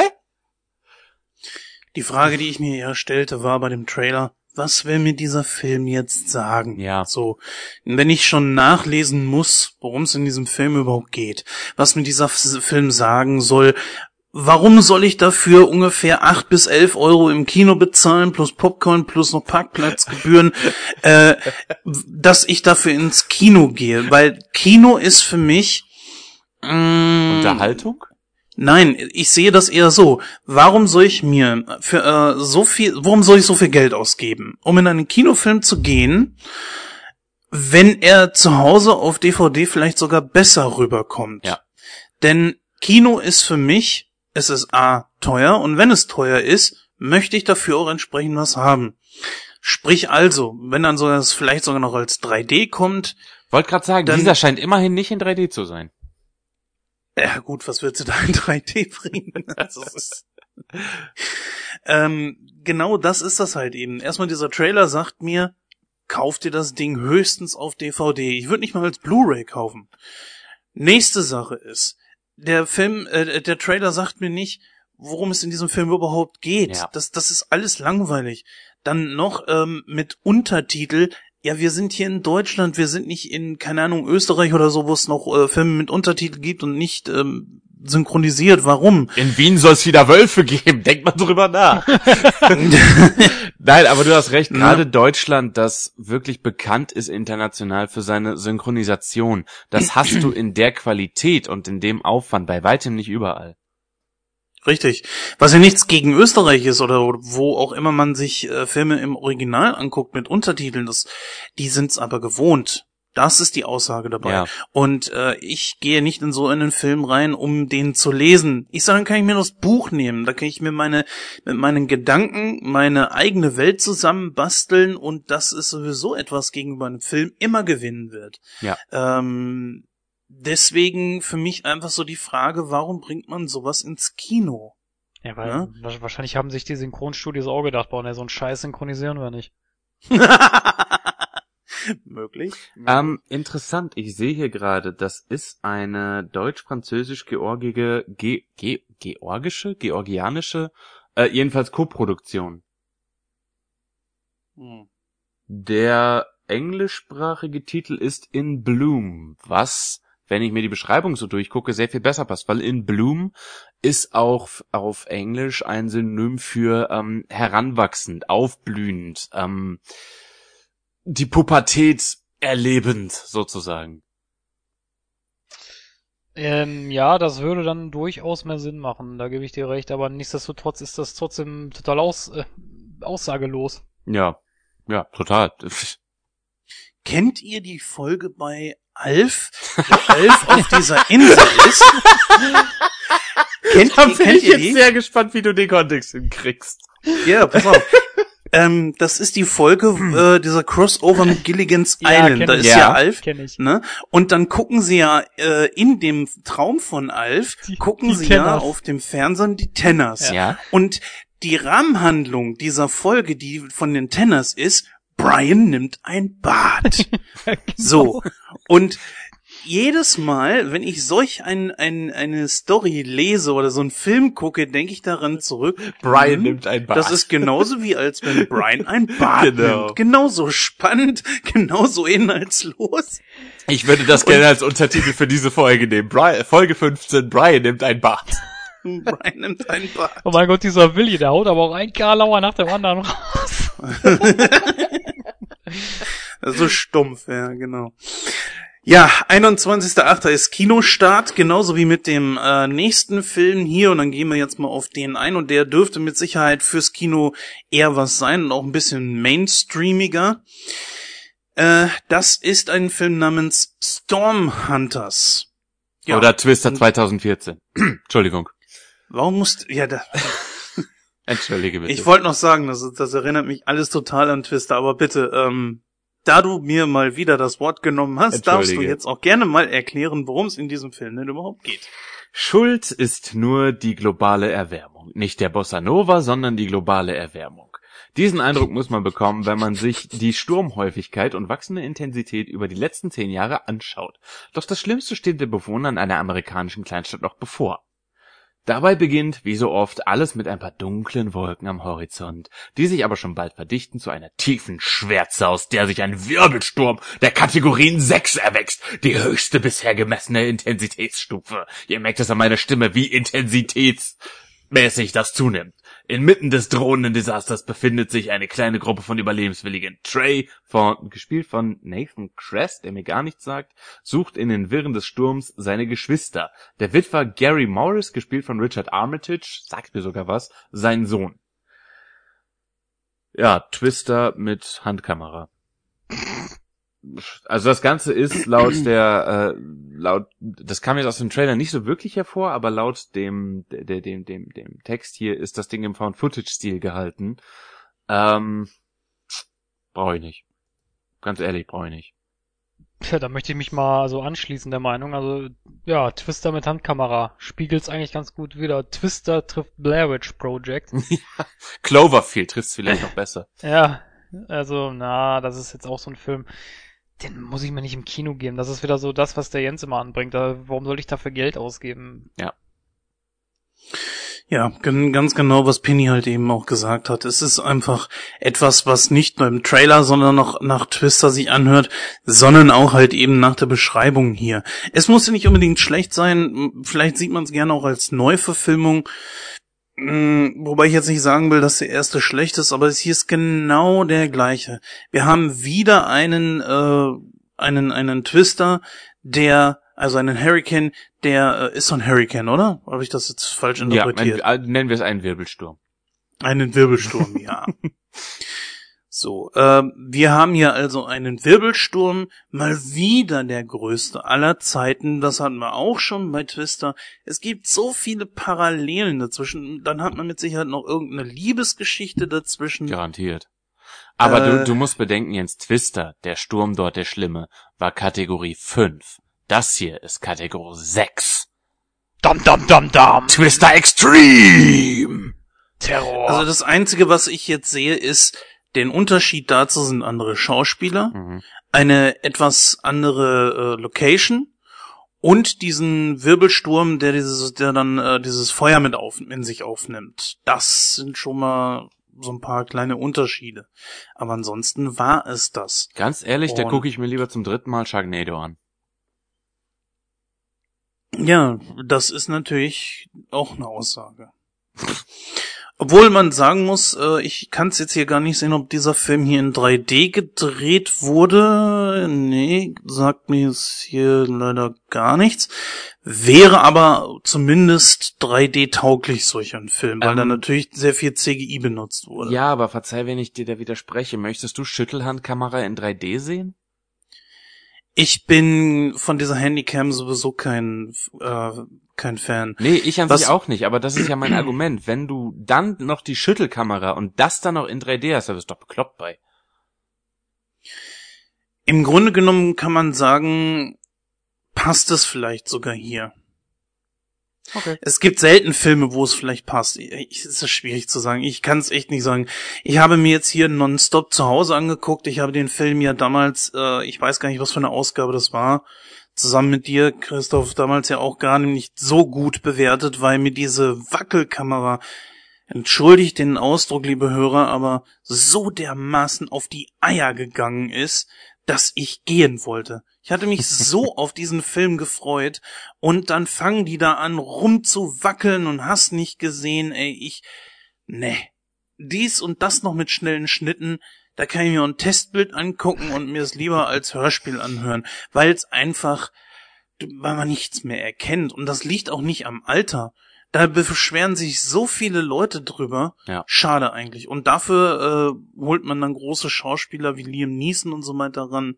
Die Frage, die ich mir ja stellte, war bei dem Trailer, was will mir dieser Film jetzt sagen? Ja. So, wenn ich schon nachlesen muss, worum es in diesem Film überhaupt geht, was mir dieser Film sagen soll, warum soll ich dafür ungefähr acht bis elf Euro im Kino bezahlen, plus Popcorn, plus noch Parkplatzgebühren, äh, dass ich dafür ins Kino gehe? Weil Kino ist für mich mh, Unterhaltung? Nein, ich sehe das eher so. Warum soll ich mir für äh, so viel, warum soll ich so viel Geld ausgeben, um in einen Kinofilm zu gehen, wenn er zu Hause auf DVD vielleicht sogar besser rüberkommt? Ja. Denn Kino ist für mich, es ist A teuer und wenn es teuer ist, möchte ich dafür auch entsprechend was haben. Sprich also, wenn dann so das vielleicht sogar noch als 3D kommt, Wollte gerade sagen, Dann- dieser scheint immerhin nicht in 3D zu sein. Ja gut, was willst du da in 3D bringen? Also, ähm, genau das ist das halt eben. Erstmal dieser Trailer sagt mir, kauf dir das Ding höchstens auf DVD. Ich würde nicht mal als Blu-ray kaufen. Nächste Sache ist, der Film, äh, der Trailer sagt mir nicht, worum es in diesem Film überhaupt geht. Ja. Das, das ist alles langweilig. Dann noch ähm, mit Untertitel. Ja, wir sind hier in Deutschland, wir sind nicht in, keine Ahnung, Österreich oder so, wo es noch äh, Filme mit Untertitel gibt und nicht ähm, synchronisiert. Warum? In Wien soll es wieder Wölfe geben. Denk mal drüber nach. Nein, aber du hast recht. Ja. Gerade Deutschland, das wirklich bekannt ist international für seine Synchronisation, das hast du in der Qualität und in dem Aufwand bei weitem nicht überall. Richtig. Was ja nichts gegen Österreich ist oder wo auch immer man sich äh, Filme im Original anguckt mit Untertiteln, das, die sind's aber gewohnt. Das ist die Aussage dabei. Ja. Und äh, ich gehe nicht in so einen Film rein, um den zu lesen. Ich sage, dann kann ich mir das Buch nehmen. Da kann ich mir meine mit meinen Gedanken meine eigene Welt zusammenbasteln und das ist sowieso etwas gegenüber einem Film immer gewinnen wird. Ja. Ähm, deswegen für mich einfach so die Frage, warum bringt man sowas ins Kino? ja, weil Ja? wa- wahrscheinlich haben sich die Synchronstudios auch gedacht, boah, ne, so einen Scheiß synchronisieren wir nicht. Möglich. Ähm, interessant, ich sehe hier gerade, das ist eine deutsch-französisch-georgige, ge ge georgische, georgianische, äh, jedenfalls Koproduktion. Hm. Der englischsprachige Titel ist In Bloom, was wenn ich mir die Beschreibung so durchgucke, sehr viel besser passt, weil in Bloom ist auch auf Englisch ein Synonym für ähm, heranwachsend, aufblühend, ähm, die Pubertät erlebend sozusagen. Ähm, ja, das würde dann durchaus mehr Sinn machen, da gebe ich dir recht, aber nichtsdestotrotz ist das trotzdem total aus, äh, aussagelos. Ja, ja, total. Kennt ihr die Folge bei Alf, wo Alf auf dieser Insel ist? kennt, da bin kennt ich ihr jetzt die? sehr gespannt, wie du den Kontext hinkriegst. Ja, pass auf. Ähm, das ist die Folge äh, dieser Crossover mit Gilligan's Island. Ja, da ist ja, ja Alf. Ne? Und dann gucken sie ja äh, in dem Traum von Alf, die, gucken die sie Tenners. ja auf dem Fernsehen die Tenners. Ja. Und die Rahmenhandlung dieser Folge, die von den Tenners ist, Brian nimmt ein Bad. genau. So. Und jedes Mal, wenn ich solch ein, ein, eine Story lese oder so einen Film gucke, denke ich daran zurück. Brian hm, nimmt ein Bad. Das ist genauso wie als wenn Brian ein Bad genau. nimmt. Genauso spannend, genauso inhaltslos. Ich würde das gerne als Untertitel für diese Folge nehmen. Brian, Folge 15, Brian nimmt ein Bad. Brian nimmt ein Bad. Oh mein Gott, dieser Willi, der haut aber auch ein Karlauer nach dem anderen raus. so stumpf, ja, genau. Ja, 21.8. ist Kinostart, genauso wie mit dem äh, nächsten Film hier. Und dann gehen wir jetzt mal auf den ein. Und der dürfte mit Sicherheit fürs Kino eher was sein und auch ein bisschen mainstreamiger. Äh, das ist ein Film namens Storm Hunters. Ja. Oder Twister 2014. Entschuldigung. Warum musst ja da. Entschuldige bitte. Ich wollte noch sagen, das, das erinnert mich alles total an Twister, aber bitte, ähm, da du mir mal wieder das Wort genommen hast, darfst du jetzt auch gerne mal erklären, worum es in diesem Film denn überhaupt geht. Schuld ist nur die globale Erwärmung. Nicht der Bossa Nova, sondern die globale Erwärmung. Diesen Eindruck muss man bekommen, wenn man sich die Sturmhäufigkeit und wachsende Intensität über die letzten zehn Jahre anschaut. Doch das Schlimmste steht den Bewohnern einer amerikanischen Kleinstadt noch bevor. Dabei beginnt, wie so oft, alles mit ein paar dunklen Wolken am Horizont, die sich aber schon bald verdichten zu einer tiefen Schwärze, aus der sich ein Wirbelsturm der Kategorien 6 erwächst, die höchste bisher gemessene Intensitätsstufe. Ihr merkt es an meiner Stimme, wie intensitätsmäßig das zunimmt. Inmitten des drohenden Desasters befindet sich eine kleine Gruppe von Überlebenswilligen. Trey, von, gespielt von Nathan Crest, der mir gar nichts sagt, sucht in den Wirren des Sturms seine Geschwister. Der Witwer Gary Morris, gespielt von Richard Armitage, sagt mir sogar was, sein Sohn. Ja, Twister mit Handkamera also das Ganze ist laut der, äh, laut, das kam jetzt aus dem Trailer nicht so wirklich hervor, aber laut dem, der, dem, dem, dem Text hier ist das Ding im Found-Footage-Stil gehalten. Ähm, brauche ich nicht. Ganz ehrlich, brauche ich nicht. Ja, da möchte ich mich mal so anschließen der Meinung. Also, ja, Twister mit Handkamera spiegelt's eigentlich ganz gut wieder. Twister trifft Blair Witch Project. Cloverfield trifft's vielleicht noch besser. Ja, also, na, das ist jetzt auch so ein Film den muss ich mir nicht im Kino geben. Das ist wieder so das, was der Jens immer anbringt. Da, warum soll ich dafür Geld ausgeben? Ja. Ja, ganz genau, was Penny halt eben auch gesagt hat. Es ist einfach etwas, was nicht nur im Trailer, sondern noch nach Twister sich anhört, sondern auch halt eben nach der Beschreibung hier. Es muss ja nicht unbedingt schlecht sein. Vielleicht sieht man es gerne auch als Neuverfilmung. Hm, wobei ich jetzt nicht sagen will, dass der erste schlecht ist, aber es hier ist genau der gleiche. Wir haben wieder einen, äh, einen, einen Twister, der, also einen Hurricane, der äh, ist so ein Hurricane, oder? Habe ich das jetzt falsch interpretiert? Ja, nennen wir es einen Wirbelsturm. Einen Wirbelsturm, ja. So, äh, wir haben hier also einen Wirbelsturm, mal wieder der größte aller Zeiten. Das hatten wir auch schon bei Twister. Es gibt so viele Parallelen dazwischen. Dann hat man mit Sicherheit noch irgendeine Liebesgeschichte dazwischen. Garantiert. Aber äh, du, du musst bedenken, Jens, Twister, der Sturm dort, der Schlimme, war Kategorie 5. Das hier ist Kategorie 6. Dam, dam, dam, dam. Twister Extreme. Terror. Also das Einzige, was ich jetzt sehe, ist, den Unterschied dazu sind andere Schauspieler, mhm. eine etwas andere äh, Location und diesen Wirbelsturm, der dieses, der dann äh, dieses Feuer mit auf, in sich aufnimmt. Das sind schon mal so ein paar kleine Unterschiede. Aber ansonsten war es das. Ganz ehrlich, und da gucke ich mir lieber zum dritten Mal Sharknado an. Ja, das ist natürlich auch eine Aussage. Obwohl man sagen muss, äh, ich kann es jetzt hier gar nicht sehen, ob dieser Film hier in 3D gedreht wurde. Nee, sagt mir jetzt hier leider gar nichts. Wäre aber zumindest 3D-tauglich solch ein Film, weil Ähm, da natürlich sehr viel CGI benutzt wurde. Ja, aber verzeih, wenn ich dir da widerspreche. Möchtest du Schüttelhandkamera in 3D sehen? Ich bin von dieser Handycam sowieso kein, äh, kein Fan. Nee, ich an Was- sich auch nicht, aber das ist ja mein Argument. Wenn du dann noch die Schüttelkamera und das dann noch in 3D hast, da bist du doch bekloppt bei. Im Grunde genommen kann man sagen, passt es vielleicht sogar hier. Okay. Es gibt selten Filme, wo es vielleicht passt. Ich, es ist schwierig zu sagen. Ich kann es echt nicht sagen. Ich habe mir jetzt hier nonstop zu Hause angeguckt. Ich habe den Film ja damals, äh, ich weiß gar nicht, was für eine Ausgabe das war, zusammen mit dir, Christoph, damals ja auch gar nicht so gut bewertet, weil mir diese Wackelkamera, entschuldigt den Ausdruck, liebe Hörer, aber so dermaßen auf die Eier gegangen ist, dass ich gehen wollte. Ich hatte mich so auf diesen Film gefreut und dann fangen die da an rumzuwackeln und hast nicht gesehen, ey, ich, ne. Dies und das noch mit schnellen Schnitten, da kann ich mir ein Testbild angucken und mir es lieber als Hörspiel anhören, weil es einfach, weil man nichts mehr erkennt und das liegt auch nicht am Alter. Da beschweren sich so viele Leute drüber. Ja. Schade eigentlich. Und dafür äh, holt man dann große Schauspieler wie Liam Neeson und so weiter ran.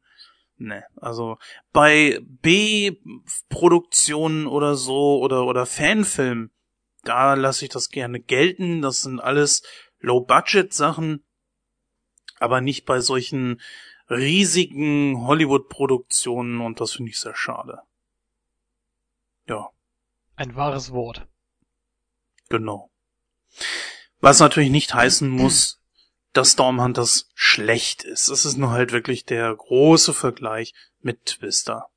Ne, also bei B-Produktionen oder so oder oder Fanfilmen, da lasse ich das gerne gelten. Das sind alles Low-Budget-Sachen, aber nicht bei solchen riesigen Hollywood-Produktionen und das finde ich sehr schade. Ja, Ein wahres Wort. genau. Was natürlich nicht heißen muss, dass Stormhunters schlecht ist. Es ist nur halt wirklich der große Vergleich mit Twister.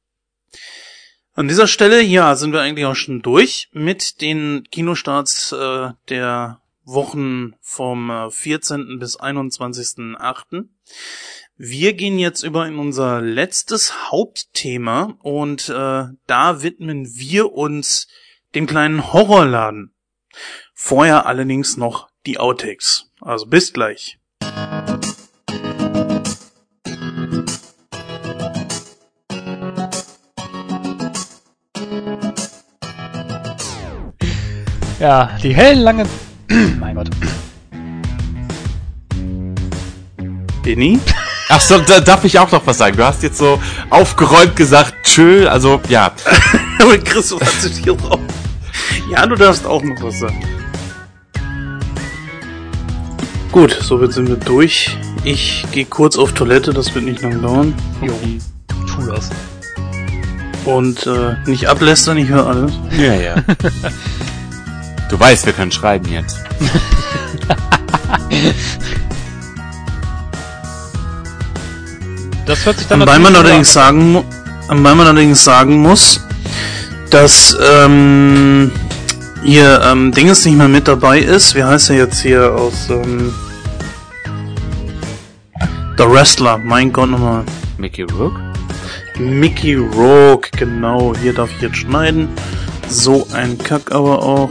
An dieser Stelle, ja, sind wir eigentlich auch schon durch mit den Kinostarts äh, der Wochen vom äh, 14. bis 21.8. Wir gehen jetzt über in unser letztes Hauptthema und äh, da widmen wir uns dem kleinen Horrorladen. Vorher allerdings noch die Outtakes. Also bis gleich. Ja, die hellen langen. mein Gott. Benny? Ach so, da darf ich auch noch was sagen. Du hast jetzt so aufgeräumt gesagt, tschö, also ja. Aber Chris, was hast du hier drauf? Ja, du darfst auch noch was sagen. Gut, somit sind wir durch. Ich gehe kurz auf Toilette, das wird nicht lang dauern. Jo, tu das. Und äh, nicht ablästern, ich höre alles. Ja, ja. Du weißt, wir können schreiben jetzt. Das hört sich dann Wobei man allerdings sagen, wobei man allerdings sagen muss, dass ähm, hier ähm, Dinges nicht mehr mit dabei ist. Wie heißt er jetzt hier aus ähm, The Wrestler? Mein Gott nochmal. Mickey Rook? Mickey Rourke, genau. Hier darf ich jetzt schneiden. So ein Kack aber auch.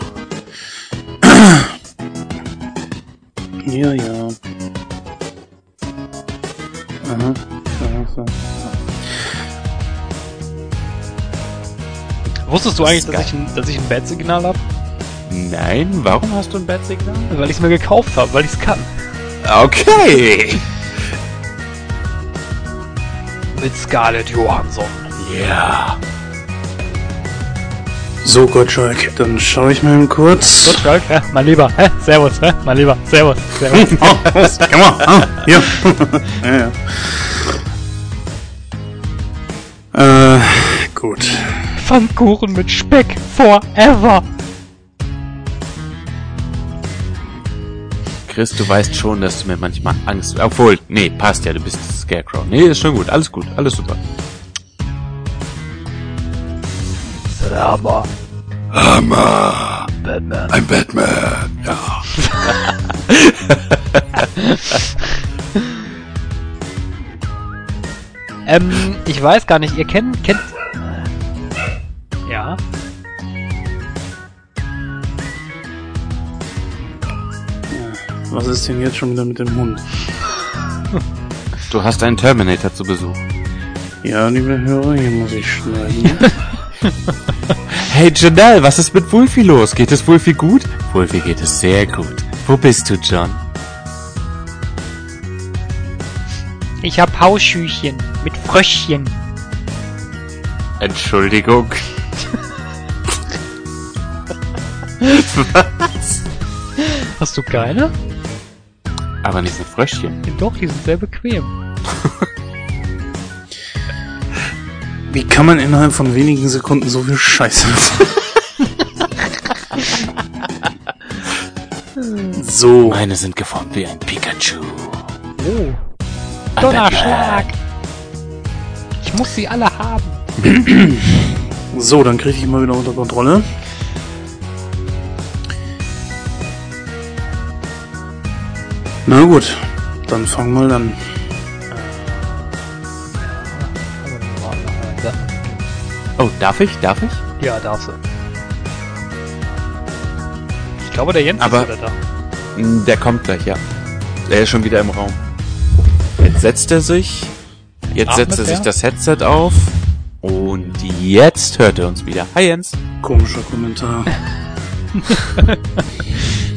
Ja, ja. Aha. Aha, so. Wusstest du eigentlich, Das dass ist ich, ein, dass ich ein Bad-Signal habe? Nein, warum hast du ein Bad-Signal? Weil ich es mir gekauft habe, weil ich es kann. Okay. Mit Scarlett Johansson. Ja. So, Gottschalk, dann schaue ich mal kurz. Gut, Schalk, hä? Mein Lieber, hä? Servus, hä? Mein Lieber, Servus, Servus. Oh, was? Komm mal, ah, hier. ja, ja. Äh, gut. Pfannkuchen mit Speck forever. Chris, du weißt schon, dass du mir manchmal Angst... Obwohl, nee, passt ja, du bist Scarecrow. Nee, ist schon gut, alles gut, alles super. Hammer. Hammer. Batman. Ein Batman, ja. ähm, ich weiß gar nicht, ihr kennt, kennt, ja. Was ist denn jetzt schon wieder mit dem Hund? Du hast einen Terminator zu Besuch. Ja, liebe Hörer, hier muss ich schneiden. Hey Janelle, was ist mit Wulfi los? Geht es Wulfi gut? Wulfi geht es sehr gut. Wo bist du, John? Ich hab Hausschüchen mit Fröschchen. Entschuldigung. was? Hast du keine? Aber nicht so Fröschchen. Doch, die sind sehr bequem. Wie kann man innerhalb von wenigen Sekunden so viel Scheiße So. Meine sind geformt wie ein Pikachu. Oh. Donnerschlag. Ich muss sie alle haben. So, dann kriege ich mal wieder unter Kontrolle. Na gut, dann fang mal an. Oh, darf ich? Darf ich? Ja, darfst du. Ich glaube, der Jens Aber- ist wieder da. Der kommt gleich, ja. Er ist schon wieder im Raum. Jetzt setzt er sich. Jetzt Atmet setzt er sich das Headset auf. Und jetzt hört er uns wieder. Hi Jens. Komischer Kommentar.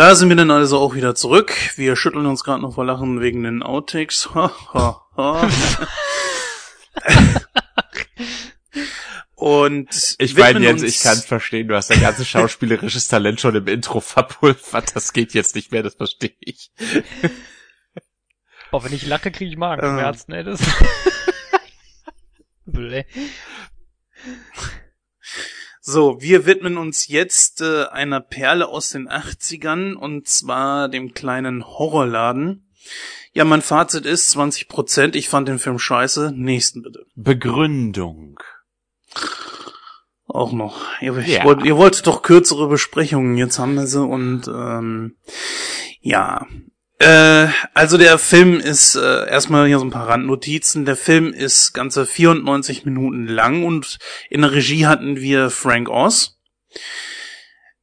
Da sind wir dann also auch wieder zurück. Wir schütteln uns gerade noch vor Lachen wegen den Outtakes. Ha, ha, ha. Und Ich meine, Jens, uns- ich kann es verstehen. Du hast dein ganzes schauspielerisches Talent schon im Intro verpulvert. Das geht jetzt nicht mehr, das verstehe ich. Oh, wenn ich lache, kriege ich. Magenschmerzen, ey. Das Bläh. So, wir widmen uns jetzt äh, einer Perle aus den 80ern und zwar dem kleinen Horrorladen. Ja, mein Fazit ist 20 Prozent. Ich fand den Film scheiße. Nächsten bitte. Begründung. Auch noch. Ihr, Ja. wollt, ihr wolltet doch kürzere Besprechungen. Jetzt haben wir sie und ähm, ja. Äh, also der Film ist äh, erstmal hier so ein paar Randnotizen. Der Film ist ganze 94 Minuten lang und in der Regie hatten wir Frank Oz.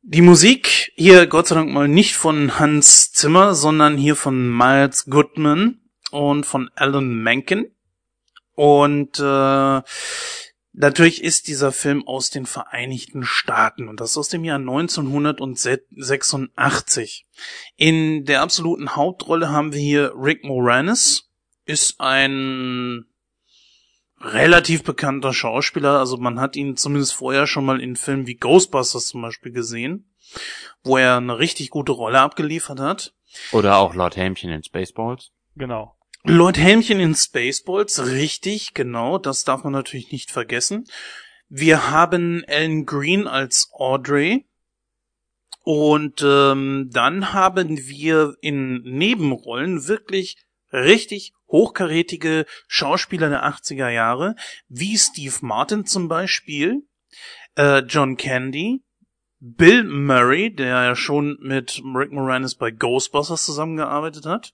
Die Musik hier Gott sei Dank mal nicht von Hans Zimmer, sondern hier von Miles Goodman und von Alan Menken. Und äh, natürlich ist dieser Film aus den Vereinigten Staaten und das aus dem Jahr 1986. In der absoluten Hauptrolle haben wir hier Rick Moranis, ist ein relativ bekannter Schauspieler, also man hat ihn zumindest vorher schon mal in Filmen wie Ghostbusters zum Beispiel gesehen, wo er eine richtig gute Rolle abgeliefert hat. Oder auch Lord Hämchen in Spaceballs. Genau. Lord Helmchen in Spaceballs, richtig, genau, das darf man natürlich nicht vergessen. Wir haben Ellen Green als Audrey. Und ähm, dann haben wir in Nebenrollen wirklich richtig hochkarätige Schauspieler der 80er Jahre, wie Steve Martin zum Beispiel, äh, John Candy, Bill Murray, der ja schon mit Rick Moranis bei Ghostbusters zusammengearbeitet hat,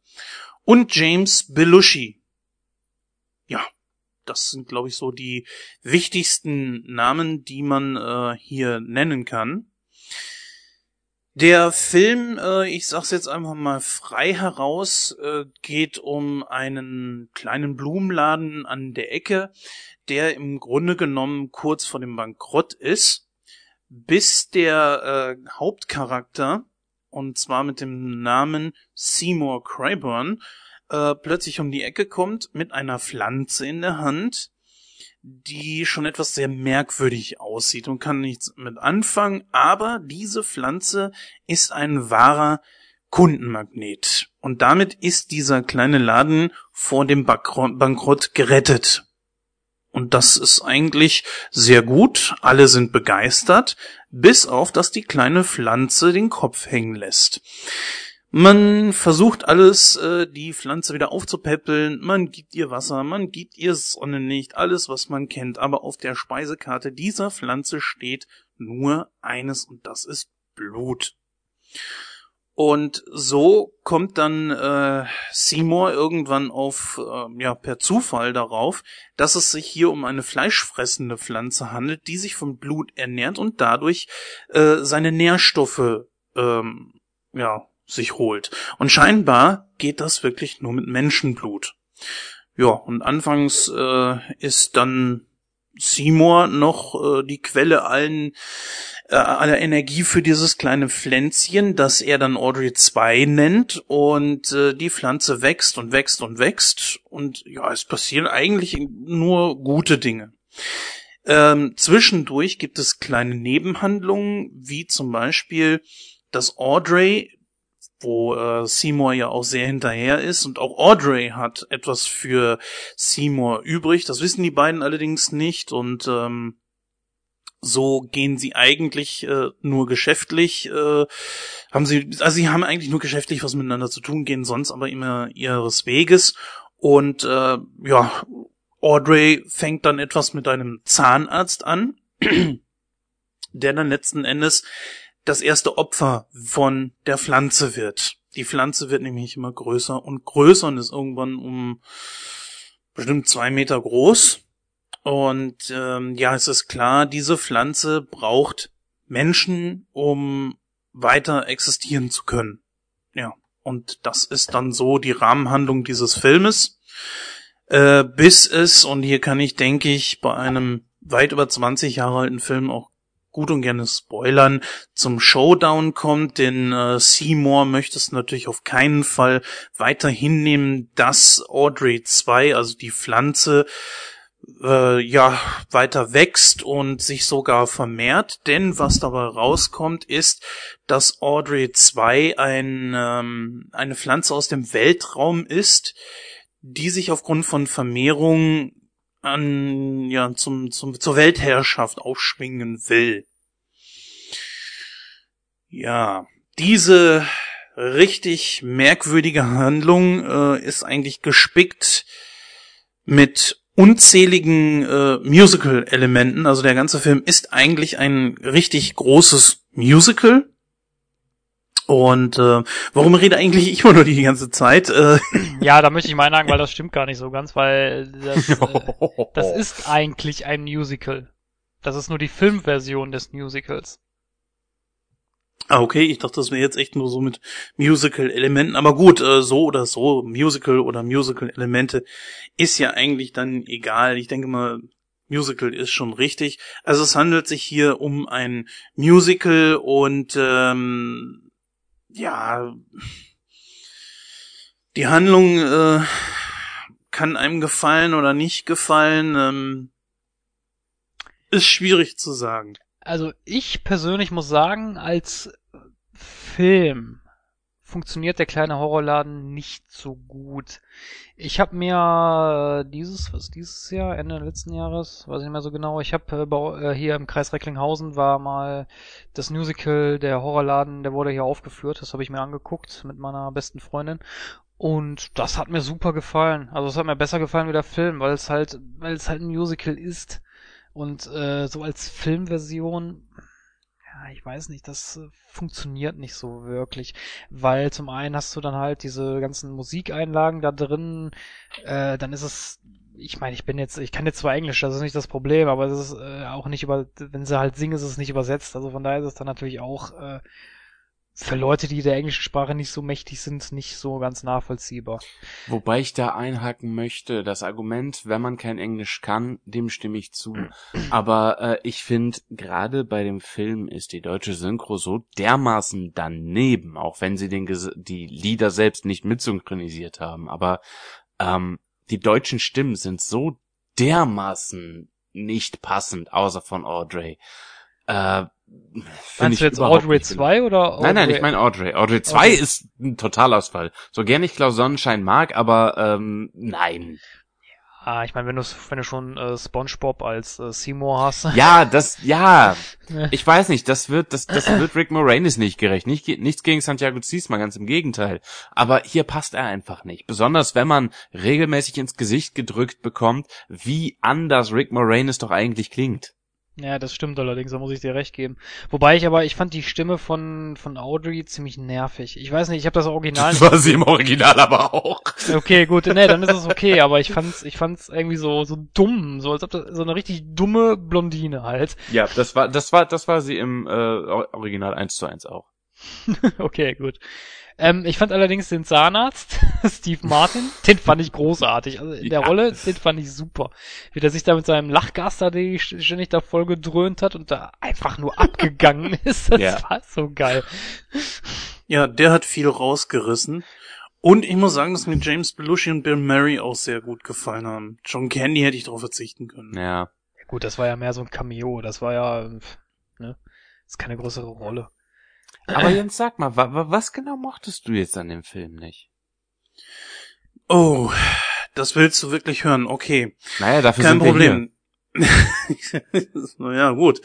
und James Belushi. Ja, das sind, glaube ich, so die wichtigsten Namen, die man äh, hier nennen kann. Der Film, äh, ich sag's jetzt einfach mal frei heraus, äh, geht um einen kleinen Blumenladen an der Ecke, der im Grunde genommen kurz vor dem Bankrott ist, bis der äh, Hauptcharakter, und zwar mit dem Namen Seymour Crayburn, äh, plötzlich um die Ecke kommt mit einer Pflanze in der Hand, die schon etwas sehr merkwürdig aussieht und kann nichts mit anfangen, aber diese Pflanze ist ein wahrer Kundenmagnet. Und damit ist dieser kleine Laden vor dem Bankro- Bankrott gerettet. Und das ist eigentlich sehr gut. Alle sind begeistert, bis auf, dass die kleine Pflanze den Kopf hängen lässt. Man versucht alles, äh, die Pflanze wieder aufzupäppeln, man gibt ihr Wasser, man gibt ihr Sonnenlicht, alles was man kennt, aber auf der Speisekarte dieser Pflanze steht nur eines und das ist Blut. Und so kommt dann äh, Seymour irgendwann auf, äh, ja, per Zufall darauf, dass es sich hier um eine fleischfressende Pflanze handelt, die sich von Blut ernährt und dadurch äh, seine Nährstoffe, ähm, ja, sich holt. Und scheinbar geht das wirklich nur mit Menschenblut. Ja, und anfangs äh, ist dann Seymour noch äh, die Quelle allen äh, aller Energie für dieses kleine Pflänzchen, das er dann Audrey 2 nennt und äh, die Pflanze wächst und wächst und wächst und ja, es passieren eigentlich nur gute Dinge. Ähm, zwischendurch gibt es kleine Nebenhandlungen, wie zum Beispiel, dass Audrey, wo äh, Seymour ja auch sehr hinterher ist und auch Audrey hat etwas für Seymour übrig. Das wissen die beiden allerdings nicht und ähm, so gehen sie eigentlich äh, nur geschäftlich, äh, haben sie, also sie haben eigentlich nur geschäftlich was miteinander zu tun, gehen sonst aber immer ihres Weges. Und äh, ja, Audrey fängt dann etwas mit einem Zahnarzt an, der dann letzten Endes das erste Opfer von der Pflanze wird. Die Pflanze wird nämlich immer größer und größer und ist irgendwann um bestimmt zwei Meter groß und ähm, ja, es ist klar, diese Pflanze braucht Menschen, um weiter existieren zu können. Ja, und das ist dann so die Rahmenhandlung dieses Filmes. Äh, bis es, und hier kann ich, denke ich, bei einem weit über 20 Jahre alten Film auch gut und gerne spoilern, zum Showdown kommt, denn äh, Seymour möchte es natürlich auf keinen Fall weiter hinnehmen, dass Audrey 2, also die Pflanze, äh, ja weiter wächst und sich sogar vermehrt, denn was dabei rauskommt, ist, dass Audrey 2 ein, ähm, eine Pflanze aus dem Weltraum ist, die sich aufgrund von Vermehrung an ja zum, zum zur Weltherrschaft aufschwingen will. Ja, diese richtig merkwürdige Handlung äh, ist eigentlich gespickt mit unzähligen äh, Musical-Elementen. Also der ganze Film ist eigentlich ein richtig großes Musical. Und äh, warum rede eigentlich ich immer nur die ganze Zeit? Äh, ja, da möchte ich mal einhaken, weil das stimmt gar nicht so ganz, weil das, äh, das ist eigentlich ein Musical. Das ist nur die Filmversion des Musicals. Ah, okay, ich dachte, das wäre jetzt echt nur so mit Musical-Elementen. Aber gut, äh, so oder so, Musical oder Musical-Elemente ist ja eigentlich dann egal. Ich denke mal, Musical ist schon richtig. Also es handelt sich hier um ein Musical und ähm, ja, die Handlung äh, kann einem gefallen oder nicht gefallen. Ähm, ist schwierig zu sagen. Also ich persönlich muss sagen, als Film funktioniert der kleine Horrorladen nicht so gut. Ich habe mir dieses, was dieses Jahr, Ende letzten Jahres, weiß ich nicht mehr so genau, ich habe äh, äh, hier im Kreis Recklinghausen war mal das Musical, der Horrorladen, der wurde hier aufgeführt, das habe ich mir angeguckt mit meiner besten Freundin und das hat mir super gefallen. Also es hat mir besser gefallen wie der Film, weil es halt, weil es halt ein Musical ist. Und äh, so als Filmversion, ich weiß nicht, das äh, funktioniert nicht so wirklich, weil zum einen hast du dann halt diese ganzen Musikeinlagen da drin, äh, dann ist es ich meine, ich bin jetzt, ich kann jetzt zwar Englisch, das ist nicht das Problem, aber es ist äh, auch nicht über, wenn sie halt singen, ist es nicht übersetzt. Also von daher ist es dann natürlich auch äh, für Leute, die der englischen Sprache nicht so mächtig sind, nicht so ganz nachvollziehbar. Wobei ich da einhaken möchte, das Argument, wenn man kein Englisch kann, dem stimme ich zu. Aber äh, ich finde, gerade bei dem Film ist die deutsche Synchro so dermaßen daneben, auch wenn sie den die Lieder selbst nicht mitsynchronisiert haben. Aber ähm, die deutschen Stimmen sind so dermaßen nicht passend, außer von Audrey. Äh, Meinst du jetzt Audrey 2 oder Audrey? Nein, nein, ich meine Audrey. Audrey 2 okay. ist ein Totalausfall. So gern ich Klaus Sonnenschein mag, aber ähm, nein. Ah, ich meine, wenn du wenn du schon äh, SpongeBob als äh, Seymour hast. Ja, das ja. Ich weiß nicht, das wird, das, das wird Rick Moranis nicht gerecht. Nicht, nichts gegen Santiago Ziesma, ganz im Gegenteil. Aber hier passt er einfach nicht. Besonders wenn man regelmäßig ins Gesicht gedrückt bekommt, wie anders Rick Moranis doch eigentlich klingt. Ja, das stimmt allerdings, da muss ich dir recht geben. Wobei ich aber, ich fand die Stimme von, von Audrey ziemlich nervig. Ich weiß nicht, ich habe das Original Das war sie im Original aber auch. Okay, gut, nee, dann ist es okay, aber ich fand's, ich fand's irgendwie so, so dumm, so als ob das, so eine richtig dumme Blondine halt. Ja, das war, das war, das war sie im äh, Original eins zu eins auch. okay, gut. Ähm, ich fand allerdings den Zahnarzt, Steve Martin, den fand ich großartig. Also in der ja. Rolle, den fand ich super. Wie der sich da mit seinem Lachgas da die ständig da voll gedröhnt hat und da einfach nur abgegangen ist. Das ja. war so geil. Ja, der hat viel rausgerissen. Und ich muss sagen, dass mir James Belushi und Bill Murray auch sehr gut gefallen haben. John Candy hätte ich darauf verzichten können. Ja. Gut, das war ja mehr so ein Cameo. Das war ja, ne, ist keine größere Rolle. Aber Jens, sag mal, wa was genau mochtest du jetzt an dem Film nicht? Oh, das willst du wirklich hören, okay. Naja, dafür Kein sind Problem. naja, gut.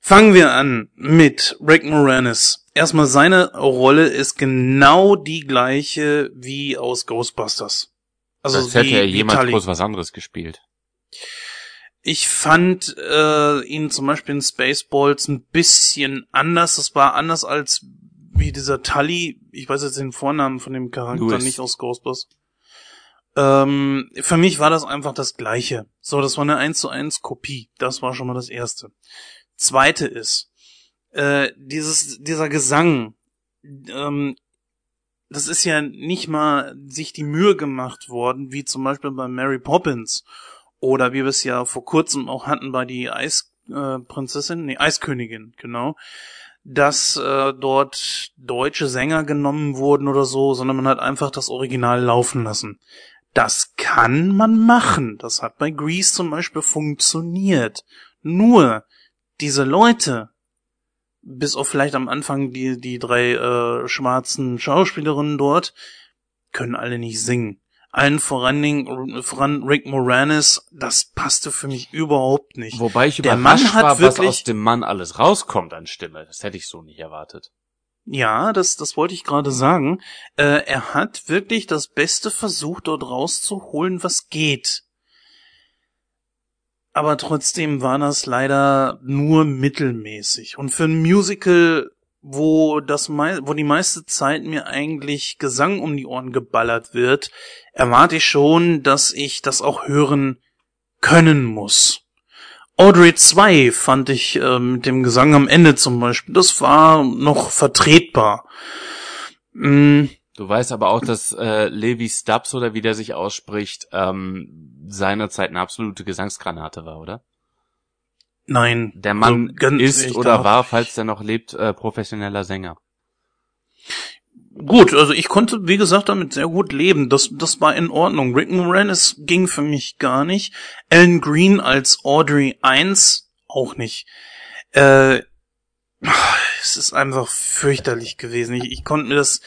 Fangen wir an mit Rick Moranis. Erstmal seine Rolle ist genau die gleiche wie aus Ghostbusters. Also Als hätte er jemals groß was anderes gespielt. Ich fand äh, ihn zum Beispiel in Spaceballs ein bisschen anders. Das war anders als wie dieser Tully. Ich weiß jetzt den Vornamen von dem Charakter Louis. nicht aus Ghostbusters. Ähm, für mich war das einfach das Gleiche. So, das war eine 1 zu 1 Kopie. Das war schon mal das Erste. Zweite ist, äh, dieses, dieser Gesang, ähm, das ist ja nicht mal sich die Mühe gemacht worden, wie zum Beispiel bei Mary Poppins oder wie wir es ja vor kurzem auch hatten bei die Eisprinzessin, äh, nee, Eiskönigin, genau, dass äh, dort deutsche Sänger genommen wurden oder so, sondern man hat einfach das Original laufen lassen. Das kann man machen. Das hat bei Grease zum Beispiel funktioniert. Nur diese Leute, bis auf vielleicht am Anfang die, die drei äh, schwarzen Schauspielerinnen dort, können alle nicht singen allen voran, voran Rick Moranis, das passte für mich überhaupt nicht. Wobei ich Der überrascht Mann war, wirklich, was aus dem Mann alles rauskommt an Stimme. Das hätte ich so nicht erwartet. Ja, das, das wollte ich gerade sagen. Äh, er hat wirklich das Beste versucht, dort rauszuholen, was geht. Aber trotzdem war das leider nur mittelmäßig. Und für ein Musical wo das wo die meiste Zeit mir eigentlich Gesang um die Ohren geballert wird, erwarte ich schon, dass ich das auch hören können muss. Audrey 2 fand ich äh, mit dem Gesang am Ende zum Beispiel, das war noch vertretbar. Mm. Du weißt aber auch, dass äh, Levi Stubbs oder wie der sich ausspricht, ähm, seinerzeit eine absolute Gesangsgranate war, oder? Nein. Der Mann so ist oder war, falls er noch lebt, äh, professioneller Sänger. Gut, also ich konnte, wie gesagt, damit sehr gut leben. Das, das war in Ordnung. Rick Moranis ging für mich gar nicht. Ellen Green als Audrey 1 auch nicht. Äh, es ist einfach fürchterlich gewesen. Ich, ich konnte mir das,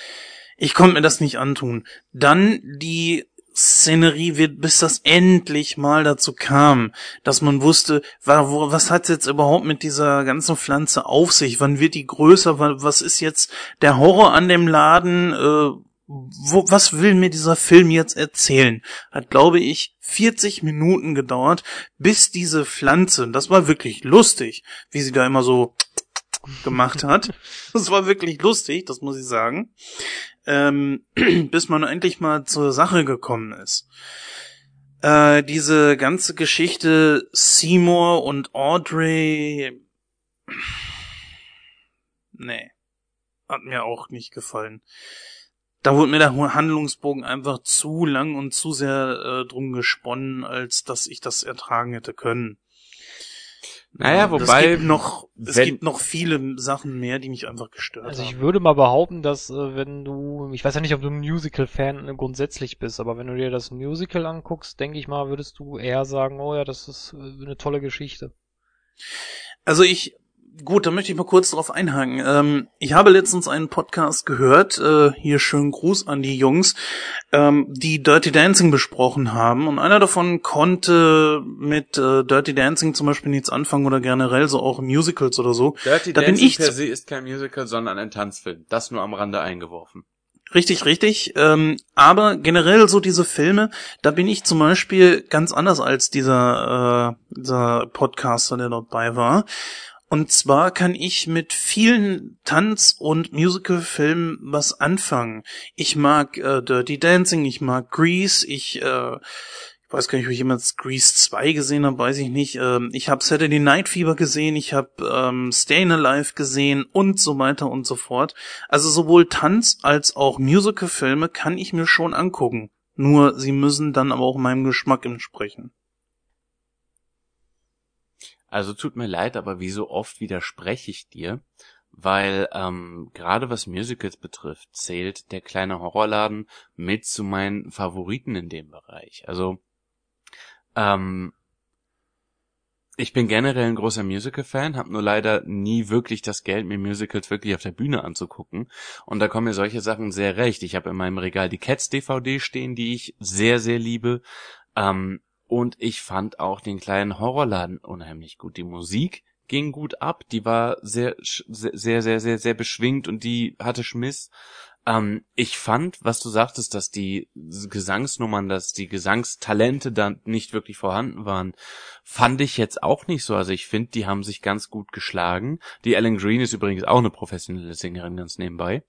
ich konnte mir das nicht antun. Dann die Szenerie wird, bis das endlich mal dazu kam, dass man wusste, was hat jetzt überhaupt mit dieser ganzen Pflanze auf sich? Wann wird die größer? Was ist jetzt der Horror an dem Laden? Äh, wo, was will mir dieser Film jetzt erzählen? Hat, glaube ich, 40 Minuten gedauert, bis diese Pflanze, das war wirklich lustig, wie sie da immer so gemacht hat. Das war wirklich lustig, das muss ich sagen ähm, bis man endlich mal zur Sache gekommen ist. Äh, diese ganze Geschichte Seymour und Audrey, nee, hat mir auch nicht gefallen. Da wurde mir der Handlungsbogen einfach zu lang und zu sehr äh, drum gesponnen, als dass ich das ertragen hätte können. Naja, wobei. Es gibt noch, es gibt noch viele Sachen mehr, die mich einfach gestört also haben. Also ich würde mal behaupten, dass äh, wenn du, ich weiß ja nicht, ob du ein Musical-Fan grundsätzlich bist, aber wenn du dir das Musical anguckst, denke ich mal, würdest du eher sagen, oh ja, das ist äh, eine tolle Geschichte. Also ich gut, da möchte ich mal kurz drauf einhaken. Ähm, ich habe letztens einen Podcast gehört, äh, hier schönen Gruß an die Jungs, ähm, die Dirty Dancing besprochen haben. Und einer davon konnte mit äh, Dirty Dancing zum Beispiel nichts anfangen oder generell so auch Musicals oder so. Dirty Da bin Dancing ich per se ist kein Musical, sondern ein Tanzfilm. Das nur am Rande eingeworfen. Richtig, richtig. Ähm, aber generell so diese Filme, da bin ich zum Beispiel ganz anders als dieser, äh, dieser Podcaster, der dort bei war. Und zwar kann ich mit vielen Tanz- und Musicalfilmen was anfangen. Ich mag äh, Dirty Dancing, ich mag Grease, ich äh, ich weiß gar nicht, ob ich jemals Grease 2 gesehen habe, weiß ich nicht. Ähm, ich habe Saturday Night Fever gesehen, ich habe ähm, Stayin' Alive gesehen und so weiter und so fort. Also sowohl Tanz als auch Musicalfilme kann ich mir schon angucken. Nur sie müssen dann aber auch meinem Geschmack entsprechen. Also tut mir leid, aber wie so oft widerspreche ich dir, weil ähm, gerade was Musicals betrifft, zählt der kleine Horrorladen mit zu meinen Favoriten in dem Bereich. Also ähm, ich bin generell ein großer Musical-Fan, habe nur leider nie wirklich das Geld, mir Musicals wirklich auf der Bühne anzugucken. Und da kommen mir solche Sachen sehr recht. Ich habe in meinem Regal die Cats DVD stehen, die ich sehr, sehr liebe. Ähm, und ich fand auch den kleinen Horrorladen unheimlich gut. Die Musik ging gut ab, die war sehr, sehr, sehr, sehr, sehr beschwingt und die hatte Schmiss. Ähm, ich fand, was du sagtest, dass die Gesangsnummern, dass die Gesangstalente dann nicht wirklich vorhanden waren, fand ich jetzt auch nicht so. Also ich finde, die haben sich ganz gut geschlagen. Die Ellen Green ist übrigens auch eine professionelle Sängerin ganz nebenbei.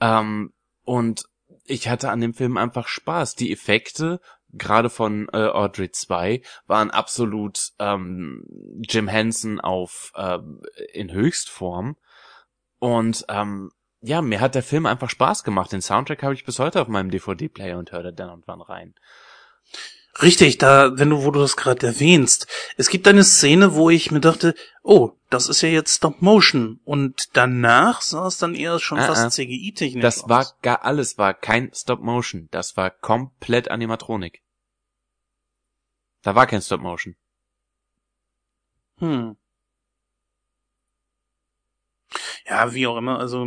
Ähm, und ich hatte an dem Film einfach Spaß. Die Effekte, gerade von äh, Audrey 2, waren absolut ähm, Jim Henson auf äh, in Höchstform. Und ähm, ja, mir hat der Film einfach Spaß gemacht. Den Soundtrack habe ich bis heute auf meinem DVD-Player und höre da dann und wann rein. Richtig, da, wenn du, wo du das gerade erwähnst, es gibt eine Szene, wo ich mir dachte, oh, das ist ja jetzt Stop Motion. Und danach sah es dann eher schon Ah, fast ah. CGI-Technik Das aus. war gar alles, war kein Stop-Motion. Das war komplett Animatronik. Da war kein Stop-Motion. Hm. Ja, wie auch immer. Also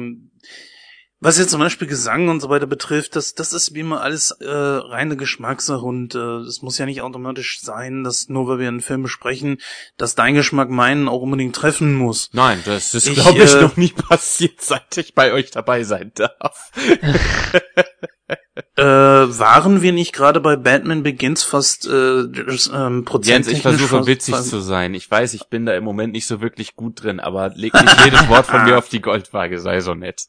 was jetzt zum Beispiel Gesang und so weiter betrifft, das, das ist wie immer alles äh, reine Geschmackssache und äh, es muss ja nicht automatisch sein, dass nur weil wir einen Film besprechen, dass dein Geschmack meinen auch unbedingt treffen muss. Nein, das ist, Ich, glaube ich, äh, noch nie passiert, seit ich bei euch dabei sein darf. Äh, waren wir nicht gerade bei Batman Begins fast äh, ähm, Jens, ich versuche witzig zu sein. Ich weiß, ich bin da im Moment nicht so wirklich gut drin, aber leg nicht jedes Wort von mir auf die Goldwaage, sei so nett.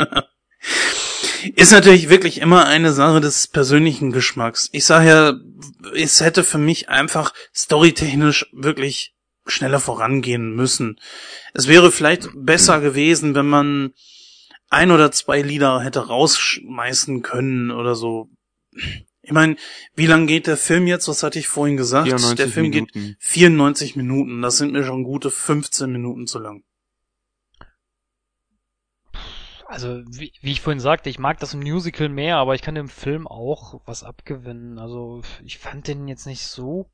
Ist natürlich wirklich immer eine Sache des persönlichen Geschmacks. Ich sage ja, es hätte für mich einfach storytechnisch wirklich schneller vorangehen müssen. Es wäre vielleicht besser gewesen, wenn man ein oder zwei Lieder hätte rausschmeißen können oder so. Ich meine, wie lang geht der Film jetzt? Was hatte ich vorhin gesagt? 94 der Film geht Minuten. 94 Minuten. Das sind mir schon gute 15 Minuten zu lang. Also, wie, wie ich vorhin sagte, ich mag das Musical mehr, aber ich kann dem Film auch was abgewinnen. Also, ich fand den jetzt nicht so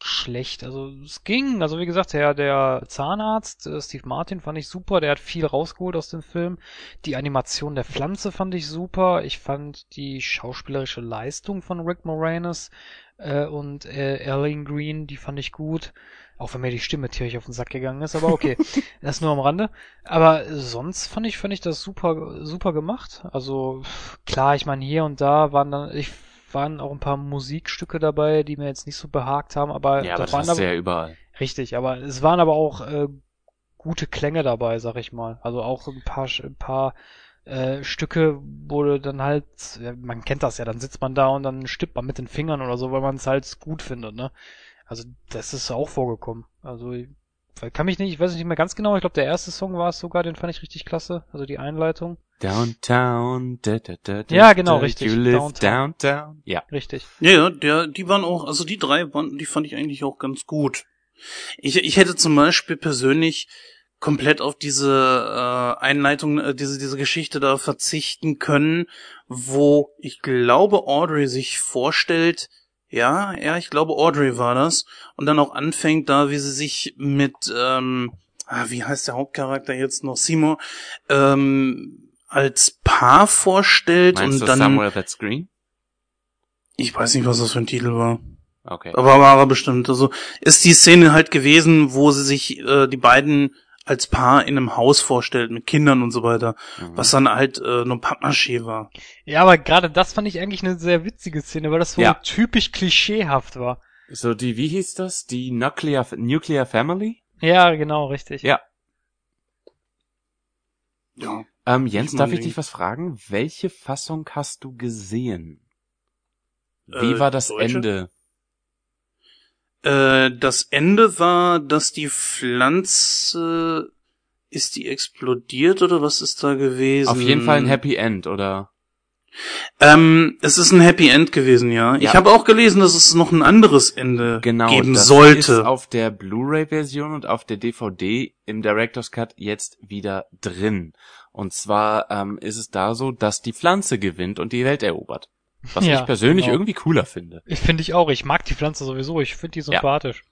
schlecht. Also, es ging. Also, wie gesagt, der, der Zahnarzt, äh, Steve Martin, fand ich super. Der hat viel rausgeholt aus dem Film. Die Animation der Pflanze fand ich super. Ich fand die schauspielerische Leistung von Rick Moranis äh, und äh, Ellen Green, die fand ich gut. Auch wenn mir die Stimme tierisch auf den Sack gegangen ist, aber okay. das nur am Rande. Aber sonst fand ich, fand ich das super, super gemacht. Also, klar, ich meine, hier und da waren dann, ich, waren auch ein paar Musikstücke dabei, die mir jetzt nicht so behagt haben, aber Ja, aber das waren aber, ja überall. richtig, aber es waren aber auch äh, gute Klänge dabei, sag ich mal. Also auch ein paar, ein paar äh, Stücke, wo du dann halt, ja, man kennt das ja, dann sitzt man da und dann stippt man mit den Fingern oder so, weil man es halt gut findet, ne? Also das ist auch vorgekommen. Also ich kann mich nicht, ich weiß nicht mehr ganz genau, ich glaube der erste Song war es sogar, den fand ich richtig klasse, also die Einleitung. Downtown, da, da, da, da, Ja, genau, da, richtig, You live Downtown. downtown. Ja. Richtig. Ja, ja, der, die waren auch, also die drei waren, die fand ich eigentlich auch ganz gut. Ich, ich hätte zum Beispiel persönlich komplett auf diese äh, Einleitung, äh, diese, diese Geschichte da verzichten können, wo ich glaube, Audrey sich vorstellt, ja, ja, ich glaube, Audrey war das, und dann auch anfängt da, wie sie sich mit, ähm, ah, wie heißt der Hauptcharakter jetzt noch, Seymour, ähm, als Paar vorstellt Meinst und du dann, Somewhere That's Green? ich weiß nicht, was das für ein Titel war. Okay. Aber war er bestimmt. Also ist die Szene halt gewesen, wo sie sich äh, die beiden als Paar in einem Haus vorstellt mit Kindern und so weiter, Mhm. was dann halt äh, nur Pappmaché war. Ja, aber gerade das fand ich eigentlich eine sehr witzige Szene, weil das so Ja. typisch klischeehaft war. So die, wie hieß das? Die Nuclear, Nuclear Family? Ja, genau, richtig. Ja. Ja. Ähm, Jens, Ich darf ich dich was fragen? Welche Fassung hast du gesehen? Wie Äh, war das deutsche? Ende? Äh, das Ende war, dass die Pflanze ist die explodiert oder was ist da gewesen? Auf jeden Fall ein Happy End, oder? Ähm, es ist ein Happy End gewesen, ja. Ich Ja. habe auch gelesen, dass es noch ein anderes Ende Genau, geben das ist sollte. auf der Blu-ray-Version und auf der DVD im Director's Cut jetzt wieder drin. Und zwar ähm, ist es da so, dass die Pflanze gewinnt und die Welt erobert. Was Ja, ich persönlich genau. irgendwie cooler finde. Ich finde ich auch. Ich mag die Pflanze sowieso. Ich finde die sympathisch.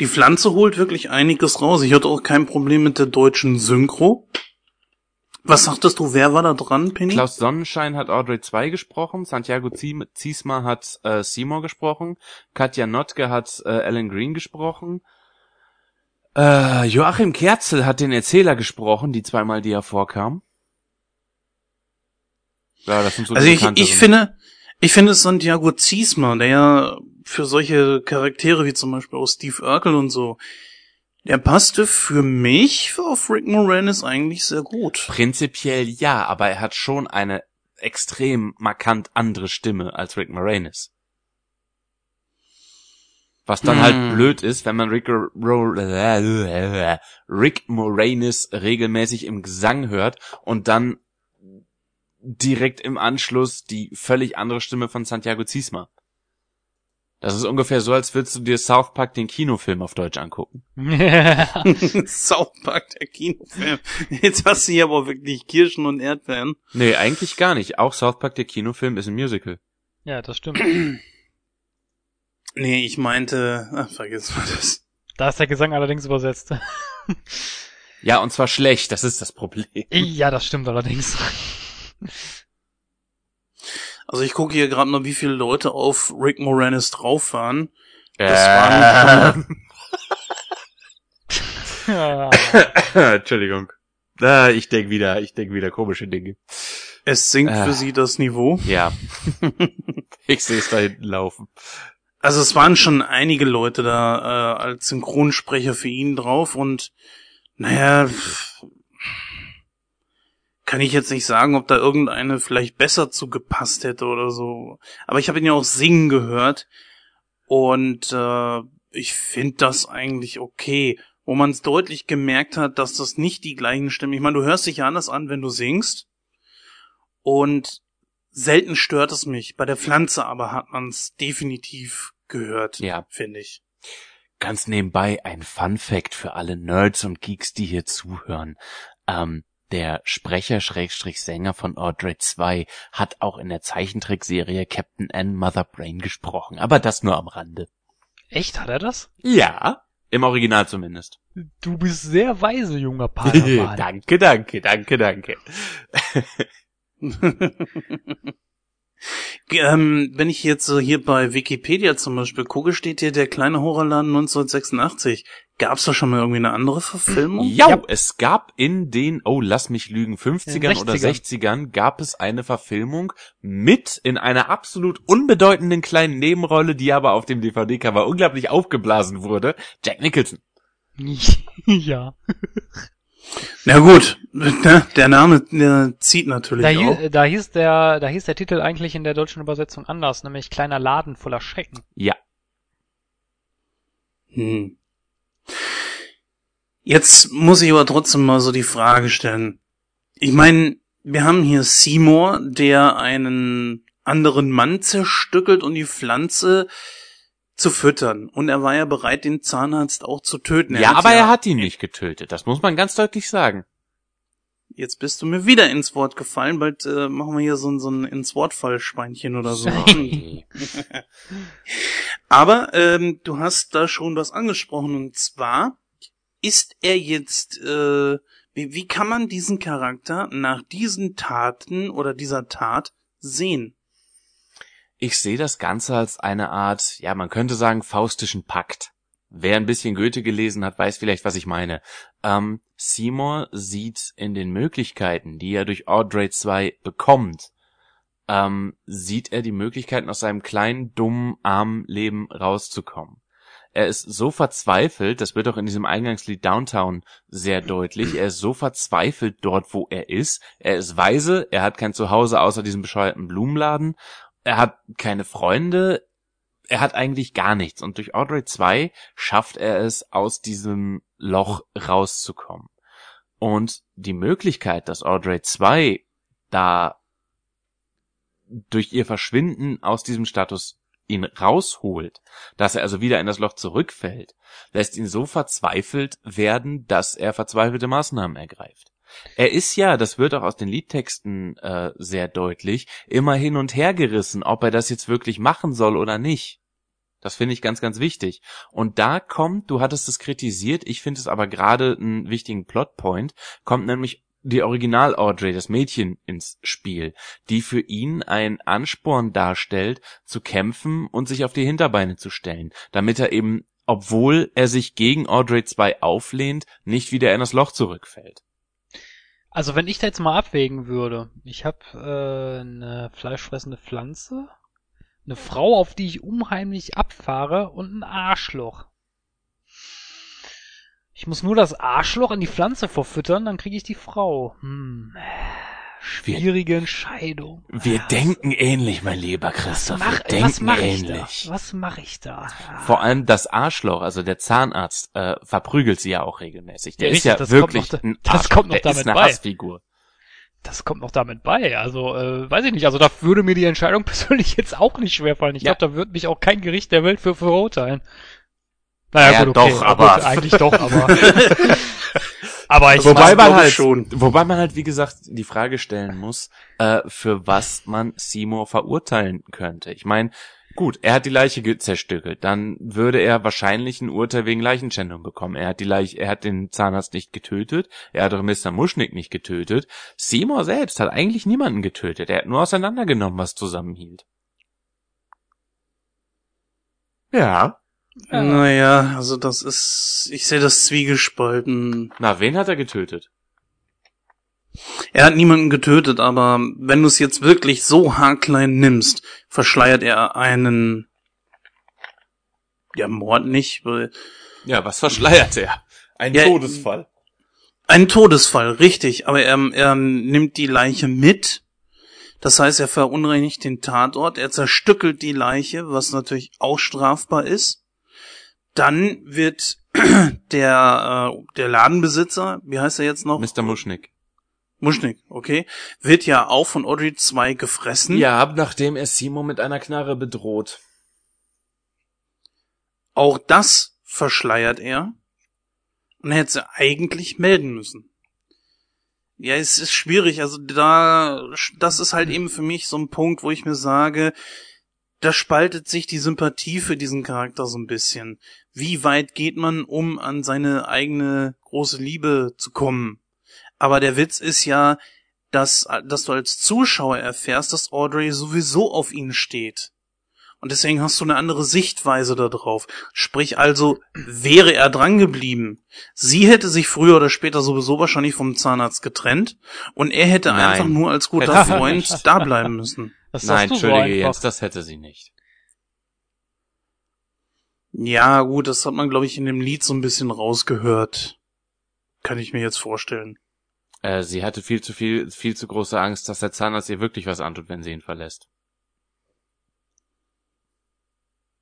Die Pflanze holt wirklich einiges raus. Ich hatte auch kein Problem mit der deutschen Synchro. Was sagtest du, wer war da dran, Penny? Klaus Sonnenschein hat Audrey 2 gesprochen, Santiago Zie- Ziesma hat äh, Seymour gesprochen, Katja Notke hat äh, Alan Green gesprochen, äh, Joachim Kerzel hat den Erzähler gesprochen, die zweimal, die er vorkam. Ja, das sind so also ich, ich finde, ich finde Santiago Ziesma, der ja für solche Charaktere wie zum Beispiel auch Steve Urkel und so, der passte für mich auf Rick Moranis eigentlich sehr gut. Prinzipiell ja, aber er hat schon eine extrem markant andere Stimme als Rick Moranis. Was dann Hm. halt blöd ist, wenn man Rick, Rick Moranis regelmäßig im Gesang hört und dann direkt im Anschluss die völlig andere Stimme von Santiago Ziesma. Das ist ungefähr so, als würdest du dir South Park den Kinofilm auf Deutsch angucken. South Park, der Kinofilm. Jetzt hast du hier aber wirklich Kirschen und Erdbeeren. Nee, eigentlich gar nicht. Auch South Park der Kinofilm ist ein Musical. ja, das stimmt. Nee, ich meinte, ach, vergiss mal das. Da ist der Gesang allerdings übersetzt. Ja, und zwar schlecht, das ist das Problem. ja, das stimmt allerdings. Also ich gucke hier gerade mal, wie viele Leute auf Rick Moranis drauf waren. Das waren... Ja. Entschuldigung. Ah, ich denk wieder, ich denk wieder komische Dinge. Es sinkt Äh. für sie das Niveau. Ja. ich sehe es da hinten laufen. Also es waren schon einige Leute da äh, als Synchronsprecher für ihn drauf und naja, pff, kann ich jetzt nicht sagen, ob da irgendeine vielleicht besser zugepasst hätte oder so. Aber ich habe ihn ja auch singen gehört und äh, ich finde das eigentlich okay. Wo man es deutlich gemerkt hat, dass das nicht die gleichen Stimmen. Ich meine, du hörst dich ja anders an, wenn du singst. Und selten stört es mich. Bei der Pflanze aber hat man es definitiv gehört, Ja. finde ich. Ganz nebenbei ein Fun Fact für alle Nerds und Geeks, die hier zuhören. Ähm, der Sprecher Schrägstrich Sänger von Audrey 2 hat auch in der Zeichentrickserie Captain N Mother Brain gesprochen, aber das nur am Rande. Echt, hat er das? Ja, im Original zumindest. Du bist sehr weise, junger Padawan. danke, danke, danke, danke. ähm, wenn ich jetzt so hier bei Wikipedia zum Beispiel gucke, steht hier der kleine Horrorladen 1986. Gab's da schon mal irgendwie eine andere Verfilmung? Ja, es gab in den, oh, lass mich lügen, 50ern oder 60ern. 60ern gab es eine Verfilmung mit in einer absolut unbedeutenden kleinen Nebenrolle, die aber auf dem DVD-Cover unglaublich aufgeblasen wurde, Jack Nicholson. ja. Na gut, ne, der Name der zieht natürlich Da, auch. hieß, da hieß der, da hieß der Titel eigentlich in der deutschen Übersetzung anders, nämlich kleiner Laden voller Schrecken. Ja. Hm. Jetzt muss ich aber trotzdem mal so die Frage stellen. Ich meine, wir haben hier Seymour, der einen anderen Mann zerstückelt, um die Pflanze zu füttern. Und er war ja bereit, den Zahnarzt auch zu töten. ja, hat aber er hat ihn nicht getötet. Das muss man ganz deutlich sagen. Jetzt bist du mir wieder ins Wort gefallen. Bald äh, machen wir hier so ein, so ein ins Wortfallschweinchen oder so. Aber ähm, du hast da schon was angesprochen und zwar ist er jetzt, äh, wie, wie kann man diesen Charakter nach diesen Taten oder dieser Tat sehen? Ich sehe das Ganze als eine Art, ja, man könnte sagen, faustischen Pakt. Wer ein bisschen Goethe gelesen hat, weiß vielleicht, was ich meine. Ähm, Seymour sieht in den Möglichkeiten, die er durch Audrey 2 bekommt, ähm, sieht er die Möglichkeiten aus seinem kleinen, dummen, armen Leben rauszukommen. Er ist so verzweifelt, das wird auch in diesem Eingangslied Downtown sehr deutlich, er ist so verzweifelt dort, wo er ist. Er ist weise, er hat kein Zuhause außer diesem bescheuerten Blumenladen, er hat keine Freunde, er hat eigentlich gar nichts. Und durch Audrey 2 schafft er es, aus diesem Loch rauszukommen. Und die Möglichkeit, dass Audrey 2 da durch ihr Verschwinden aus diesem Status ihn rausholt, dass er also wieder in das Loch zurückfällt, lässt ihn so verzweifelt werden, dass er verzweifelte Maßnahmen ergreift. Er ist ja, das wird auch aus den Liedtexten äh, sehr deutlich, immer hin und her gerissen, ob er das jetzt wirklich machen soll oder nicht. Das finde ich ganz, ganz wichtig. Und da kommt, du hattest es kritisiert, ich finde es aber gerade einen wichtigen Plotpoint, kommt nämlich die Original Audrey, das Mädchen, ins Spiel, die für ihn ein Ansporn darstellt, zu kämpfen und sich auf die Hinterbeine zu stellen, damit er eben, obwohl er sich gegen Audrey 2 auflehnt, nicht wieder in das Loch zurückfällt. Also wenn ich da jetzt mal abwägen würde, ich habe äh, eine fleischfressende Pflanze, eine Frau, auf die ich unheimlich abfahre und ein Arschloch. Ich muss nur das Arschloch in die Pflanze verfüttern, dann kriege ich die Frau. Hm. Schwierige Entscheidung. Wir denken ähnlich, mein lieber Christoph. Mach, wir denken was mache ich ähnlich. da? Was mache ich da? Vor allem das Arschloch, also der Zahnarzt, äh, verprügelt sie ja auch regelmäßig. Der Ja, ist ja richtig, das kommt wirklich noch da- ein das Arschloch. kommt noch der ist damit eine bei. Hassfigur. Das kommt noch damit bei. Also, äh, weiß ich nicht. Also da würde mir die Entscheidung persönlich jetzt auch nicht schwerfallen. Ich Ja. glaube, da wird mich auch kein Gericht der Welt für verurteilen. Naja, Ja, gut, okay. doch, Ja, aber- Gut, eigentlich doch, aber. aber ich Wobei man halt, schon. wobei man halt, wie gesagt, die Frage stellen muss, äh, für was man Seymour verurteilen könnte. Ich meine, gut, er hat die Leiche zerstückelt, dann würde er wahrscheinlich ein Urteil wegen Leichenschändung bekommen. Er hat die Leiche, er hat den Zahnarzt nicht getötet, er hat auch Mr. Muschnick nicht getötet. Seymour selbst hat eigentlich niemanden getötet, er hat nur auseinandergenommen, was zusammenhielt. Ja. Ja. Naja, also das ist, ich sehe das zwiegespalten. Na, wen hat er getötet? Er hat niemanden getötet, aber wenn du es jetzt wirklich so haarklein nimmst, verschleiert er einen, ja, Mord nicht, weil Ja, was verschleiert er? Ein Ja, Todesfall. Ein Todesfall, richtig, aber er, er nimmt die Leiche mit. Das heißt, er verunreinigt den Tatort, er zerstückelt die Leiche, was natürlich auch strafbar ist. Dann wird der, äh, der Ladenbesitzer, wie heißt er jetzt noch? Mr. Muschnick. Muschnick, okay, wird ja auch von Audrey 2 gefressen. Ja, nachdem er Simo mit einer Knarre bedroht. Auch das verschleiert er. Und er hätte sie eigentlich melden müssen. Ja, es ist schwierig. Also da, das ist halt eben für mich so ein Punkt, wo ich mir sage, da spaltet sich die Sympathie für diesen Charakter so ein bisschen. Wie weit geht man, um an seine eigene große Liebe zu kommen? Aber der Witz ist ja, dass, dass du als Zuschauer erfährst, dass Audrey sowieso auf ihn steht. Und deswegen hast du eine andere Sichtweise darauf. Sprich also, wäre er dran geblieben, sie hätte sich früher oder später sowieso wahrscheinlich vom Zahnarzt getrennt und er hätte Nein. einfach nur als guter Freund da bleiben müssen. Das Nein, so entschuldige einfach. Jens, das hätte sie nicht. Ja, gut, das hat man, glaube ich, in dem Lied so ein bisschen rausgehört. Kann ich mir jetzt vorstellen. Äh, sie hatte viel zu viel, viel zu große Angst, dass der Zahnarzt ihr wirklich was antut, wenn sie ihn verlässt.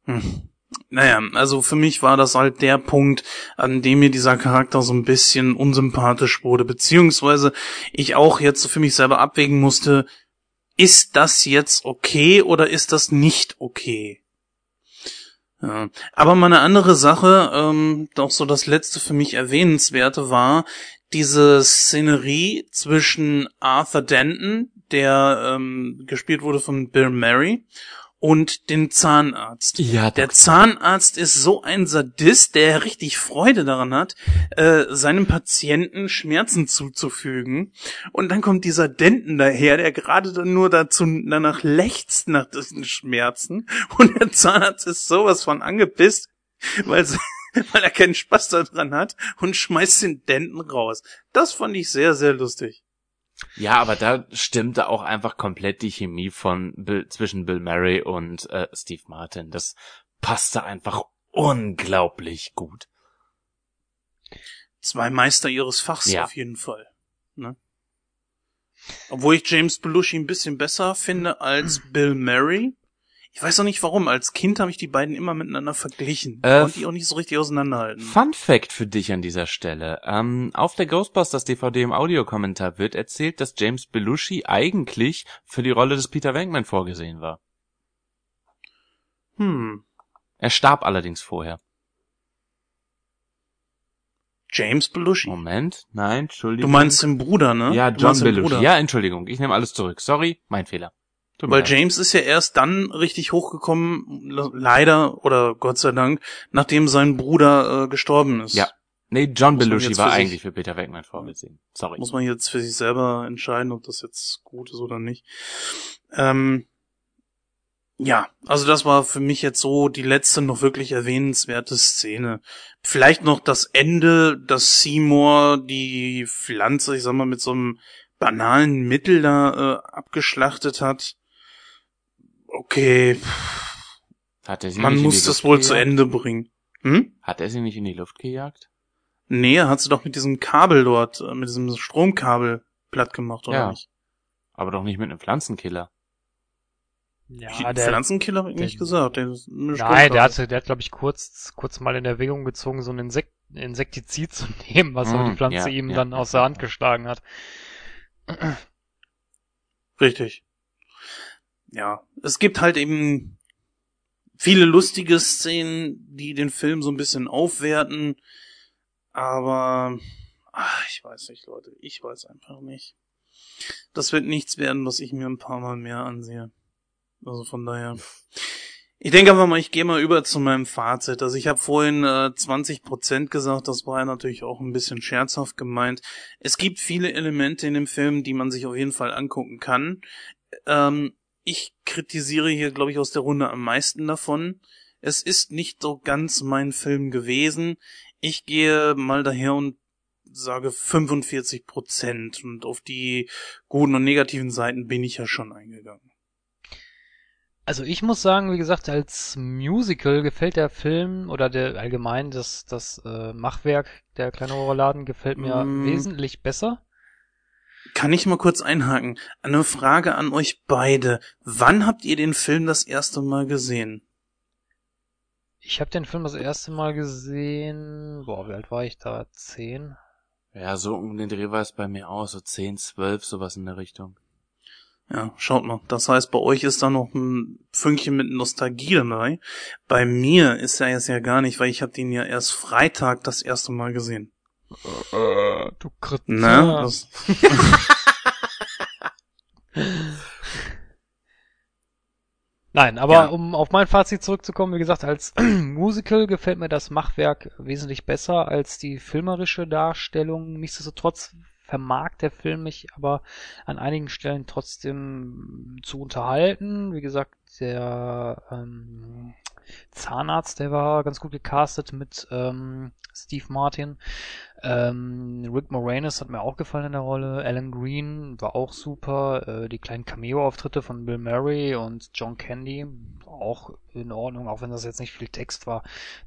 Hm. Naja, also für mich war das halt der Punkt, an dem mir dieser Charakter so ein bisschen unsympathisch wurde, beziehungsweise ich auch jetzt für mich selber abwägen musste, ist das jetzt okay oder ist das nicht okay? Ja. Aber mal eine andere Sache, ähm, doch so das letzte für mich erwähnenswerte war, diese Szenerie zwischen Arthur Denton, der ähm, gespielt wurde von Bill Murray, und den Zahnarzt. Ja, Der. Zahnarzt ist so ein Sadist, der richtig Freude daran hat, äh, seinem Patienten Schmerzen zuzufügen. Und dann kommt dieser Denten daher, der gerade dann nur dazu danach lechzt nach diesen Schmerzen. Und der Zahnarzt ist sowas von angepisst, weil, weil er keinen Spaß daran hat und schmeißt den Denten raus. Das fand ich sehr, sehr lustig. Ja, aber da stimmte auch einfach komplett die Chemie von Bill, zwischen Bill Murray und äh, Steve Martin. Das passte einfach unglaublich gut. Zwei Meister ihres Fachs Ja. auf jeden Fall. Ne? Obwohl ich James Belushi ein bisschen besser finde als Bill Murray. Ich weiß auch nicht warum. Als Kind habe ich die beiden immer miteinander verglichen. Äh, und die auch nicht so richtig auseinanderhalten. Fun Fact für dich an dieser Stelle. Ähm, auf der Ghostbusters DVD im Audiokommentar wird erzählt, dass James Belushi eigentlich für die Rolle des Peter Venkman vorgesehen war. Hm. Er starb allerdings vorher. James Belushi. Moment, nein, Entschuldigung. Du meinst den Bruder, ne? Ja, John Belushi. Ja, Entschuldigung, ich nehme alles zurück. Sorry, mein Fehler. Weil. James ist ja erst dann richtig hochgekommen, le- leider oder Gott sei Dank, nachdem sein Bruder äh, gestorben ist. Ja. Nee, John Muss Belushi war sich- eigentlich für Peter Venkman vorgesehen. Sorry. Muss man jetzt für sich selber entscheiden, ob das jetzt gut ist oder nicht. Ähm, ja, also das war für mich jetzt so die letzte noch wirklich erwähnenswerte Szene. Vielleicht noch das Ende, dass Seymour die Pflanze, ich sag mal, mit so einem banalen Mittel da äh, abgeschlachtet hat. Okay, Hat er sie man nicht in muss das wohl zu gejagt? Ende bringen. Hm? Hat er sie nicht in die Luft gejagt? Nee, er hat sie doch mit diesem Kabel dort, äh, mit diesem Stromkabel platt gemacht, oder Ja. nicht? Aber doch nicht mit einem Pflanzenkiller. Ja, der, Pflanzenkiller hab ich der- nicht gesagt. Der nein, der hatte, der hat, glaube ich, kurz, kurz mal in Erwägung gezogen, so ein Insekt, Insektizid zu nehmen, was aber Mm, die Pflanze ja, ihm ja, dann ja, aus der Hand geschlagen hat. Richtig. Ja, es gibt halt eben viele lustige Szenen, die den Film so ein bisschen aufwerten, aber ach, ich weiß nicht, Leute, ich weiß einfach nicht. Das wird nichts werden, was ich mir ein paar Mal mehr ansehe. Also von daher. Ich denke einfach mal, ich gehe mal über zu meinem Fazit. Also ich habe vorhin äh, 20% gesagt, das war ja natürlich auch ein bisschen scherzhaft gemeint. Es gibt viele Elemente in dem Film, die man sich auf jeden Fall angucken kann. Ähm, ich kritisiere hier, glaube ich, aus der Runde am meisten davon. Es ist nicht so ganz mein Film gewesen. Ich gehe mal daher und sage 45 Prozent und auf die guten und negativen Seiten bin ich ja schon eingegangen. Also ich muss sagen, wie gesagt, als Musical gefällt der Film oder der allgemein das, das äh, Machwerk der kleinen Horrorladen gefällt mir Mm. wesentlich besser. Kann ich mal kurz einhaken? Eine Frage an euch beide. Wann habt ihr den Film das erste Mal gesehen? Ich habe den Film das erste Mal gesehen, boah, wie alt war ich da? Zehn? Ja, so um den Dreh war es bei mir auch, so 10, 12, sowas in der Richtung. Ja, schaut mal. Das heißt, bei euch ist da noch ein Fünkchen mit Nostalgie dabei. Bei mir ist er jetzt ja gar nicht, weil ich habe den ja erst Freitag das erste Mal gesehen. Du Kritzer. Ne? Das, Nein, aber Ja. um auf mein Fazit zurückzukommen, wie gesagt, als Musical gefällt mir das Machwerk wesentlich besser als die filmerische Darstellung. Nichtsdestotrotz vermag der Film mich aber an einigen Stellen trotzdem zu unterhalten. Wie gesagt, der ähm, Zahnarzt, der war ganz gut gecastet mit ähm, Steve Martin. Ähm, Rick Moranis hat mir auch gefallen in der Rolle. Alan Green war auch super. Äh, die kleinen Cameo-Auftritte von Bill Murray und John Candy auch in Ordnung, auch wenn das jetzt nicht viel Text war.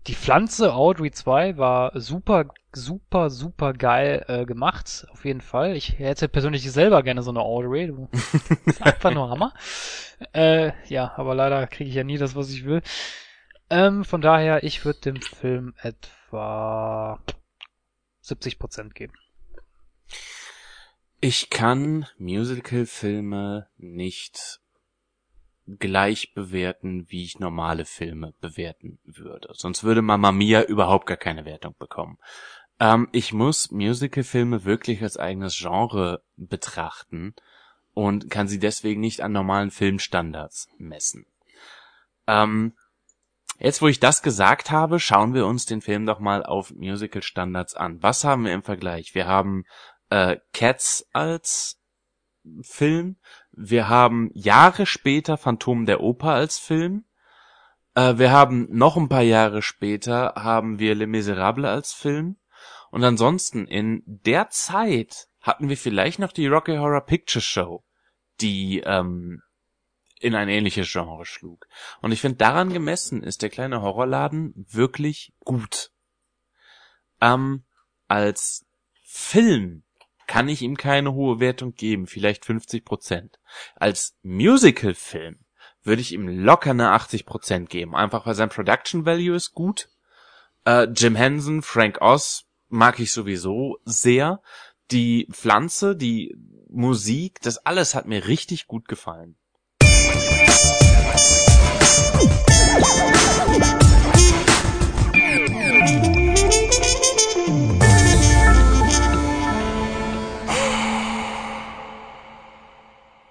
Die Pflanze Audrey 2 war super, super, super geil äh, gemacht. Auf jeden Fall. Ich hätte persönlich selber gerne so eine Audrey. Du- einfach nur Hammer. Äh, ja, aber leider kriege ich ja nie das, was ich will. Ähm, von daher, ich würde dem Film etwa 70% geben. Ich kann Musical-Filme nicht gleich bewerten, wie ich normale Filme bewerten würde. Sonst würde Mamma Mia überhaupt gar keine Wertung bekommen. Ähm, ich muss Musicalfilme wirklich als eigenes Genre betrachten und kann sie deswegen nicht an normalen Filmstandards messen. Ähm, jetzt, wo ich das gesagt habe, schauen wir uns den Film doch mal auf Musical-Standards an. Was haben wir im Vergleich? Wir haben äh, Cats als Film, wir haben Jahre später Phantom der Oper als Film, äh, wir haben noch ein paar Jahre später haben wir Les Miserables als Film und ansonsten in der Zeit hatten wir vielleicht noch die Rocky Horror Picture Show, die ähm, in ein ähnliches Genre schlug. Und ich finde, daran gemessen ist der kleine Horrorladen wirklich gut. Ähm, als Film kann ich ihm keine hohe Wertung geben, vielleicht 50 Prozent. Als Musical-Film würde ich ihm locker eine 80 Prozent geben, einfach weil sein Production Value ist gut. Äh, Jim Henson, Frank Oz mag ich sowieso sehr. Die Pflanze, die Musik, das alles hat mir richtig gut gefallen.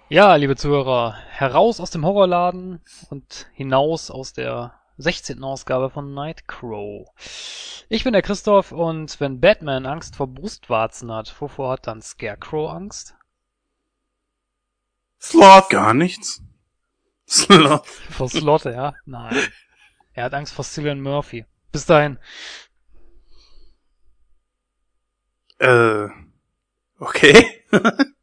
Ja, liebe Zuhörer, heraus aus dem Horrorladen und hinaus aus der 16. Ausgabe von Nightcrow. Ich bin der Christoph und wenn Batman Angst vor Brustwarzen hat, wovor hat dann Scarecrow Angst? Sloth. Gar nichts. Sloth. Vor Sloth, ja? Nein. Er hat Angst vor Cillian Murphy. Bis dahin. Äh. Okay.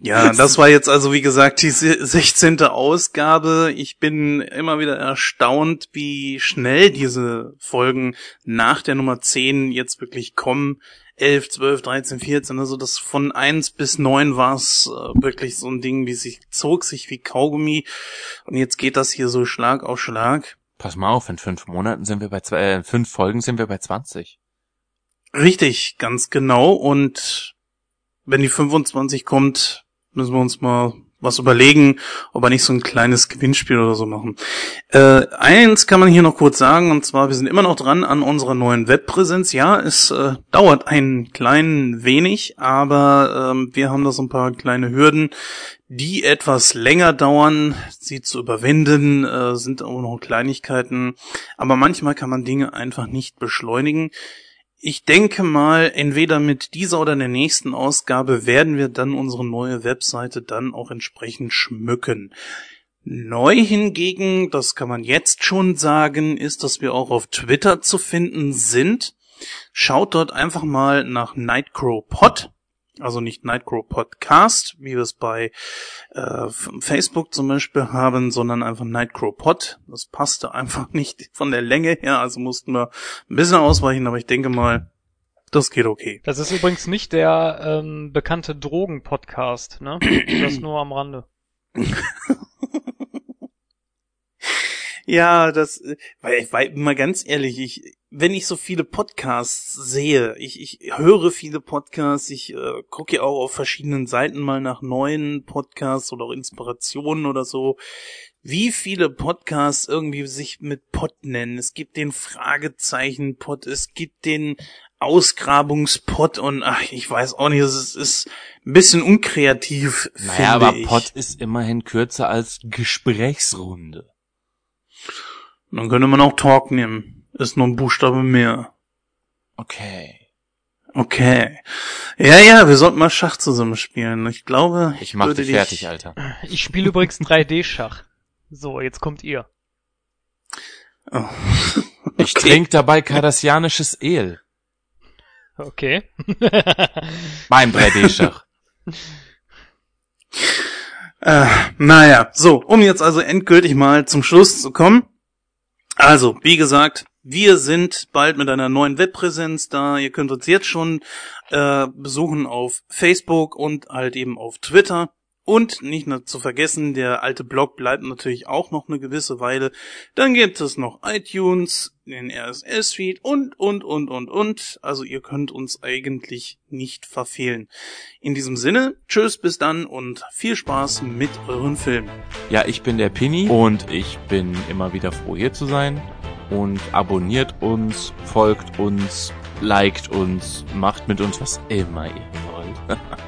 Ja, das war jetzt also wie gesagt die 16. Ausgabe. Ich bin immer wieder erstaunt, wie schnell diese Folgen nach der Nummer 10 jetzt wirklich kommen. 11, 12, 13, 14, also das von 1 bis 9 war es äh, wirklich so ein Ding, wie sich zog sich wie Kaugummi und jetzt geht das hier so Schlag auf Schlag. Pass mal auf, in fünf Monaten sind wir bei zwei, äh, in fünf Folgen sind wir bei 20. Richtig, ganz genau und wenn die 25 kommt, müssen wir uns mal was überlegen, ob wir nicht so ein kleines Gewinnspiel oder so machen. Äh, eins kann man hier noch kurz sagen, und zwar, wir sind immer noch dran an unserer neuen Webpräsenz. Ja, es äh, dauert ein klein wenig, aber ähm, wir haben da so ein paar kleine Hürden, die etwas länger dauern, sie zu überwinden, äh, sind auch noch Kleinigkeiten. Aber manchmal kann man Dinge einfach nicht beschleunigen. Ich denke mal, entweder mit dieser oder der nächsten Ausgabe werden wir dann unsere neue Webseite dann auch entsprechend schmücken. Neu hingegen, das kann man jetzt schon sagen, ist, dass wir auch auf Twitter zu finden sind. Schaut dort einfach mal nach Nightcrow Pod also nicht Nightcrow Podcast, wie wir es bei äh, Facebook zum Beispiel haben, sondern einfach Nightcrow Pod. Das passte einfach nicht von der Länge her, also mussten wir ein bisschen ausweichen, aber ich denke mal, das geht okay. Das ist übrigens nicht der ähm, bekannte Drogen-Podcast, ne? Das nur am Rande. Ja, das, weil, weil mal ganz ehrlich, ich, wenn ich so viele Podcasts sehe, ich, ich höre viele Podcasts, ich äh, gucke ja auch auf verschiedenen Seiten mal nach neuen Podcasts oder auch Inspirationen oder so, wie viele Podcasts irgendwie sich mit Pod nennen. Es gibt den Fragezeichen-Pod, es gibt den Ausgrabungspod und ach, ich weiß auch nicht, es ist, ist ein bisschen unkreativ. Naja, aber ich. Pod ist immerhin kürzer als Gesprächsrunde. Dann könnte man auch Talk nehmen. Ist nur ein Buchstabe mehr. Okay. Okay. Ja, ja, wir sollten mal Schach zusammen spielen. Ich glaube, ich, mach dich fertig, Alter. Ich spiele übrigens 3D-Schach. So, jetzt kommt ihr. Oh. okay. Ich trinke dabei kardassianisches El. Okay. Beim 3D-Schach. äh, naja, so, um jetzt also endgültig mal zum Schluss zu kommen. Also, wie gesagt, wir sind bald mit einer neuen Webpräsenz da. Ihr könnt uns jetzt schon äh, besuchen auf Facebook und halt eben auf Twitter. Und nicht nur zu vergessen, der alte Blog bleibt natürlich auch noch eine gewisse Weile. Dann gibt es noch iTunes, den RSS-Feed und, und, und, und, und. Also ihr könnt uns eigentlich nicht verfehlen. In diesem Sinne, tschüss, bis dann und viel Spaß mit euren Filmen. Ja, ich bin der Pini und ich bin immer wieder froh hier zu sein. und abonniert uns, folgt uns, liked uns, macht mit uns was immer ihr wollt.